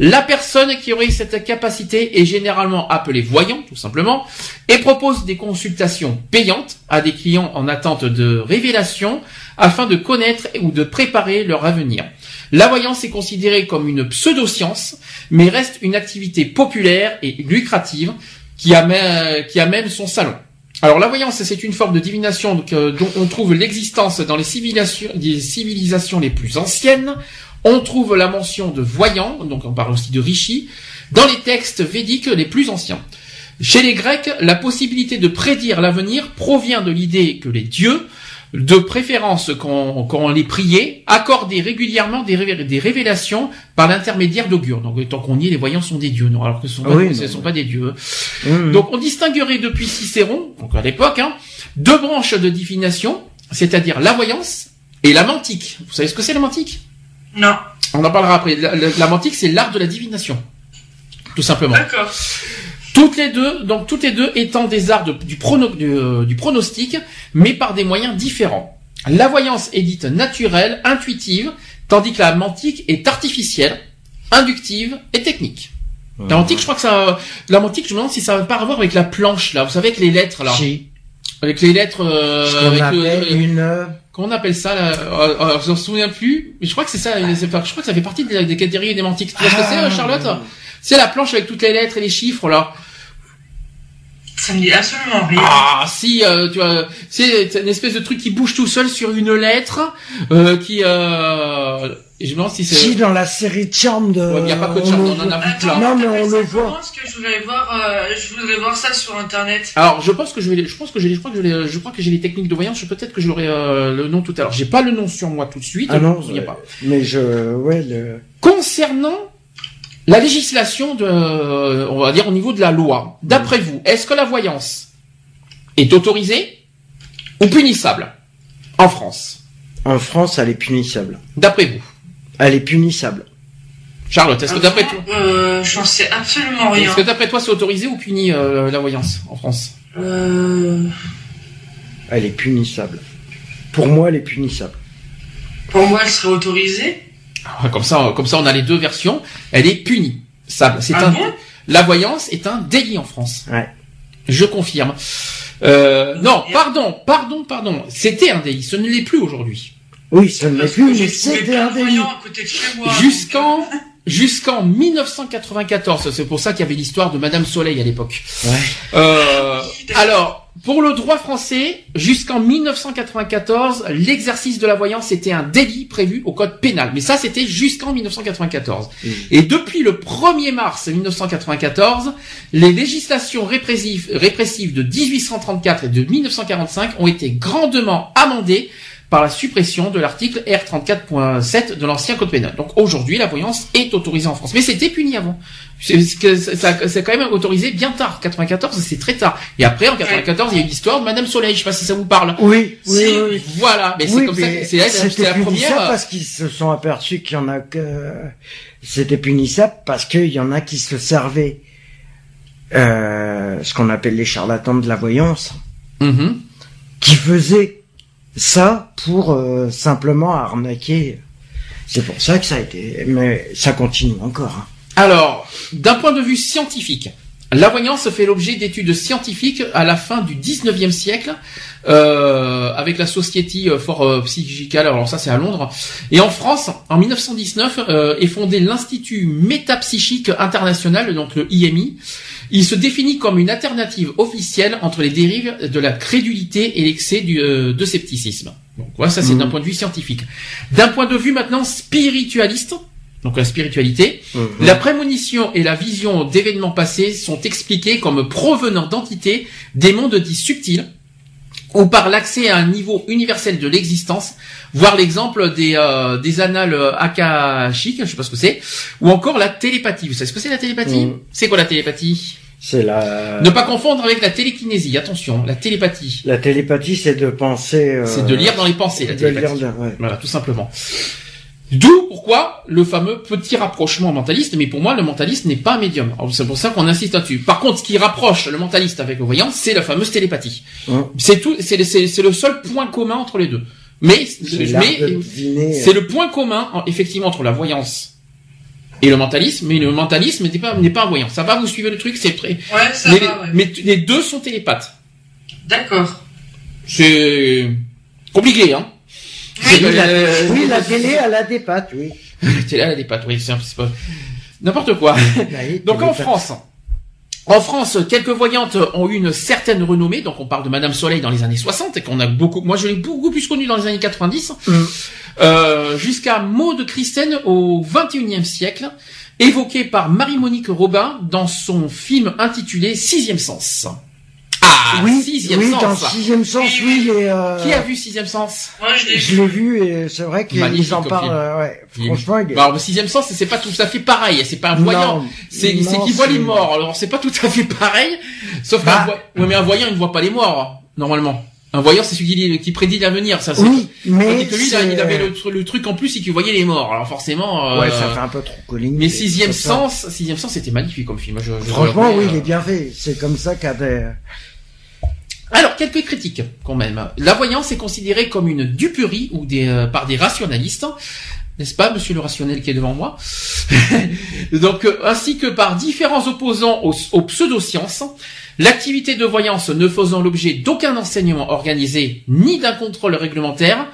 La personne qui aurait cette capacité est généralement appelée voyant, tout simplement, et propose des consultations payantes à des clients en attente de révélation afin de connaître ou de préparer leur avenir. La voyance est considérée comme une pseudo-science, mais reste une activité populaire et lucrative qui a, même, qui a son salon. Alors la voyance, c'est une forme de divination euh, dont on trouve l'existence dans les civilisations, des civilisations les plus anciennes. On trouve la mention de voyant, donc on parle aussi de rishi, dans les textes védiques les plus anciens. Chez les Grecs, la possibilité de prédire l'avenir provient de l'idée que les dieux, de préférence quand, quand on les priait, accordaient régulièrement des, révé- des révélations par l'intermédiaire d'augures. Donc tant qu'on y est, les voyants sont des dieux, non Alors que ce sont pas, Oui, ce non, sont pas des dieux. Mmh. Donc on distinguerait depuis Cicéron, donc à l'époque, hein, deux branches de divination, c'est-à-dire la voyance et la mantique. Vous savez ce que c'est la mantique? Non. On en parlera après. La, la- la mantique, c'est l'art de la divination. Tout simplement. D'accord. Toutes les deux, donc toutes les deux étant des arts de- du, prono- du, euh, du pronostic, mais par des moyens différents. La voyance est dite naturelle, intuitive, tandis que la mantique est artificielle, inductive et technique. La mantique, je crois que ça, la mantique, je me demande si ça va pas avoir avec la planche là. Vous savez avec les lettres là, avec les lettres, euh, avec appelle le, une... euh, Comment on appelle ça là? Euh, euh, Je m'en souviens plus, mais je crois que c'est ça. c'est Je crois que ça fait partie des, des catégories des mantiques. Tu vois ce que c'est, Ah. euh, Charlotte? C'est la planche avec toutes les lettres et les chiffres là. Ça me dit absolument rien. Ah si, euh, tu vois, c'est c'est une espèce de truc qui bouge tout seul sur une lettre, euh, qui. Euh, et je me demande si c'est. Si, dans la série de Charm de... Ouais, mais y a pas que de on Charm, le on en a vu plein. Non, mais on le voit. comment Parce que je voudrais voir, euh, je voudrais voir ça sur internet. Alors, je pense que je vais, je pense que j'ai, je crois que j'ai, je crois que j'ai les techniques de voyance. Je peut-être que j'aurai euh, le nom tout à l'heure. J'ai pas le nom sur moi tout de suite. Ah non, il y a pas. mais je... Ouais, le... Concernant la législation de, euh, on va dire au niveau de la loi, d'après vous, est-ce que la voyance est autorisée ou punissable en France? En France, elle est punissable. D'après vous, Elle est punissable. Charlotte, est-ce que d'après toi, Euh, j'en sais absolument rien. est-ce que d'après toi c'est autorisé ou puni euh, la voyance en France? Euh, Elle est punissable. Pour moi, elle est punissable. pour moi, elle serait autorisée. Ah, Comme ça, comme ça, on a les deux versions. Elle est punie. Ça, c'est Ah un. bon la voyance est un délit en France. Ouais. Je confirme. Euh, non, pardon, pardon, pardon. C'était un délit. Ce ne l'est plus aujourd'hui. Oui, ça ne l'est plus, mais c'était un délit. Jusqu'en jusqu'en 1994. C'est pour ça qu'il y avait l'histoire de Madame Soleil à l'époque. Ouais. Euh, alors, pour le droit français, jusqu'en 1994, l'exercice de la voyance était un délit prévu au code pénal. Mais ça, c'était jusqu'en 1994. Mhm. Et depuis le 1er mars 1994, les législations répressives, répressives de 1834 et de 1945 ont été grandement amendées par la suppression de l'article R34.7 de l'ancien code pénal. Donc aujourd'hui, la voyance est autorisée en France. Mais c'était puni avant. C'est ça- quand même autorisé bien tard. 94, c'est très tard. Et après, en 94, il y a eu l'histoire de Madame Soleil. Je sais pas si ça vous parle. Oui, oui, oui. Voilà. Mais c'est comme ça. mais C'est la punissable première. parce qu'ils se sont aperçus qu'il y en a que c'était punissable parce qu'il y en a qui se servaient euh, ce qu'on appelle les charlatans de la voyance, Mhm. qui faisaient ça pour euh, simplement arnaquer. C'est pour ça que ça a été, mais ça continue encore. hein. Alors, d'un point de vue scientifique, la voyance fait l'objet d'études scientifiques à la fin du 19e siècle, euh, avec la Society for euh, Psychical, alors ça c'est à Londres, et en France, en 1919, euh, est fondé l'Institut Métapsychique International, donc le IMI. Il se définit comme une alternative officielle entre les dérives de la crédulité et l'excès du, euh, de scepticisme. Donc voilà, ça c'est d'un point de vue scientifique. D'un point de vue maintenant spiritualiste, donc la spiritualité, la prémonition et la vision d'événements passés sont expliquées comme provenant d'entités des mondes dits subtils ou par l'accès à un niveau universel de l'existence, voir l'exemple des, euh, des annales akashiques, je sais pas ce que c'est, ou encore la télépathie. Vous savez ce que c'est la télépathie? Mm. C'est quoi la télépathie? C'est la. Ne pas confondre avec la télékinésie, attention, la télépathie. La télépathie, c'est de penser. euh, C'est de lire dans les pensées, la de lire télépathie. ouais. Voilà, tout simplement. D'où pourquoi le fameux petit rapprochement mentaliste, mais pour moi le mentaliste n'est pas un médium. C'est pour ça qu'on insiste là-dessus. Par contre, ce qui rapproche le mentaliste avec le voyant, c'est la fameuse télépathie. Hum. C'est tout, c'est le seul point commun entre les deux. Mais, C'est mais le point commun en- effectivement entre la voyance et le mentalisme, mais le mentalisme n'est pas n'est pas un voyant. Ça va, vous suivez le truc, c'est très. Ouais, ça Mais, va, ouais. mais les deux sont télépathes. D'accord. C'est compliqué, hein. Oui, Oui, la, Euh, oui, la télé, elle a des pattes, oui. C'est là, des pattes, oui, c'est pas n'importe quoi. Donc en. France, en France, quelques voyantes ont eu une certaine renommée. Donc on parle de Madame Soleil dans les années 60 et qu'on a beaucoup. Moi, je l'ai beaucoup plus connue dans les années 90, Mm. Euh, jusqu'à Maud Christen au 21e siècle, évoquée par Marie-Monique Robin dans son film intitulé Sixième Sens. Ah, oui, Sixième oui, Sens. dans sixième sens, oui, et, euh, Qui a vu Sixième Sens Moi, je l'ai je l'ai vu et c'est vrai qu'ils Magnifique en parlent, euh, ouais. Franchement, il est... Bah, alors, le Sixième Sens, c'est pas tout à fait pareil. C'est pas un voyant. C'est qui voit les morts. Alors c'est pas tout à fait pareil. Sauf Bah. qu'un voy- ouais, mais un voyant il ne voit pas les morts normalement. Un voyant c'est celui qui, qui prédit l'avenir. Ça. Oui, mais Tandis que lui il, avait le, tr- le truc en plus c'est qu'il voyait les morts. Alors forcément. euh, Ouais, ça fait un peu trop colline. Mais sixième sens, sixième sens c'était magnifique comme film. Je- je- Franchement, oui, euh, il est bien fait. C'est comme ça qu'a des... Alors quelques critiques quand même. La voyance est considérée comme une duperie ou des euh, par des rationalistes. N'est-ce pas, monsieur le rationnel qui est devant moi? Donc, euh, ainsi que par différents opposants aux, aux pseudosciences, l'activité de voyance ne faisant l'objet d'aucun enseignement organisé ni d'un contrôle réglementaire,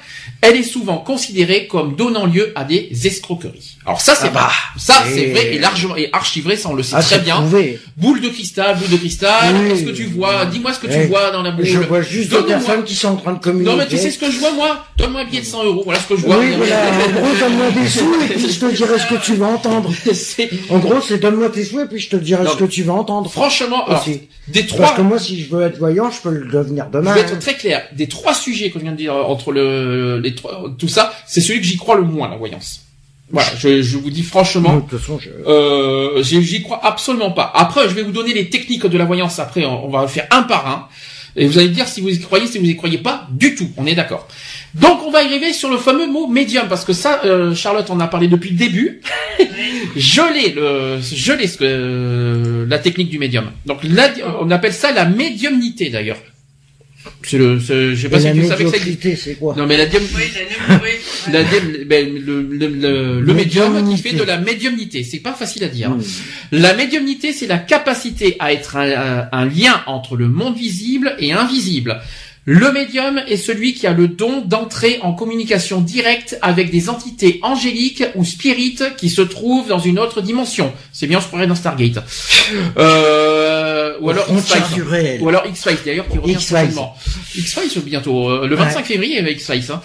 elle est souvent considérée comme donnant lieu à des escroqueries. Alors ça, c'est Ah bah, pas, ça c'est vrai et largement et archi vrai, ça on le sait Ah, très bien. prouvé. Boule de cristal, boule de cristal. Oui. Qu'est-ce que tu vois? Dis-moi ce que tu Oui. vois dans la boule. Je vois juste Donne-moi- personnes qui sont en train de communiquer. non mais tu sais ce que je vois moi? Donne-moi un billet de 100 euros, voilà ce que je vois. Oui, voilà. En gros, donne-moi des sous et puis je te dirai ce que tu vas entendre. En gros, c'est donne-moi tes sous et puis je te dirai Non, ce que tu vas entendre. Franchement, alors, Aussi. des Parce trois, que moi, si je veux être voyant, je peux le devenir je demain. vais hein. être très clair, des trois sujets que je viens de dire entre le, les trois, tout ça, c'est celui que j'y crois le moins, la voyance. Voilà, je, je vous dis franchement, euh, j'y j'y crois absolument pas. Après, je vais vous donner les techniques de la voyance. Après, on, on va le faire un par un. Et vous allez me dire si vous y croyez, si vous y croyez pas du tout. On est d'accord. Donc, on va arriver sur le fameux mot médium, parce que ça, euh, Charlotte en a parlé depuis le début. je l'ai, le, je l'ai, que- la technique du médium. Donc, là, on appelle ça la médiumnité, d'ailleurs. C'est le, c'est- je sais pas si tu savais que c'est quoi Non, mais la, Oui, la oui. la ben, le, le, le, le médium qui Médiumnité. fait de la médiumnité. C'est pas facile à dire. Hmm. La médiumnité, c'est la capacité à être un, un- un lien entre le monde visible et invisible. Le médium est celui qui a le don d'entrer en communication directe avec des entités angéliques ou spirites qui se trouvent dans une autre dimension. C'est bien, on se croirait dans Stargate. Euh, ou alors X-Files. Ou alors X-Files d'ailleurs qui revient X-Files. X-Files bientôt, euh, le Ouais. 25 février avec X-Files. hein.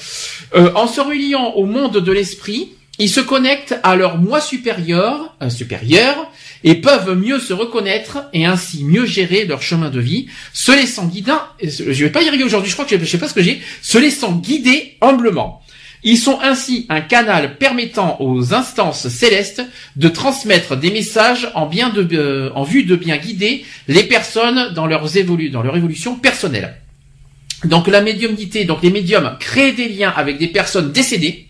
Euh, en se reliant au monde de l'esprit, ils se connectent à leur moi supérieur, euh, supérieur, et peuvent mieux se reconnaître et ainsi mieux gérer leur chemin de vie, se laissant guider, je vais pas y arriver aujourd'hui, je crois que je sais pas ce que j'ai, se laissant guider humblement. Ils sont ainsi un canal permettant aux instances célestes de transmettre des messages en, bien de, euh, en vue de bien guider les personnes dans leurs évolu dans leur évolution personnelle. Donc la médiumnité, donc les médiums créent des liens avec des personnes décédées,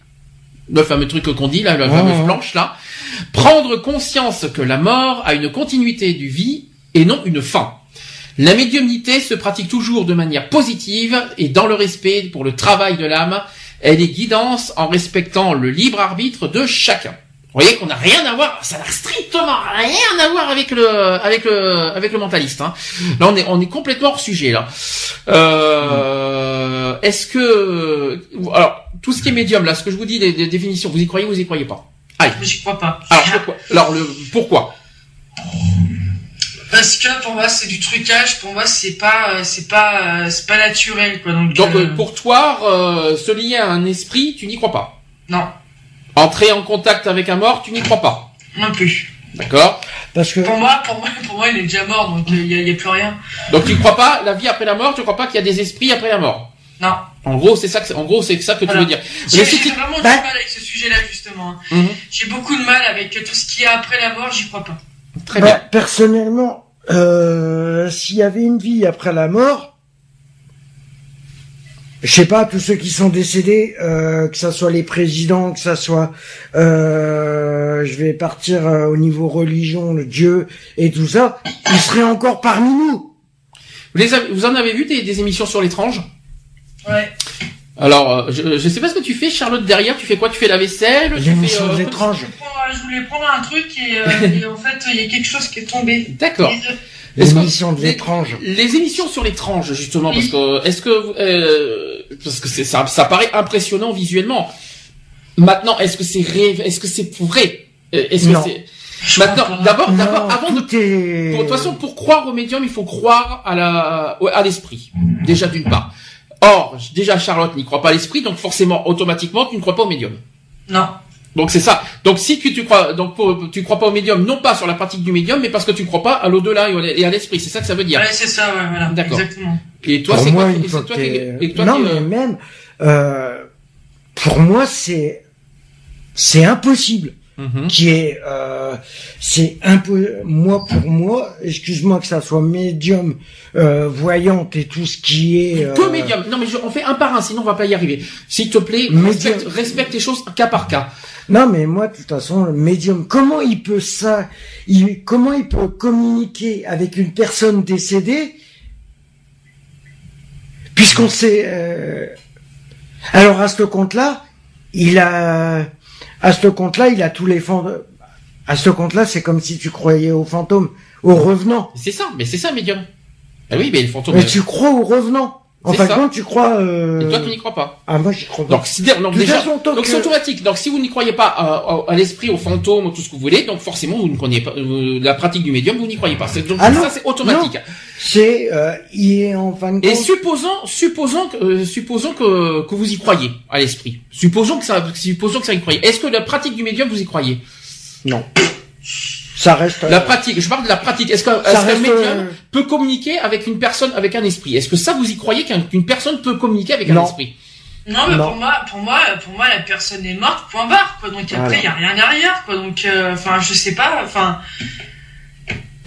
le fameux truc qu'on dit là, la fameuse planche là, prendre conscience que la mort a une continuité du vie et non une fin. La médiumnité se pratique toujours de manière positive et dans le respect pour le travail de l'âme. Elle est guidance en respectant le libre arbitre de chacun. Vous voyez qu'on n'a rien à voir, ça n'a strictement rien à voir avec le avec le avec le mentaliste. Hein. Là on est on est complètement hors sujet là. Euh, Est-ce que alors tout ce qui est médium là, ce que je vous dis des, des définitions, vous y croyez ou vous y croyez pas Allez. Mais j'y crois pas. Alors pourquoi Alors le pourquoi Parce que pour moi c'est du trucage, pour moi c'est pas euh, c'est pas euh, c'est pas naturel quoi donc. Donc euh, euh, pour toi, euh, se lier à un esprit, tu n'y crois pas. non Entrer en contact avec un mort, tu n'y crois pas. non plus. D'accord Parce que Pour moi pour moi pour moi il est déjà mort donc il y, a, y a plus rien. Donc tu ne crois pas la vie après la mort, tu ne crois pas qu'il y a des esprits après la mort. Non. En gros, c'est ça que en gros, c'est ça que tu veux dire. J'ai vraiment Bah. du mal avec ce sujet-là justement. hein. Mhm. J'ai beaucoup de mal avec tout ce qui est après la mort, j'y crois pas. Très bah, bien. personnellement, euh, s'il y avait une vie après la mort, je sais pas, tous ceux qui sont décédés, euh, que ça soit les présidents, que ça soit, euh, je vais partir euh, au niveau religion, le Dieu et tout ça, ils seraient encore parmi nous. Vous, les avez- vous en avez vu des, des émissions sur l'étrange? Ouais. Alors, euh, je, je sais pas ce que tu fais, Charlotte, derrière. Tu fais quoi? Tu fais la vaisselle? Tu fais, euh, étrange. Je, prends- je voulais prendre un truc et, euh, et en fait il y a quelque chose qui est tombé. D'accord. Euh, L'émission de les- l'étrange. Les émissions sur l'étrange, justement, parce que est-ce que euh, parce que c'est ça, ça paraît impressionnant visuellement. Maintenant, est-ce que c'est ré... est-ce que c'est vrai? Euh, Est-ce que Non. c'est maintenant d'abord Non, d'abord avant de est. De toute façon, pour croire au médium, il faut croire à la, à l'esprit. Déjà d'une part. Or, déjà Charlotte n'y croit pas à l'esprit, donc forcément, automatiquement, tu ne crois pas au médium. Non. Donc c'est ça. Donc si tu, tu crois, donc pour- tu crois pas au médium, non pas sur la pratique du médium, mais parce que tu crois pas à l'au-delà et à l'esprit. C'est ça que ça veut dire. Ouais, c'est ça, ouais, voilà. D'accord. Exactement. Et toi, pour c'est moi, quoi une et toi que qui- t'es- et toi non, qui, mais euh, même, euh, pour moi, c'est, c'est impossible. Mhm. Qui est, euh, c'est un peu, moi pour moi, excuse-moi que ça soit médium, euh, voyante et tout ce qui est. euh, médium. Non mais je- on fait un par un, sinon on va pas y arriver. S'il te plaît, respecte, respecte les choses cas par cas. Non, mais moi, de toute façon, le médium, comment il peut ça, il, comment il peut communiquer avec une personne décédée, puisqu'on sait, euh, alors à ce compte-là, il a, à ce compte-là, il a tous les fantômes. À ce compte-là, c'est comme si tu croyais aux fantômes, aux revenants. C'est ça, mais c'est ça médium. Ah oui, mais les fantômes. Mais tu crois aux revenants. En C'est fin de compte, tu crois. Euh... Et toi, tu n'y crois pas. Ah, moi, j'y crois pas. Donc, si, donc déjà, donc c'est automatique. Donc, si vous n'y croyez pas à, à- à l'esprit, au fantôme, tout ce que vous voulez, donc forcément, vous ne croyez pas euh, la pratique du médium, vous n'y croyez pas. C'est- Donc, Ah ça, c'est automatique. C'est, euh, il est en fin de Et compte. supposons, supposons que, euh, supposons que, que vous y croyez à l'esprit. Supposons que ça, supposons que ça y croyez. Est-ce que la pratique du médium, vous y croyez? Non. Ça reste. La pratique, je parle de la pratique. Est-ce que- est-ce qu'un reste, médium euh, peut communiquer avec une personne, avec un esprit? Est-ce que ça, vous y croyez qu'un- qu'une personne peut communiquer avec un esprit? Non, mais Non. pour moi, pour moi, pour moi, la personne est morte, point barre, quoi. Donc après, il Voilà. y a rien derrière, quoi. Donc, euh, enfin, je sais pas, enfin,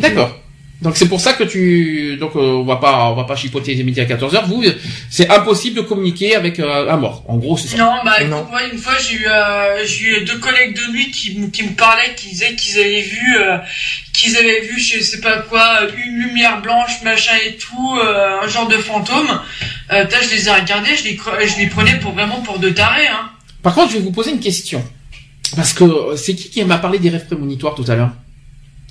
D'accord. Donc c'est pour ça que tu donc euh, on va pas on va pas chipoter les midi à 14 heures. Vous c'est impossible de communiquer avec euh, un mort. En gros c'est ça. non, bah, Non. moi, une fois, j'ai eu, euh, j'ai eu deux collègues de nuit qui, me- qui me parlaient, qui disaient qu'ils avaient vu, euh, qu'ils avaient vu, je sais pas quoi, une lumière blanche, machin et tout, euh, un genre de fantôme. Euh, je les ai regardés, je les, je les prenais pour vraiment pour deux tarés, hein. Par contre je vais vous poser une question parce que euh, c'est qui qui m'a parlé des rêves prémonitoires tout à l'heure?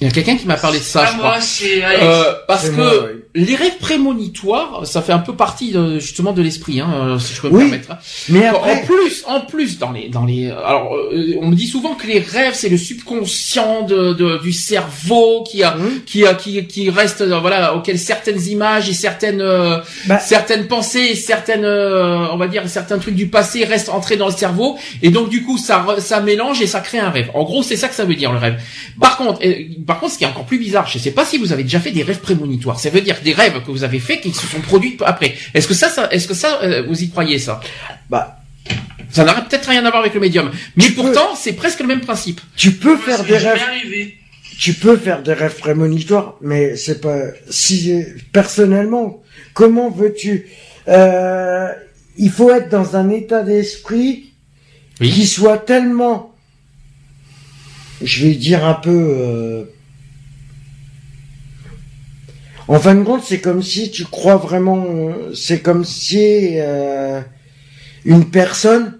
Il y a quelqu'un qui m'a parlé de ça je moi, crois. c'est Alex. Euh, parce que moi, oui. les rêves prémonitoires, ça fait un peu partie de- justement de l'esprit, hein, euh, si je peux me Oui. permettre. Mais En après, plus, en plus, dans les, dans les, alors, euh, on me dit souvent que les rêves, c'est le subconscient de, de- du cerveau qui a, Hum. qui a, qui, qui reste, euh, voilà, auquel certaines images et certaines, euh, Bah. certaines pensées, et certaines, euh, on va dire, certains trucs du passé restent entrés dans le cerveau, et donc du coup, ça, ça mélange et ça crée un rêve. En gros, c'est ça que ça veut dire le rêve. Par contre, euh, par contre, ce qui est encore plus bizarre, je sais pas si vous avez déjà fait des rêves prémonitoires. Ça veut dire des rêves que vous avez fait qui se sont produits après. Est-ce que ça, ça est-ce que ça, euh, vous y croyez ça? Bah, ça n'a peut-être rien à voir avec le médium. Mais Tu peux- pourtant, c'est presque le même principe. tu peux Moi, faire des rêves, arrivé. tu peux faire des rêves prémonitoires, mais c'est pas, si, personnellement, comment veux-tu, euh, il faut être dans un état d'esprit Oui. qui soit tellement, je vais dire un peu, euh, en fin de compte, c'est comme si tu crois vraiment, c'est comme si euh, une personne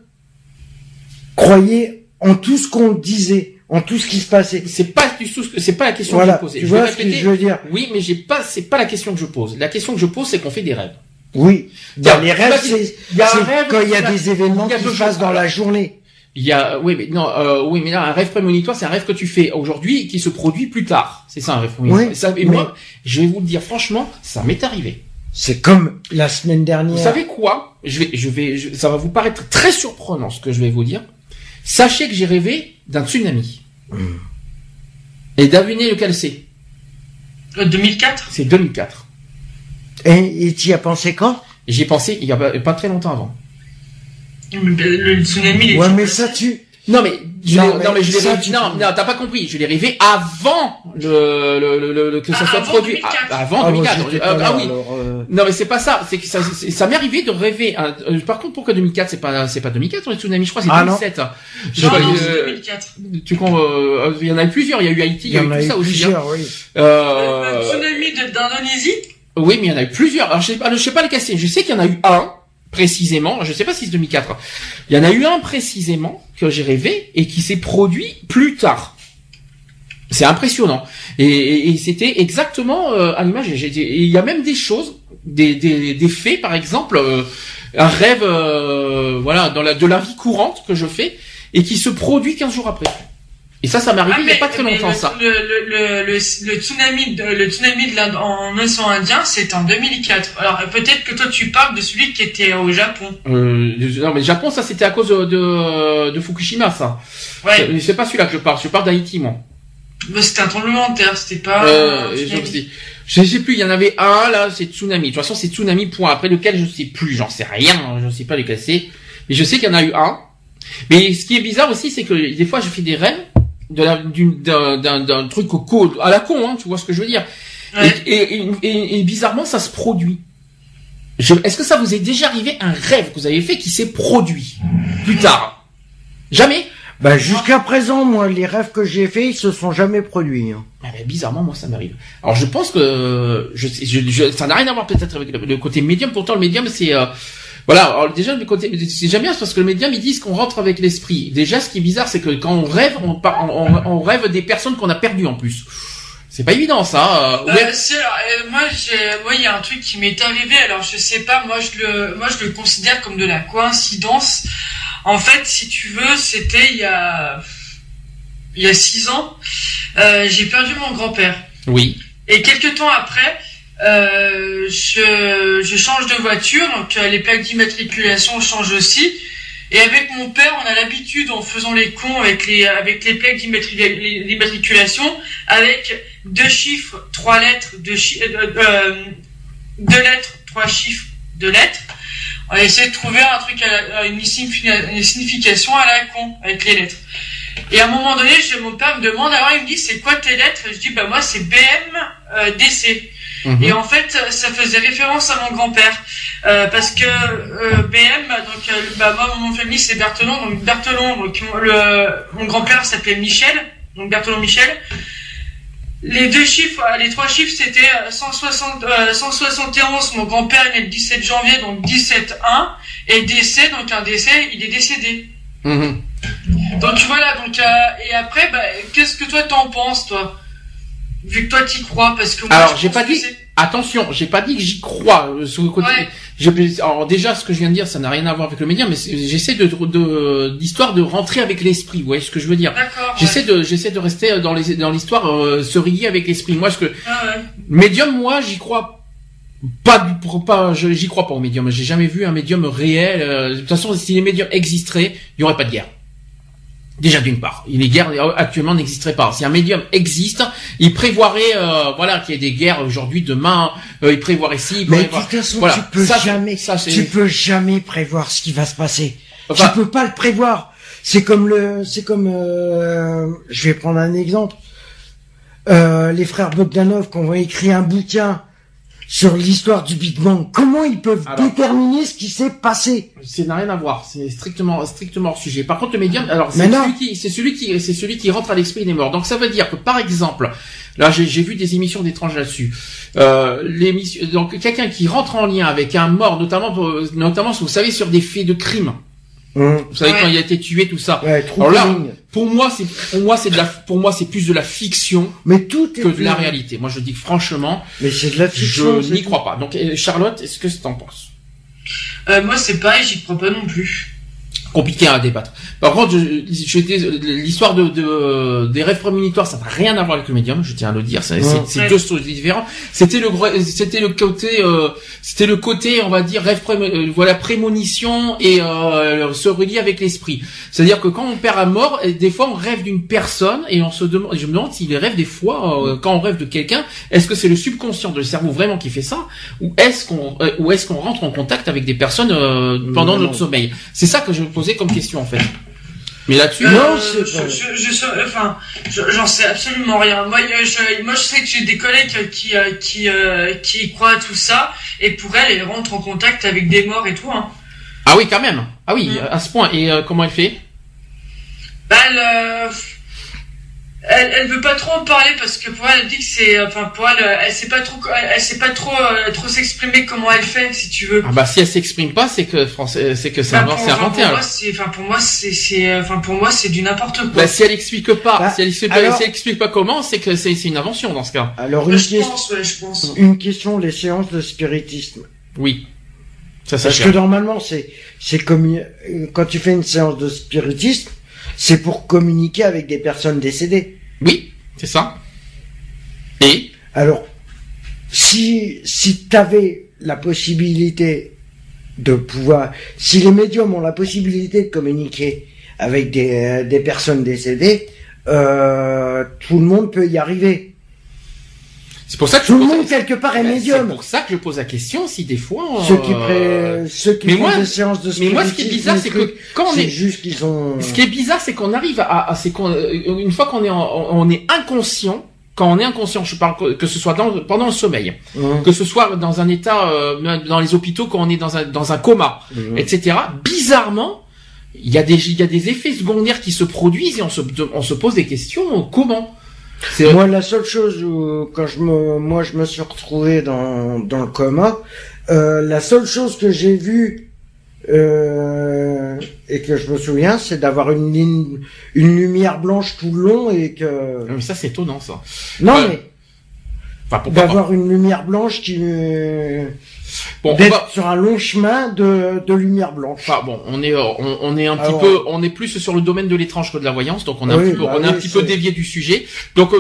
croyait en tout ce qu'on disait, en tout ce qui se passait. C'est pas du tout, ce que- c'est pas la question Voilà, que je posais. tu je vois ce que répéter. je veux dire? Oui, mais j'ai pas, c'est pas la question que je pose. La question que je pose, c'est qu'on fait des rêves. Oui. Dans les rêves, c'est quand il y a des événements qui se passent dans la journée. Il y a, oui, mais non, euh, oui, mais là, un rêve prémonitoire, c'est un rêve que tu fais aujourd'hui et qui se produit plus tard. C'est ça un rêve prémonitoire. Oui, Et ça, et moi, je vais vous le dire franchement, ça m'est arrivé. C'est comme la semaine dernière. Vous savez quoi? Je vais, je vais, je- ça va vous paraître très surprenant ce que je vais vous dire. Sachez que j'ai rêvé d'un tsunami. Hmm. Et devinez lequel c'est? Euh, 2004 C'est 2004. Et et tu y as pensé quand? J'y ai pensé il y a pas, pas très longtemps avant. Le, le tsunami, il est Ouais, mais ça tu. Non mais Je Non, l'ai- non, mais je l'ai ça, rêvé. tu Non, non, t'as pas compris. Je l'ai rêvé avant le, le, le, le- le- que ça Ah, soit avant produit. 2004. Ah, avant Ah, moi, 2004. j'étais Ah, là, ah oui. alors, euh, Non, mais c'est pas ça. C'est que ça, c'est- ça m'est arrivé de rêver. un- euh, par contre, pourquoi 2004 C'est pas, c'est pas 2004 le tsunami. Je crois que c'est Ah, non. 2007. Je Non, crois, non, euh, c'est 2004. tu euh, il y en a eu plusieurs. Il y a eu Haïti, il y a eu tout ça aussi. hein. plusieurs, oui. Euh, Le tsunami de- d'Indonésie? Oui, mais il y en a eu plusieurs. Alors, je sais pas, je sais pas les casser. Je sais qu'il y en a eu un, précisément. Je sais pas si c'est 2004. Il y en a eu un précisément que j'ai rêvé et qui s'est produit plus tard. C'est impressionnant. Et, c'était exactement euh, à l'image. Il y a même des choses, des, des, faits, par exemple, euh, un rêve, euh, voilà, de la vie courante que je fais et qui se produit 15 jours après. Et ça, ça m'est arrivé Ah, il y a mais- pas très mais longtemps, le, ça. Le, le, le, le, tsunami de, le tsunami de l'Inde en océan Indien, c'est en 2004. Alors peut-être que toi tu parles de celui qui était au Japon. Euh, non, mais le Japon, ça, c'était à cause de, de, de Fukushima, ça. Ouais, C'est- pas celui-là que je parle. Je parle d'Haïti, moi. mais c'était un tremblement de terre, c'était pas. Euh, je, sais- je sais plus. Il y en avait un là, c'est tsunami. De toute façon, c'est tsunami. Point. Après lequel je sais plus. J'en sais rien. Je sais pas lequel c'est. Mais je sais qu'il y en a eu un. Mais ce qui est bizarre aussi, c'est que des fois, je fais des rêves d'un d'un d'un truc au co- à la con. Hein, tu vois ce que je veux dire Ouais. et, et, et, et bizarrement, ça se produit. Je- Est-ce que ça vous est déjà arrivé un rêve que vous avez fait qui s'est produit plus tard? Jamais? Bah, jusqu'à présent, moi, les rêves que j'ai faits, ils se sont jamais produits. hein. Ah ben, bizarrement, moi, ça m'arrive. Alors, je pense que je, sais- je, je- ça n'a rien à voir peut-être avec le, le côté médium. Pourtant, le médium, c'est euh, voilà. Alors, déjà, c'est jamais bien parce que le médium, ils disent qu'on rentre avec l'esprit. Déjà, ce qui est bizarre, c'est que quand on rêve, on, rêve des personnes qu'on a perdues en plus. C'est pas évident, ça. Euh, Euh, euh, moi, il y a un truc qui m'est arrivé. Alors, je sais pas. Moi, je le, moi, je le considère comme de la coïncidence. En fait, si tu veux, c'était il y a, il y a six ans. J'ai perdu mon grand-père. Oui. Et quelques temps après, euh, je, change de voiture, donc euh, les plaques d'immatriculation changent aussi. Et avec mon père, on a l'habitude, en faisant les cons avec les avec les plaques d'immatriculation, avec deux chiffres, trois lettres, deux, chi- euh, deux lettres, trois chiffres, deux lettres. On a essayé de trouver un truc, une, signifi- une signification à la con avec les lettres. Et à un moment donné, mon père me demande, alors il me dit, c'est quoi tes lettres? Et Je dis, bah moi c'est BM DC. Mhm. Et en fait, ça faisait référence à mon grand-père. Euh, parce que euh, BM, donc euh, bah, moi mon nom de famille c'est Berthelon, donc Berthelon, donc mon- le, mon grand-père s'appelait Michel, donc Berthelon Michel. Les deux chiffres, euh, les trois chiffres c'était euh, 160, euh, 171, mon grand-père est né le 17 janvier, donc 17-1, et décès, donc un décès, il est décédé. Mhm. Donc voilà, donc euh, et après, bah, qu'est-ce que toi t'en penses, toi? Vu que toi t'y crois, parce que moi, Alors, j'ai pas dit- Attention, j'ai pas dit que j'y crois euh, sur le côté. Ouais. Je- alors déjà, ce que je viens de dire, ça n'a rien à voir avec le médium, mais j'essaie de d'histoire de, rentrer avec l'esprit. Vous voyez ce que je veux dire? J'essaie ouais. de j'essaie de rester dans les dans l'histoire, euh, se relier avec l'esprit. Moi, ce que Ah ouais. médium, moi, j'y crois pas du pour- pas. J'y crois pas au médium. J'ai jamais vu un médium réel. euh, de toute façon, si les médiums existeraient, il y aurait pas de guerre. Déjà d'une part, les guerres euh, actuellement n'existeraient pas. Si un médium existe, il prévoirait, euh, voilà, qu'il y ait des guerres aujourd'hui, demain, euh, il prévoirait il Mais de toute façon, Voilà. tu peux Ça, jamais, ça, tu peux jamais prévoir ce qui va se passer. Enfin- tu peux pas le prévoir. C'est comme le, c'est comme, euh, je vais prendre un exemple. Euh, les frères Bogdanov qui ont écrit un bouquin sur l'histoire du Big Bang. Comment ils peuvent Alors. déterminer ce qui s'est passé? Ça n'a rien à voir, c'est strictement strictement hors sujet. Par contre, le médium, alors c'est celui qui c'est celui qui c'est celui qui rentre à l'esprit des morts. Donc ça veut dire que par exemple, là j'ai vu des émissions d'étranges là-dessus. Euh, l'émission donc quelqu'un qui rentre en lien avec un mort, notamment pour- notamment vous savez sur des faits de crime. Vous savez Ouais. quand il a été tué tout ça. Ouais, trop Alors là, pour moi c'est pour moi c'est de la pour moi c'est plus de la fiction Mais tout est que de la réalité. Moi je dis que franchement, Mais c'est de la fiction. je n'y crois pas. Donc euh, Charlotte, est-ce que t'en penses? Euh, moi c'est pareil, j'y crois pas non plus. Compliqué à débattre. Par contre, je, je étais- l'histoire de, de- des rêves prémonitoires, ça n'a rien à voir avec le médium. Je tiens à le dire. C'est c'est- c'est Ouais. deux choses différentes. C'était le c'était le côté, euh, c'était le côté, on va dire rêve prémo- euh, voilà prémonition et euh, se relier avec l'esprit. C'est-à-dire que quand on perd un mort, des fois on rêve d'une personne et on se demande, je me demande s'il rêve des fois euh, quand on rêve de quelqu'un, est-ce que c'est le subconscient de le cerveau vraiment qui fait ça, ou est-ce qu'on euh, ou est-ce qu'on rentre en contact avec des personnes euh, pendant Non, notre non. sommeil? C'est ça que je comme question en fait. Mais là-dessus, Euh, Non, c'est je, je, enfin, je- j'en sais absolument rien. Moi, euh, je, moi, je sais que j'ai des collègues qui, euh, qui, euh, qui croient à tout ça, et pour elles, elles rentrent en contact avec des morts et tout. Hein. ah oui, quand même. Ah oui, Mm. à ce point. Et euh, comment elle fait? Bah, elle, euh, elle, elle veut pas trop en parler parce que pour elle, elle dit que c'est, enfin, pour elle, euh, elle sait pas trop, elle, elle sait pas trop, euh, trop s'exprimer comment elle fait, si tu veux. Ah bah si elle s'exprime pas, c'est que français, c'est que c'est Bah, invent- pour- c'est enfin, inventé. pour moi, c'est, enfin, pour moi, c'est, c'est, enfin, pour moi, c'est du n'importe quoi. Bah si elle explique pas, Bah, si elle explique, alors- si elle explique pas comment, c'est que c'est c'est une invention dans ce cas. Alors une, je question- pense, ouais, je pense. une question, les séances de spiritisme. Oui. Ça c'est Parce que normalement, c'est c'est comme euh, quand tu fais une séance de spiritisme, c'est pour communiquer avec des personnes décédées. Oui, c'est ça. Et Alors, si si t'avais la possibilité de pouvoir, si les médiums ont la possibilité de communiquer avec des euh, des personnes décédées, euh, tout le monde peut y arriver. C'est pour ça que Tout le je pose- monde quelque part est Bah, C'est médium. pour ça que je pose la question si des fois. Ceux qui, euh, pré... ceux qui mais font moi- des séances de Mais moi, ce qui est bizarre, c'est que quand on c'est est, juste qu'ils ont. ce qui est bizarre, c'est qu'on arrive à, à- c'est qu'on, euh, une fois qu'on est, en- on est inconscient. Quand on est inconscient, je parle que- ce soit dans, pendant le sommeil, Hum, que ce soit dans un état euh, dans les hôpitaux quand on est dans un dans un coma, hum. etc. Bizarrement, il y a des il y a des effets secondaires qui se produisent et on se on se pose des questions comment? C'est Moi, la seule chose où, quand je me, moi, je me suis retrouvé dans, dans le coma, euh, la seule chose que j'ai vue, euh, et que je me souviens, c'est d'avoir une ligne, une lumière blanche tout le long et que, mais ça c'est étonnant ça. non, Ouais. mais, Enfin pourquoi pas. d'avoir une lumière blanche qui, euh, Bon, on d'être va- sur un long chemin de, de lumière blanche. Enfin bon, on est euh, on, on est un petit Alors- peu on est plus sur le domaine de l'étrange que de la voyance, donc on a un petit peu bah on a un oui, petit peu c'est- dévié du sujet. Donc euh,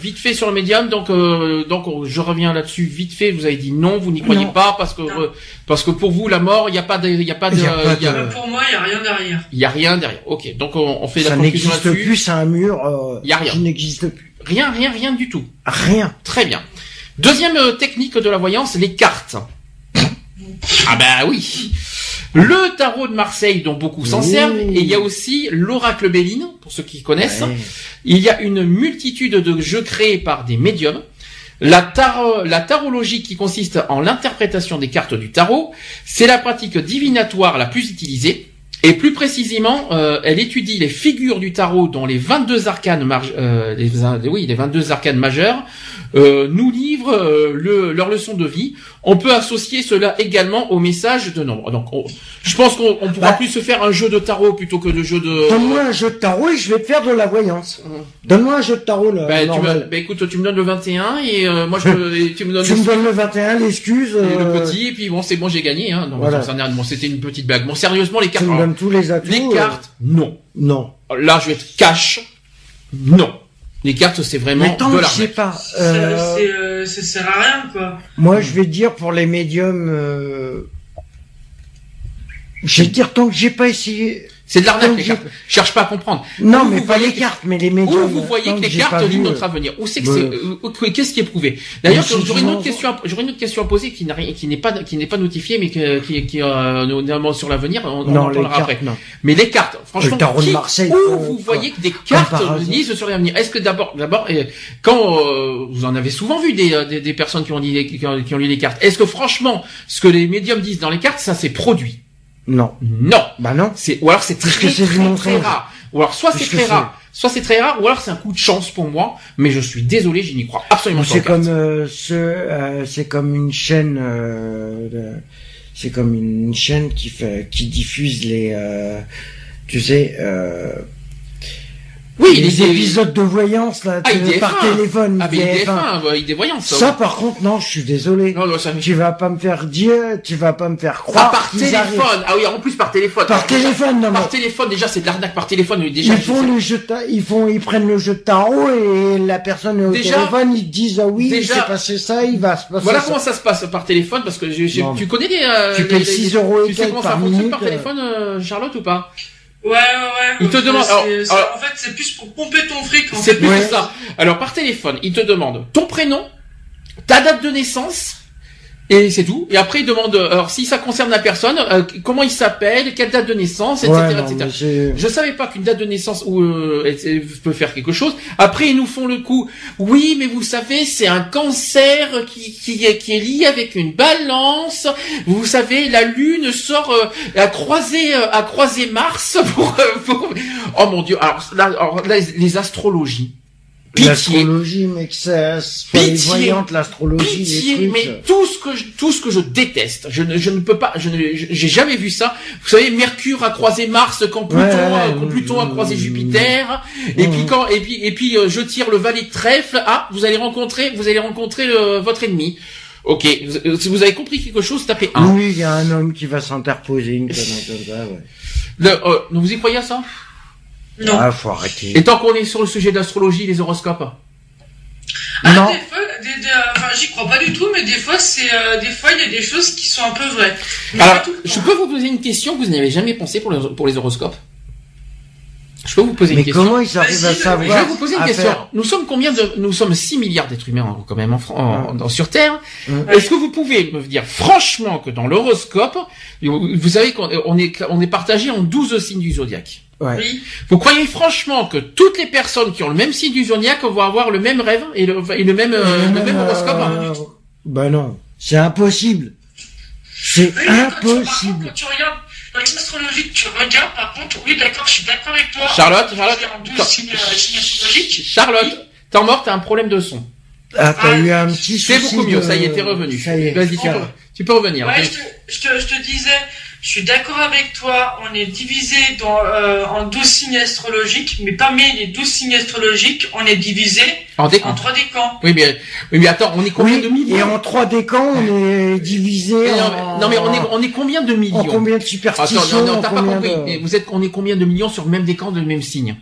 vite fait sur le médium, donc euh, donc on- je reviens là-dessus vite fait. Vous avez dit non, vous n'y croyez Non. pas parce que euh, parce que pour vous la mort, il y a pas de il y a pas de Il y a pas il y a- de- Euh, Pour moi, il y a rien derrière. il y a rien derrière. Ok, donc on, on fait la Ça n'existe plus, c'est un mur, euh, Y a rien. qui n'existe plus. Rien, rien, rien du tout. Rien. Très bien. Deuxième euh, technique de la voyance, les cartes. Ah bah oui. Le tarot de Marseille dont beaucoup s'en Oui. servent et il y a aussi l'oracle Béline pour ceux qui connaissent. Ouais. Il y a une multitude de jeux créés par des médiums. La, tarot, la tarologie qui consiste en l'interprétation des cartes du tarot, c'est la pratique divinatoire la plus utilisée. Et plus précisément, euh, elle étudie les figures du tarot dont les 22 arcanes, euh, les, oui, les 22 arcanes majeures euh, nous livrent euh, le, leur leçon de vie. On peut associer cela également au message de nombre. Donc, on- je pense qu'on on pourra Bah. plus se faire un jeu de tarot plutôt que de jeu de. Donne-moi un jeu de tarot et je vais te faire de la voyance. Donne-moi un jeu de tarot, là, Bah, tu me, bah, écoute, tu me donnes le 21 et euh, moi je te- et tu me donnes Tu me donnes le 21, l'excuse. le, le euh, petit et puis bon c'est bon j'ai gagné hein. Non, Voilà. bon, c'était une petite blague. Bon sérieusement les Tu cartes. me alors, donnes tous les atouts. les euh, cartes non. Non. Là je vais être cash. Non. Les cartes c'est vraiment Mais tant de que je sais pas. Ça, euh, c'est, euh, ça sert à rien, quoi. moi, je vais dire pour les médiums. Euh... Je vais dire tant que j'ai pas essayé. C'est de l'arnaque les cartes. Cherche pas à comprendre. Non, Où mais pas les cartes, mais les Où médiums. vous voyez que les cartes livrent notre euh, avenir Où c'est que bah, c'est euh, qu'est-ce qui est prouvé? D'ailleurs, si j'aurais une autre question, à- j'aurais une autre question à poser qui n'a rien, qui n'est pas, qui n'est pas notifiée, mais que- qui, qui, euh, notamment sur l'avenir, on, on Non, en les parlera après. non. Mais les cartes, franchement, de Marseille, où euh, vous voyez que des cartes lisent sur l'avenir? Est-ce que d'abord, d'abord, euh, quand euh, vous en avez souvent vu des, euh, des, des personnes qui ont, lu les, qui, ont, qui ont lu les cartes, est-ce que franchement, ce que les médiums disent dans les cartes, ça s'est produit? Non. Non. Bah non. C'est ou alors c'est très très, rare. Ou alors soit c'est très rare, soit c'est très rare, ou alors c'est un coup de chance pour moi. Mais je suis désolé, je n'y crois absolument pas. C'est comme euh, ce, euh, c'est comme une chaîne, euh, c'est comme une chaîne qui fait, qui diffuse les, euh, tu sais, euh, oui, les épisodes de voyance là, Ah, IDF1. par téléphone. Ah, mais IDF1. IDF1, ouais, IDF1, ça. Ça, par contre, non, je suis désolé. Non, non, ça Tu vas pas me faire dire, tu vas pas me faire Ah, croire. par qu'ils téléphone. arrivent. Ah oui, en plus par téléphone. Par téléphone, non mais. Par téléphone, déjà, c'est de l'arnaque par téléphone. Déjà, Ils font je- le jeu, de ta- ils font, ils prennent le jeu de tarot et la personne est au Déjà- téléphone, ils te disent ah oui, il déjà- s'est passé ça, il va se passer Voilà ça. comment ça se passe par téléphone, parce que j'ai- Non, tu connais les, euh, Tu les- payes les- 6 euros et Tu sais comment ça par fonctionne par euh. téléphone, euh, Charlotte, ou pas? Ouais, ouais, ouais. Il te demande- alors- alors- en fait, c'est plus pour pomper ton fric. en C'est plus Ouais. ça. Alors par téléphone, il te demande ton prénom, ta date de naissance Et c'est tout. Et après, il demande, euh, alors si ça concerne la personne, euh, comment il s'appelle, quelle date de naissance, etc. Ouais, non, etc. Je savais pas qu'une date de naissance ou euh, peut faire quelque chose. Après, ils nous font le coup. Oui, mais vous savez, c'est un cancer qui, qui, est- qui est lié avec une balance. Vous savez, la Lune sort euh, à croiser euh, à croiser Mars pour, euh, pour- Oh mon Dieu. Alors là, alors, là, les astrologies. Pitié. L'astrologie, mec, ça, c'est les Pitié. l'astrologie, les Pitié, trucs. mais tout ce que je, tout ce que je déteste, je ne, je ne peux pas, je ne, j'ai jamais vu ça. Vous savez, Mercure a croisé Mars quand Pluton, Ouais, ouais, quand Pluton a croisé Jupiter, et puis quand, et puis, et puis, euh, je tire le valet de trèfle. Ah, vous allez rencontrer, vous allez rencontrer euh, votre ennemi. Ok, euh, si vous avez compris quelque chose, tapez 1. Oui, il y a un homme qui va s'interposer, une comme ça, ouais. Le, euh, vous y croyez à ça? Non. Ah, faut arrêter. Et tant qu'on est sur le sujet d'astrologie, les horoscopes. Ah, Non. des fois, des, des- enfin, j'y crois pas du tout, mais des fois, c'est, euh, des fois, il y a des choses qui sont un peu vraies. Mais Alors, je peux vous poser une question que vous n'avez jamais pensé pour les, pour les horoscopes? Je peux vous poser Mais une question. comment ils arrivent à savoir Je vais vous poser une question. faire- Nous sommes combien de, nous sommes 6 milliards d'êtres humains en- quand même en, en- dans- sur Terre. Est-ce que vous pouvez me dire franchement que dans l'horoscope, vous savez qu'on on est, on est partagé en 12 signes du zodiaque? Ouais. Oui. Vous croyez franchement que toutes les personnes qui ont le même signe du zodiaque vont avoir le même rêve et le, et le même, euh, le même horoscope euh, Bah non, c'est impossible. C'est Oui, mais quand tu- par contre, impossible. Quand tu regardes, dans les astrologies que tu regardes, par contre, oui, d'accord, je suis d'accord avec toi. Charlotte, Charlotte, attends. signes, euh, signes. Charlotte, t'es mort, t'as un problème de son. Ah, t'as eu un petit C'est beaucoup mieux, de- ça y est, t'es revenu. Ça y est. Vas-y, tu peux, tu peux revenir. Ouais, je te, je, te, je te disais, je suis d'accord avec toi, on est divisé dans, euh, en 12 signes astrologiques, mais parmi les 12 signes astrologiques, on est divisé En en décant. trois décans. Oui, mais, oui, mais attends, on est combien Oui, de millions et en trois décans, on est divisé en... mais- non, mais on est, on est combien de millions en combien de Attends, superstitions non, non, t'as pas combien compris. de- Vous êtes, on est combien de millions sur le même décan de le même signe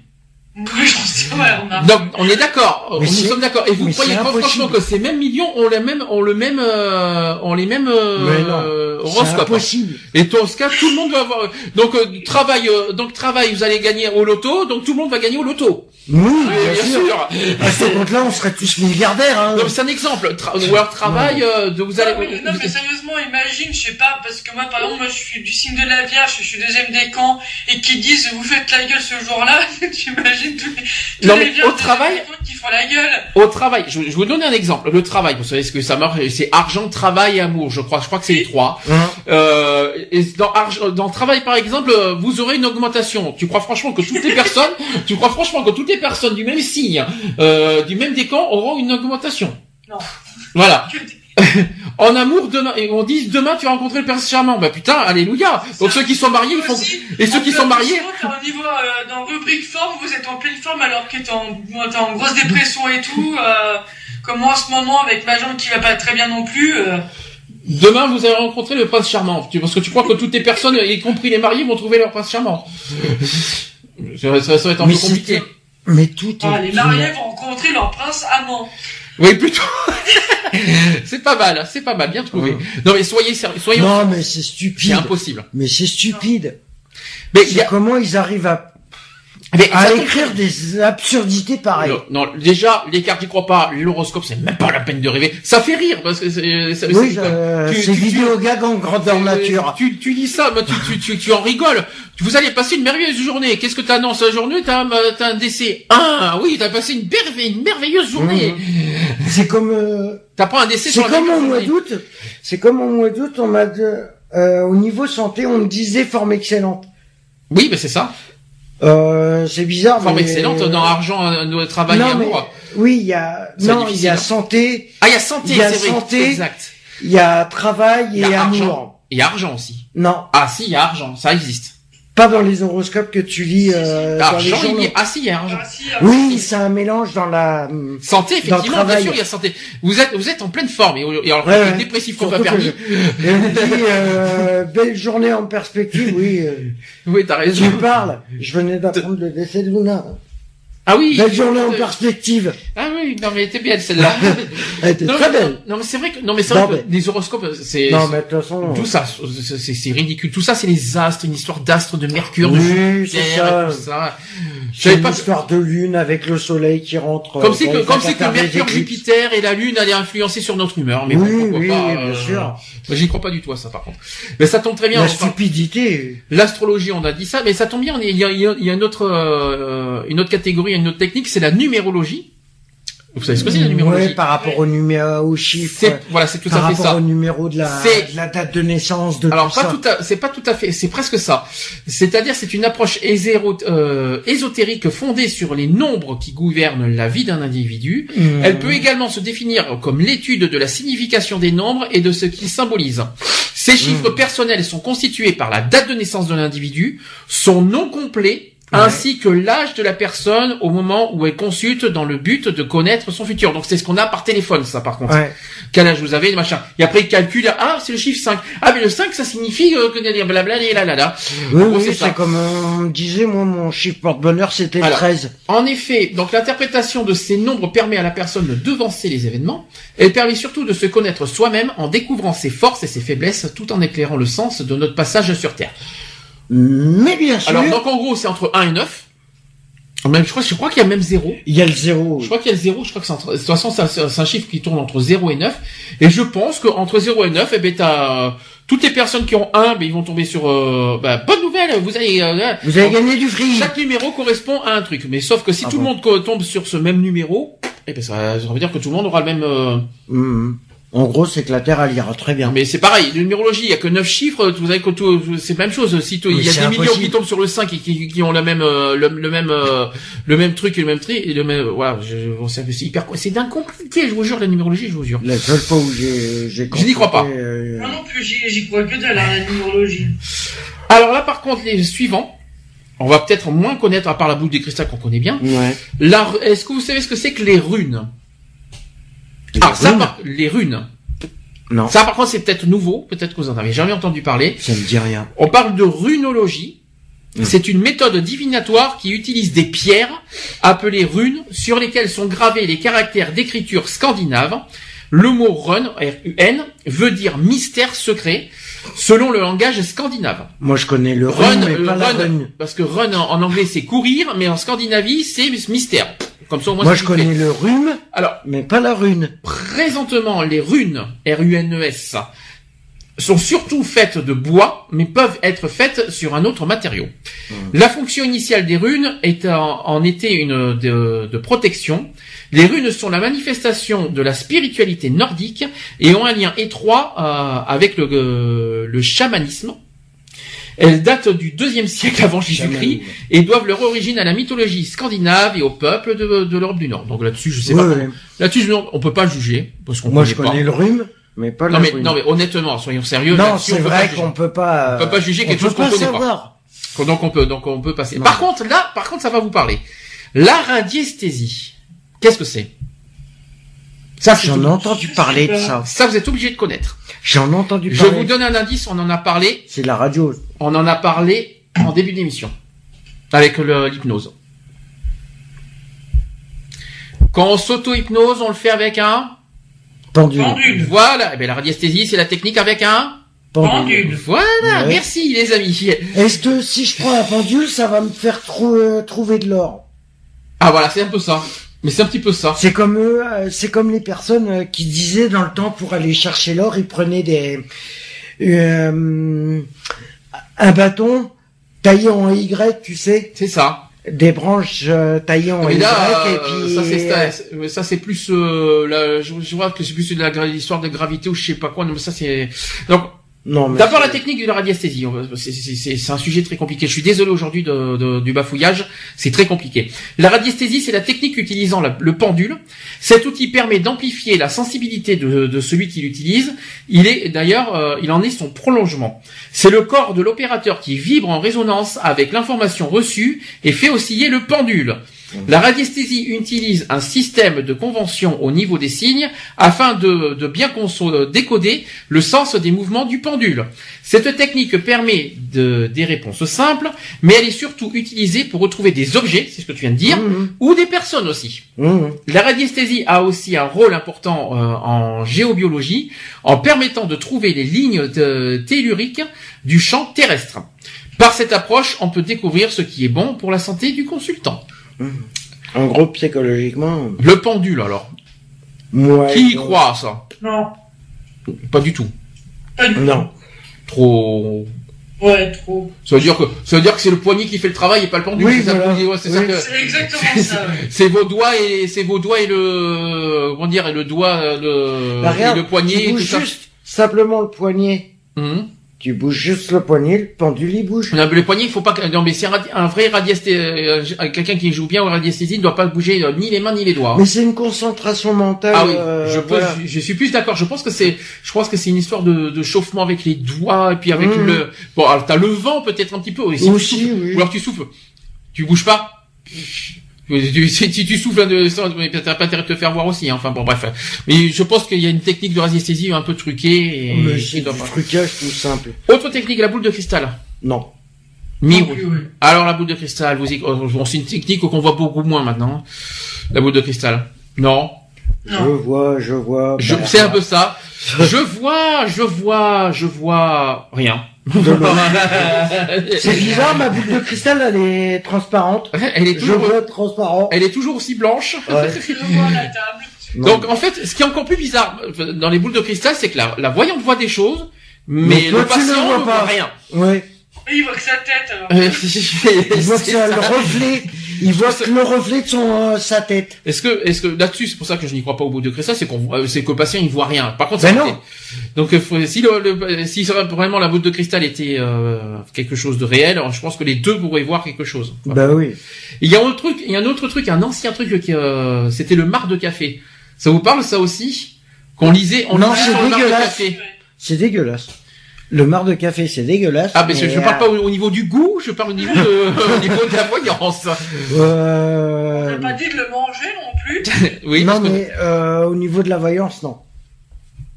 Oui, j'en sais, on a. Donc, on est d'accord. Nous sommes d'accord. Et vous mais croyez pas impossible. franchement que ces mêmes millions ont le même, ont le même, euh, ont les mêmes euh, horoscopes. impossible. Et dans ce cas, tout le monde va avoir. Donc, euh, travail, euh, donc travail, vous allez gagner au loto. Donc tout le monde va gagner au loto. Oui, bien, sûr. À ce compte-là, on serait tous milliardaires. Hein. C'est un exemple. Tra- ou alors travail, euh, de vous allez. Non, mais, non, mais sérieusement, imagine, je sais pas, parce que moi, par exemple, moi, je suis du signe de la Vierge, je suis deuxième décan, et qui disent, vous faites la gueule ce jour-là, tu imagines tous Non, les mais au travail- deuxième décan qui font la gueule. Au travail, je, je vous donner un exemple. Le travail, vous savez ce que ça marche, c'est argent, travail et amour. Je crois, je crois que c'est les trois. Hein. Euh, et dans, argent- dans travail, par exemple, euh, vous aurez une augmentation. Tu crois franchement que toutes les personnes, tu crois franchement que toutes les personnes du même signe, euh, du même décan auront une augmentation Non. Voilà. En amour, demain, et on dit demain tu vas rencontrer le prince charmant. Bah putain, alléluia. Donc ceux qui sont mariés, ils font. Et ceux qui sont mariés. au niveau, euh, dans rubrique forme, vous êtes en pleine forme alors que t'es en, t'es en grosse dépression et tout, euh, comme moi en ce moment avec ma jambe qui va pas très bien non plus, euh, Demain, vous allez rencontrer le prince charmant. Tu- Parce que tu crois que toutes les personnes, y compris les mariés, vont trouver leur prince charmant. ça, va être un Mais peu compliqué. c'est- Mais tout est... ah, les mariés vont rencontrer leur prince amant. Oui, plutôt. c'est pas mal, c'est pas mal, bien trouvé. Non mais soyez sérieux, soyons. Non, mais c'est C'est stupide. impossible. Mais c'est stupide. Mais il y C'est a- comment ils arrivent à, mais à écrire des absurdités pareilles. Non, non, déjà, les cartes, j'y crois pas. L'horoscope, c'est même pas la peine de rêver. Ça fait rire parce que c'est. Oui, c'est- euh, c'est vidéo gag en grandeur tu- nature. Tu, tu dis ça, mais tu, tu, tu, tu en rigoles. Vous allez passer une merveilleuse journée. Qu'est-ce que t'annonces la journée? T'as un, t'as un décès. Ah oui, t'as passé une, une merveilleuse journée. C'est comme, euh, T'as pas un décès c'est comme au mois d'août. C'est comme au mois d'août, on m'a euh, au niveau santé, on me disait forme excellente. Oui, mais c'est ça. Euh, c'est bizarre. Forme mais- excellente dans argent, euh, travail Non, et mais- amour. Oui, il y a, non, il y a hein. santé, Ah, il y a santé, il y a c'est vrai. santé. Exact. il y a travail Il y et a amour. argent. Il y a argent aussi. Non, Ah si, il y a argent, ça existe. Pas dans les horoscopes que tu lis euh, dans les journaux. ah si, il y a. Ah, si, euh, Oui, c'est un mélange dans la. Santé, Dans le effectivement, bien sûr, il y a santé. Vous êtes, vous êtes en pleine forme et, et alors, Ouais, dépressif qu'on pas permis. je- Et on me dit euh, belle journée en perspective. Oui, euh, Oui, t'as raison. tu parles. Je venais d'apprendre le décès de Luna. Ah oui. Belle journée en perspective. Ah oui, non mais elle était belle celle-là. Elle était non, très mais, belle. non mais c'est vrai que non mais c'est vrai que les horoscopes c'est Non, mais de toute façon. tout ça c'est- ridicule. Tout ça c'est les astres, une histoire d'astres, de Mercure, de Oui, c'est Jupiter, ça. ça. C'est une pas histoire de lune avec le soleil qui rentre. comme euh, c'est dans que comme c'est que Mercure. Jupiter et la Lune allaient influencer sur notre humeur. Mais Oui, bon, pourquoi oui, pas, bien euh, sûr. J'y crois pas du tout à ça par contre. Mais ça tombe très bien. La stupidité. L'astrologie, on a dit ça, mais ça tombe bien. Il y a, il y a- il y a une autre, euh, une autre catégorie, une autre technique, c'est la numérologie. Vous savez ce que c'est la numérologie Ouais, par rapport au numéro, au chiffre. Voilà, c'est tout par à fait rapport ça. au numéro de la, de la date de naissance de Alors tout pas ça. tout c'est pas tout à fait, c'est presque ça. C'est-à-dire c'est une approche éséro- euh, ésotérique fondée sur les nombres qui gouvernent la vie d'un individu. Mmh. Elle peut également se définir comme l'étude de la signification des nombres et de ce qu'ils symbolisent. Ces chiffres personnels sont constitués par la date de naissance de l'individu, son nom complet, ainsi que l'âge de la personne au moment où elle consulte dans le but de connaître son futur. Donc c'est ce qu'on a par téléphone, ça par contre. Ouais. Quel âge vous avez, machin. Et après il calcule, ah c'est le chiffre 5. Ah mais le 5 ça signifie euh, que blabla et là là là. Oui, oui, c'est ça. comme on disait, moi, mon chiffre porte-bonheur, c'était le Alors. 13. En effet, donc l'interprétation de ces nombres permet à la personne de devancer les événements. Elle permet surtout de se connaître soi-même en découvrant ses forces et ses faiblesses tout en éclairant le sens de notre passage sur Terre. Mais bien sûr, Alors donc en gros c'est entre 1 et 9. Même, je crois, je crois qu'il y a même 0. il y a le zéro. Je crois qu'il y a le 0, je crois que c'est entre... De toute façon c'est un, chiffre qui tourne entre 0 et 9. Et je pense qu'entre 0 et 9, eh ben t'as... euh, Toutes les personnes qui ont 1, ben, ils vont tomber sur... Euh... bah, bonne nouvelle, vous allez... euh, Vous avez gagné du fric. Chaque numéro correspond à un truc, mais sauf que si Ah tout bon le monde tombe sur ce même numéro, eh ben ça, ça veut dire que tout le monde aura le même. euh, Mhm. En gros, c'est que la Terre, elle ira très bien. Mais c'est pareil, la numérologie, il y a que 9 chiffres, vous avez que tout, c'est la même chose. Si il y a des millions qui tombent sur le 5 et qui, qui ont le même, euh, le, le même, euh, le même truc et le même tri, et le même, voilà, je, bon, c'est c'est hyper, c'est d'un compliqué, je vous jure, la numérologie, je vous jure. La seule fois où j'ai, j'ai Je n'y crois pas. euh, Moi non plus, j'y j'y crois que de la numérologie. Alors là, par contre, les suivants, on va peut-être moins connaître, à part la boule des cristals qu'on connaît bien. Ouais. La, est-ce que vous savez ce que c'est que les runes? Les ah, ça, runes par- les runes. Non. Ça, par contre, c'est peut-être nouveau. Peut-être que vous en avez jamais entendu parler. Ça me dit rien. On parle de runologie. Mm. C'est une méthode divinatoire qui utilise des pierres appelées runes sur lesquelles sont gravés les caractères d'écriture scandinave. Le mot run, R-U-N, veut dire mystère secret selon le langage scandinave. Moi, je connais le run, Run, mais pas la run, run. parce que run en, en anglais c'est courir, mais en Scandinavie c'est mystère. Comme ça, au moins, Moi, je fait. connais le rhume, Alors, mais pas la rune. Présentement, les runes, R-U-N-E-S, sont surtout faites de bois, mais peuvent être faites sur un autre matériau. La fonction initiale des runes est en, en était une de, de protection. Les runes sont la manifestation de la spiritualité nordique et ont un lien étroit euh, avec le, euh, le chamanisme. Elles datent du deuxième siècle avant Jésus-Christ et doivent leur origine à la mythologie scandinave et au peuple de, de l'Europe du Nord. Donc là-dessus, je sais Ouais, pas. ouais. Là-dessus, je- on peut pas juger parce qu'on Moi, je connaît pas. connais le rhume, mais pas Non mais non mais honnêtement, soyons sérieux. Non, c'est vrai qu'on peut pas. On peut pas juger quelque chose qu'on connaît pas. Donc on peut donc on peut passer. Non. Par contre là, par contre ça va vous parler. La radiesthésie. Qu'est-ce que c'est? Ça J'en ai entendu parler de ça. ça vous êtes obligé de connaître. J'en ai entendu Je parler. vous donne un indice, on en a parlé, C'est la radio. on en a parlé en début d'émission avec le- l'hypnose. Quand on s'auto-hypnose, on le fait avec un Pendule. Pendule. voilà, eh ben la radiesthésie c'est la technique avec un Pendule. voilà, Ouais. merci les amis. Est-ce que si je prends un pendule, ça va me faire trou- euh, trouver de l'or? Ah voilà, c'est un peu ça. Mais c'est un petit peu ça. C'est comme eux, euh, c'est comme les personnes euh, qui disaient dans le temps pour aller chercher l'or, ils prenaient des euh, un bâton taillé en Y, tu sais, C'est ça. Des branches euh, taillées en Mais Y là, et euh, puis ça c'est ça, plus euh, là, je, je vois que c'est plus de la l'histoire de gravité ou je sais pas quoi. Non mais ça c'est donc non d'abord la technique de la radiesthésie. C'est un sujet très compliqué. Je suis désolé aujourd'hui de, de- du bafouillage. C'est très compliqué. La radiesthésie c'est la technique utilisant la- le pendule. Cet outil permet d'amplifier la sensibilité de, de celui qui l'utilise. Il est d'ailleurs, euh, il en est son prolongement. C'est le corps de l'opérateur qui vibre en résonance avec l'information reçue et fait osciller le pendule. La radiesthésie utilise un système de convention au niveau des signes afin de, de bien décoder le sens des mouvements du pendule. Cette technique permet de, des réponses simples, mais elle est surtout utilisée pour retrouver des objets, c'est ce que tu viens de dire, Mhm. ou des personnes aussi. Mhm. La radiesthésie a aussi un rôle important euh, en géobiologie en permettant de trouver les lignes de- telluriques du champ terrestre. Par cette approche, on peut découvrir ce qui est bon pour la santé du consultant. En gros, psychologiquement, Le pendule alors. moi. qui y croit à ça? Non. Pas du tout. Pas du tout. Non. Trop. Ouais, trop. Ça veut dire que ça veut dire que c'est le poignet qui fait le travail et pas le pendule. Oui, c'est voilà. ouais, Oui. que- exactement ça. ouais. C'est vos doigts et c'est vos doigts et le comment dire et le doigt le Bah, regarde, et le poignet tu et tout bouges ça. juste simplement le poignet. Mhm. Tu bouges juste le poignet, le pendule il bouge. Non, mais le poignet, il faut pas non, mais c'est un, vrai radiesthésie, quelqu'un qui joue bien au radiesthésie ne doit pas bouger euh, ni les mains ni les doigts. hein. Mais c'est une concentration mentale. Ah oui, euh, je, peux- voilà. je, je suis plus d'accord. Je pense que c'est, je pense que c'est une histoire de, de chauffement avec les doigts et puis avec Mhm. le, bon, alors t'as le vent peut-être un petit peu. Aussi, souffles- oui. Ou alors tu souffles, tu bouges pas. Tu- Si tu souffles de ça, mais t'as pas intérêt de te faire voir aussi. hein. Enfin bon, bref. Mais je pense qu'il y a une technique de radiesthésie un peu truquée. Et, Mais c'est du pas- trucage tout simple. Autre technique, la boule de cristal. Non. Mi- ouais. Alors la boule de cristal, vous y... oh, c'est une technique qu'on voit beaucoup moins maintenant. La boule de cristal. Non? Je Non. vois, je vois. Je... C'est un peu ça. Je vois, je vois, je vois rien. C'est bizarre, ma boule de cristal, elle est transparente. Elle est Je toujours, transparent. elle est toujours aussi blanche. Ouais. La. Donc en fait, ce qui est encore plus bizarre euh, dans les boules de cristal, c'est que la, la voyante voit des choses, mais, Mais toi, le ne patient ne pas. voit rien. Ouais. Il voit que sa tête, alors. Euh, Il voit que c'est c'est le ça. reflet. Il voit que le reflet de son, euh, sa tête. Est-ce que, est-ce que là-dessus, c'est pour ça que je n'y crois pas au bout de cristal, c'est qu'on, euh, c'est que le patient il voit rien. Par contre, Ben non. Donc, euh, faut- si le, le- si vraiment la boule de cristal était euh, quelque chose de réel, alors je pense que les deux pourraient voir quelque chose. Bah oui. Il y a un autre truc, il y a un autre truc, un ancien truc qui, euh, c'était le marc de café. Ça vous parle ça aussi? Qu'on lisait, on Non, lisait sur le marc de dégueulasse. café. C'est dégueulasse. Le marc de café, c'est dégueulasse. Ah, mais je, mais, je parle pas au, au niveau du goût, je parle au niveau de, au niveau de la voyance. On Euh... n'a pas dit de le manger non plus. Oui, non, que mais euh, au niveau de la voyance, non.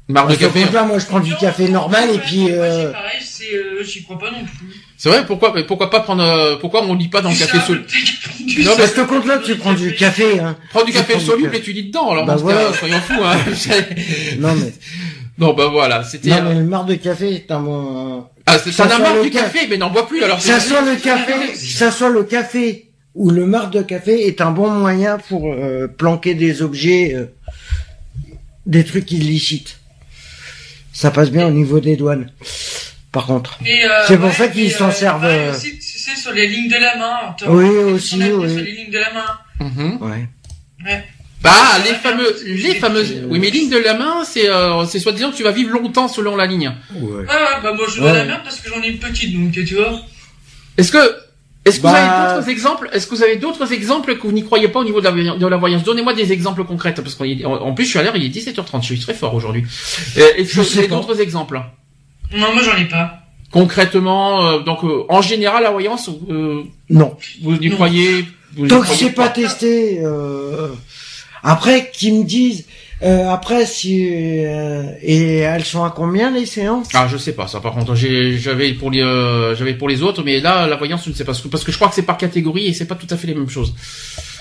marc de café. là, moi, je prends du café normal et puis. Euh... c'est pareil, c'est, euh, j'y crois pas non plus. C'est vrai, pourquoi, mais pourquoi pas prendre, euh, pourquoi on lit pas dans le café soluble Non, sable. Parce que compte là, tu prends du café, hein. Prends du café soluble et tu lis dedans, alors Bah dans ce cas, voilà. soyons fous, hein. Non, mais. Non, bah voilà, c'était, Non, euh, mais le marc de café, c'est un bon. ah, c'est- ça ça n'a sent marre le du ca- café, mais n'en bois plus, alors Ça c'est- soit le café, ça soit le café ou le marc de café est un bon moyen pour euh, planquer des objets, euh, des trucs illicites. Ça passe bien au niveau des douanes. Par contre. Euh, C'est pour ouais, ça qu'ils et, s'en euh, servent, euh, aussi, tu sais, sur les lignes de la main. Oui, aussi, oui. Sur les lignes de la main. Mhm. Ouais. Bah, Ça les faire fameux, petit- les fameuses, oui, mais ligne de la main, c'est, euh, c'est soi-disant que tu vas vivre longtemps selon la ligne. Ouais. Ouais, bah moi je Ouais. la merde parce que j'en ai une petite, donc tu vois. Est-ce que, est-ce que vous Bah- avez d'autres exemples Est-ce que vous avez d'autres exemples que vous n'y croyez pas au niveau de la, de la voyance? Donnez-moi des exemples concrets, parce qu'en en plus je suis à l'heure, il est 17h30, je suis très fort aujourd'hui. Euh, Est-ce Je que vous sais avez pas. d'autres exemples? Non, moi j'en ai pas. Concrètement, euh, donc euh, en général la voyance, euh, Non. vous y Non. croyez vous Tant que c'est pas? testé, euh... après qu'ils me disent, euh, après si euh, et elles sont à combien les séances? Ah, je sais pas ça. Par contre, j'ai- j'avais pour les, euh, j'avais pour les autres, mais là, la voyance, je ne sais pas parce que, parce que je crois que c'est par catégorie et c'est pas tout à fait les mêmes choses.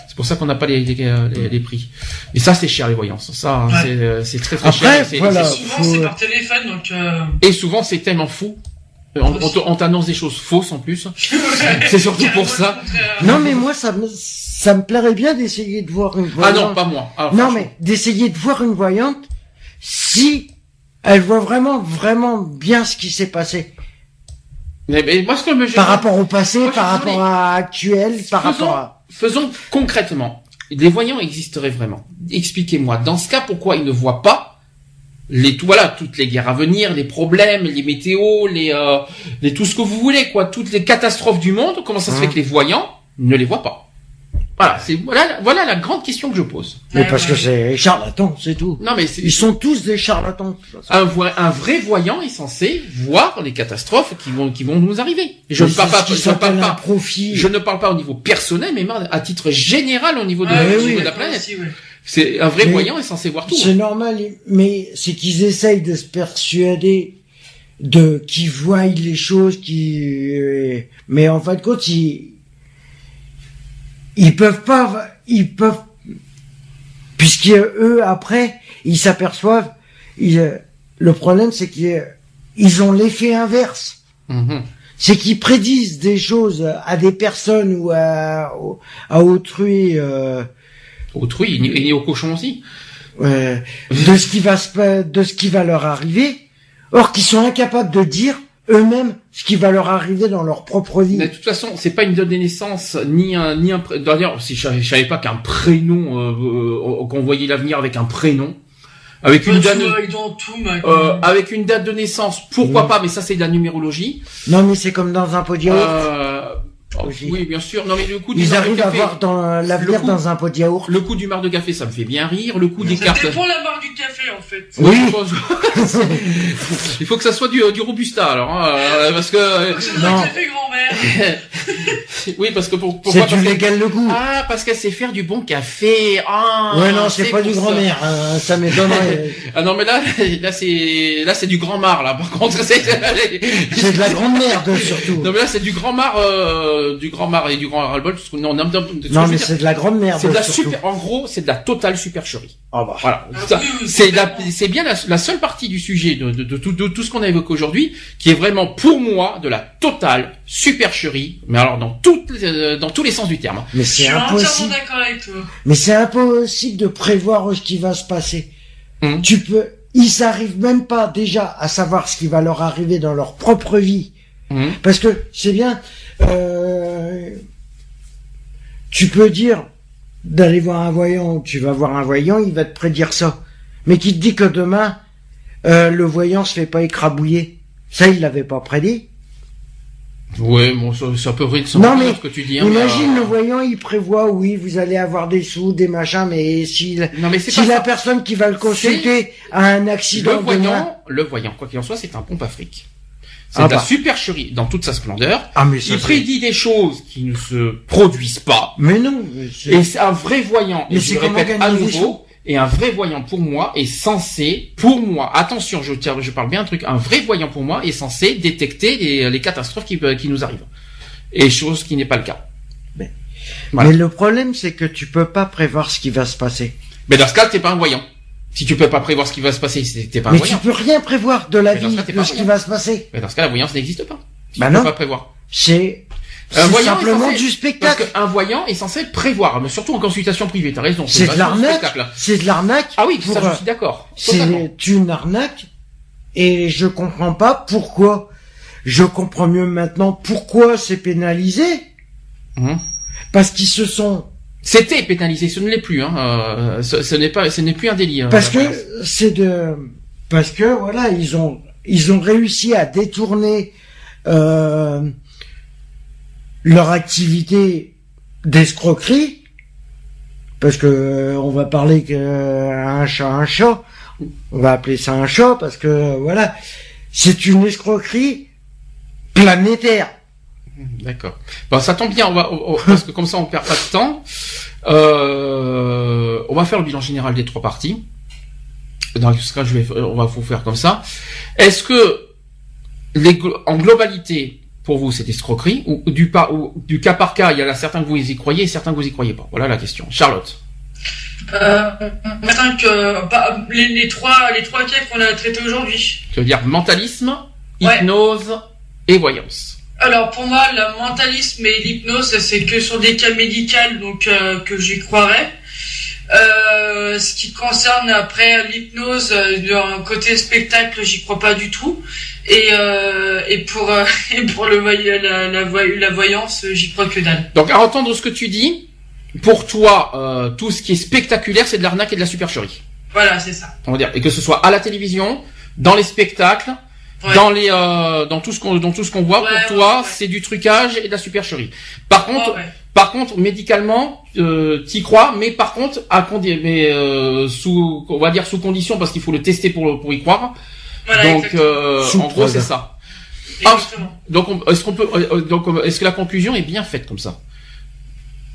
C'est pour ça qu'on n'a pas les, les, les- les prix. Mais ça, c'est cher les voyances. Ça, hein, Ouais. c'est, euh, c'est très très Après, cher. voilà. Et souvent faut- c'est par téléphone, donc. Euh... Et souvent, c'est tellement fou. On, on t'annonce des choses fausses en plus. C'est surtout pour ça. Non mais moi ça me ça me plairait bien d'essayer de voir une Ah voyante. non, pas moi. Ah, Non mais d'essayer de voir une voyante si elle voit vraiment vraiment bien ce qui s'est passé Mais, mais moi, ce que me par rapport au passé, Moi, par rapport à actuel, par Faisons- rapport à Faisons concrètement. Les voyants existeraient vraiment. Expliquez-moi. Dans ce cas, pourquoi ils ne voient pas les tout voilà toutes les guerres à venir, les problèmes, les météos, les euh, les tout ce que vous voulez quoi, toutes les catastrophes du monde. Comment ça se fait que les voyants ne les voient pas? Voilà, c'est voilà, voilà la grande question que je pose. Mais parce que c'est charlatan, c'est tout. Non mais c'est Ils sont tous des charlatans. un, un vrai voyant est censé voir les catastrophes qui vont qui vont nous arriver. Je Mais ne parle pas, je ne parle pas, profit. je ne parle pas au niveau personnel, mais à titre général au niveau de, oui, niveau oui, de la planète. aussi, ouais. C'est un vrai Mais voyant est censé voir tout. C'est normal, mais c'est qu'ils essayent de se persuader de qu'ils voient les choses, qui, mais en fin de compte, ils ils peuvent pas, ils peuvent, puisqu'eux après, ils s'aperçoivent, ils, le problème c'est qu'ils ont l'effet inverse. Mhm. C'est qu'ils prédisent des choses à des personnes ou à, à autrui. Euh, Autrui, et, et aux cochons aussi. euh, de ce qui va se de ce qui va leur arriver, or qu'ils sont incapables de dire eux-mêmes ce qui va leur arriver dans leur propre vie. Mais de toute façon, c'est pas une date de naissance, ni un, ni un. D'ailleurs, si je, savais- je savais pas qu'un prénom, euh, euh, qu'on voyait l'avenir avec un prénom, avec une date, de- euh, avec une date de naissance, pourquoi Oui. pas Mais ça, c'est de la numérologie. Non mais c'est comme dans un yaourt. Euh, oh, oui, bien sûr. Non, mais le coup du Ils marc de arrivent à café, voir dans l'avenir coup- dans un pot de yaourt. le coup du mar de café, ça me fait bien rire. Le coup des Ça cartes. dépend la marque du café, en fait. Oui. je pense- Il faut que ça soit du, du robusta, alors, hein, euh, parce que euh, C'est Non. café grand-mère. oui, parce que pour, C'est pourquoi du parce que- légal le goût. Ah, parce qu'elle sait faire du bon café. Ah, ouais non c'est pas du ça. grand-mère, hein, ça m'étonnerait. Ah non mais là là c'est là c'est du grand mar là par contre c'est c'est de la grande merde surtout. non mais là c'est du grand mar euh, du grand mar et du grand ras-le-bol non non, non, Non mais c'est de la grande merde c'est de la surtout. super en gros c'est de la totale supercherie Ah bah. voilà Ah c'est la c'est bien la, la seule partie du sujet de, de, de, tout- de tout ce qu'on a évoqué aujourd'hui qui est vraiment pour moi de la totale supercherie mais alors dans toutes les- euh, dans tous les sens du terme Mais Je c'est suis entièrement impossible. d'accord avec toi. Mais c'est impossible de prévoir ce qui va se passer. Hum. Tu peux, ils arrivent même pas déjà à savoir ce qui va leur arriver dans leur propre vie. Mhm. Parce que c'est bien, euh, tu peux dire d'aller voir un voyant, tu vas voir un voyant, il va te prédire ça. Mais qui te dit que demain, euh, le voyant se fait pas écrabouiller? Ça, il l'avait pas prédit. ouais bon ça, ça peut de Non, mais ce que tu dis hein, Imagine mais, euh, le voyant, il prévoit, oui, vous allez avoir des sous, des machins, mais non si la ça. personne qui va le consulter a un Le accident demain, voyant, le voyant, quoi qu'il en soit, c'est un pompe à fric. C'est Ah de la bah. supercherie dans toute sa splendeur. ah mais ça, Il prédit des choses qui ne se produisent pas. mais non, mais Et c'est un vrai voyant, et Mais je le comment répète à nouveau, et un vrai voyant pour moi est censé, pour moi, attention, je, tiens- je parle bien un truc, un vrai voyant pour moi est censé détecter les, les catastrophes qui, qui nous arrivent. Et chose qui n'est pas le cas. Mais- Voilà. mais le problème c'est que tu peux pas prévoir ce qui va se passer. Mais dans ce cas, t'es pas un voyant. Si tu peux pas prévoir ce qui va se passer, t'es pas un mais tu voyant. peux rien prévoir de la Mais dans vie, ce cas, t'es de pas ce qui voyant. va se passer. Mais dans ce cas, la voyance n'existe pas. Tu Bah peux non. pas prévoir. C'est Un c'est voyant est simplement censé- du Parce spectacle. qu'un voyant est censé prévoir, mais surtout en consultation privée, t'as raison. C'est de vachement l'arnaque. spectacle. C'est de l'arnaque. Ah oui, pour, ça euh, je suis d'accord. Totalement. C'est une arnaque et je comprends pas pourquoi. Je comprends mieux maintenant pourquoi c'est pénalisé. Mhm. Parce qu'ils se sont C'était pénalisé, ce ne l'est plus. Hein. euh, ce ce n'est pas, ce n'est plus un délit. hein, parce la que c'est de parce que voilà ils ont ils ont réussi à détourner euh, leur activité d'escroquerie parce que euh, on va parler que un chat un chat on va appeler ça un chat parce que voilà c'est une escroquerie planétaire D'accord. Bon, ça tombe bien, on va, on- parce que comme ça on perd pas de temps. Euh, on va faire le bilan général des trois parties. Dans ce cas, je vais, on va vous faire comme ça. Est-ce que les, en globalité, pour vous, c'est escroquerie ou du pas ou du cas par cas, il y en a certains que vous y croyez et certains que vous y croyez pas? Voilà la question. Charlotte. Euh, maintenant que bah, les, les trois les trois cas qu'on a traités aujourd'hui. Tu veux dire mentalisme, Ouais. hypnose et voyance. Alors pour moi, le mentalisme et l'hypnose, c'est que sur des cas médicaux, donc euh, que j'y croirais. Euh, ce qui concerne après l'hypnose, euh, d'un côté spectacle, j'y crois pas du tout. Et, euh, et pour euh, et pour le la, la, la voyance, j'y crois que dalle. Donc à entendre ce que tu dis, pour toi, euh, tout ce qui est spectaculaire, c'est de l'arnaque et de la supercherie. Voilà, c'est ça. On va dire, et que ce soit à la télévision, dans les spectacles, Ouais. dans les, euh, dans tout ce qu'on, dans tout ce qu'on voit. Ouais, pour toi, ouais, c'est du trucage et de la supercherie. Par contre. Par contre, médicalement, euh, t'y crois, mais par contre, à condi- mais euh, sous, on va dire sous condition parce qu'il faut le tester pour pour y croire. Voilà, donc, euh, en gros, c'est ça. Ah, Exactement. donc, on- est-ce qu'on peut, euh, donc, euh, est-ce que la conclusion est bien faite comme ça?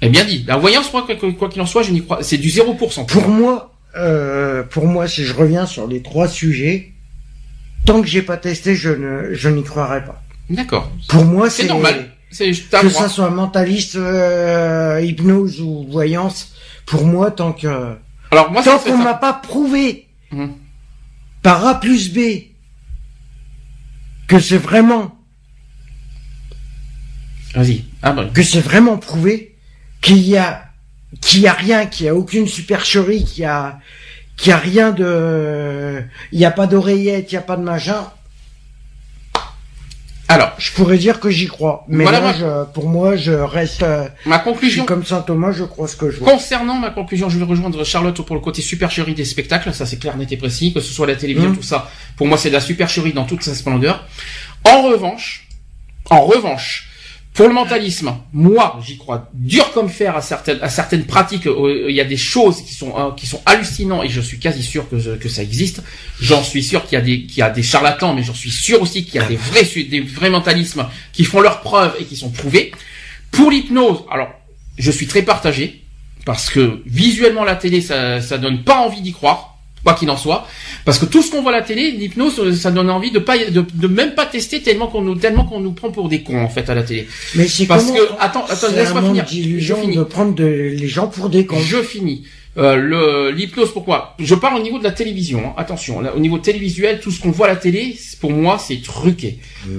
Est bien dit. La voyance, moi, quoi quoi qu'il en soit, je n'y crois. C'est du 0%. Pour moi, euh, pour moi, si je reviens sur les trois sujets, tant que j'ai pas testé, je ne, je n'y croirai pas. D'accord. Pour moi, C'est normal. C'est que ça soit mentaliste, euh, hypnose ou voyance. Pour moi, tant que Alors moi, tant qu'on m'a pas prouvé Mhm. par A plus B que c'est vraiment Vas-y. Ah ben. que c'est vraiment prouvé qu'il y a qu'il y a rien, qu'il y a aucune supercherie, qu'il y a qu'il y a rien de il y a pas d'oreillette, il y a pas de machin. Alors, Je pourrais dire que j'y crois, mais Voilà, là, moi- je, pour moi, je reste euh, ma je suis conclusion. comme Saint Thomas, je crois ce que je vois. Concernant ma conclusion, je vais rejoindre Charlotte pour le côté supercherie des spectacles, ça c'est clair, net et précis, que ce soit la télévision, Mhm. tout ça. Pour moi, c'est de la supercherie dans toute sa splendeur. En revanche, en revanche, pour le mentalisme, moi, j'y crois dur comme fer à certaines, pratiques. euh, Il y a des choses qui sont euh, qui sont hallucinantes et je suis quasi sûr que ça existe. J'en suis sûr qu'il y a des qu'il y a des charlatans, mais j'en suis sûr aussi qu'il y a des vrais des vrais mentalismes qui font leurs preuves et qui sont prouvés. Pour l'hypnose, alors je suis très partagé parce que visuellement la télé ça ça donne pas envie d'y croire quoi qu'il en soit. Parce que tout ce qu'on voit à la télé l'hypnose euh, ça donne envie de pas de, de même pas tester tellement qu'on nous tellement qu'on nous prend pour des cons en fait à la télé. Mais c'est parce comment- que attends attends laisse-moi finir. Je finis. de prendre de, les gens pour des cons. je finis. Euh, l'hypnose pourquoi? Je parle au niveau de la télévision hein. attention là, au niveau télévisuel tout ce qu'on voit à la télé pour moi c'est truqué.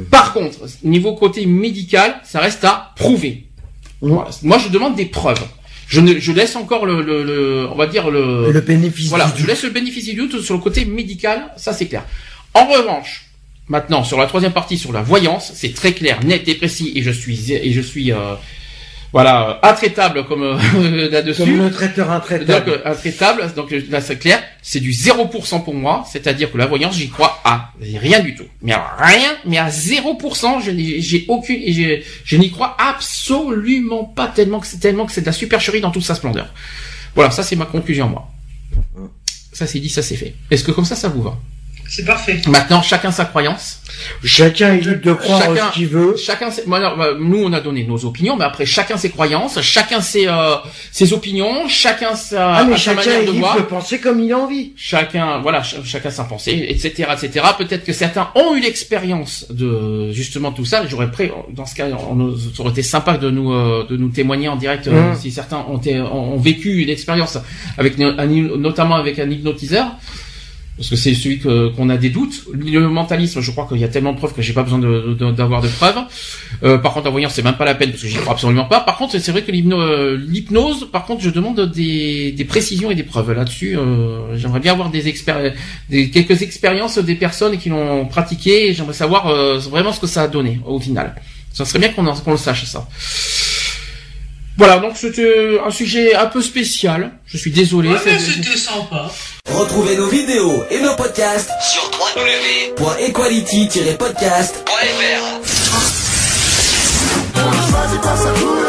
Par contre niveau côté médical ça reste à prouver. Moi je demande des preuves je ne je laisse encore le, le, le- on va dire le Le bénéfice voilà, du je laisse le bénéfice du doute sur le côté médical, ça c'est clair. En revanche, maintenant sur la troisième partie sur la voyance, c'est très clair, net et précis, et je suis et je suis euh, voilà euh, intraitable comme euh, là-dessus. Comme le traiteur Donc intraitable. euh, intraitable, donc euh, là c'est clair, c'est du 0% pour moi, c'est-à-dire que la voyance j'y crois à rien du tout. Mais à rien, mais à 0%, je n'ai j'ai aucune je n'y crois absolument pas tellement que c'est tellement que c'est de la supercherie dans toute sa splendeur. Voilà, ça c'est ma conclusion moi. Ça c'est dit, ça c'est fait. Est-ce que comme ça ça vous va? C'est parfait. Maintenant chacun sa croyance. Chacun est libre de croire Chacun- ce qu'il veut. Chacun, ses- moi, bah, nous on a donné nos opinions, mais après chacun ses croyances, chacun ses euh, ses opinions, chacun sa, Ah, mais a sa chacun manière est de libre voir. de penser comme il a envie. chacun voilà ch- chacun sa pensée etc etc peut-être que certains ont eu l'expérience de justement tout ça j'aurais prêt dans ce cas on, nous- ça aurait été sympa de nous euh, de nous témoigner en direct euh, Mm. si certains ont, ont, ont vécu une expérience avec notamment avec un hypnotiseur parce que c'est celui qu'on a des doutes. Le mentalisme, je crois qu'il y a tellement de preuves que j'ai pas besoin de- de- d'avoir de, preuves. Euh, par contre, la voyance, c'est même pas la peine parce que j'y crois absolument pas. Par contre, c'est vrai que l'hypno- l'hypnose, par contre, je demande des, des précisions et des preuves là-dessus. euh, j'aimerais bien avoir des, des quelques expériences des personnes qui l'ont pratiqué. J'aimerais savoir euh, vraiment ce que ça a donné au final. Ça serait bien qu'on qu'on le sache ça. Voilà, donc c'était un sujet un peu spécial. Je suis désolé. Ouais, mais c'est- c'était sympa. Retrouvez nos vidéos et nos podcasts sur www.equality-podcast.fr.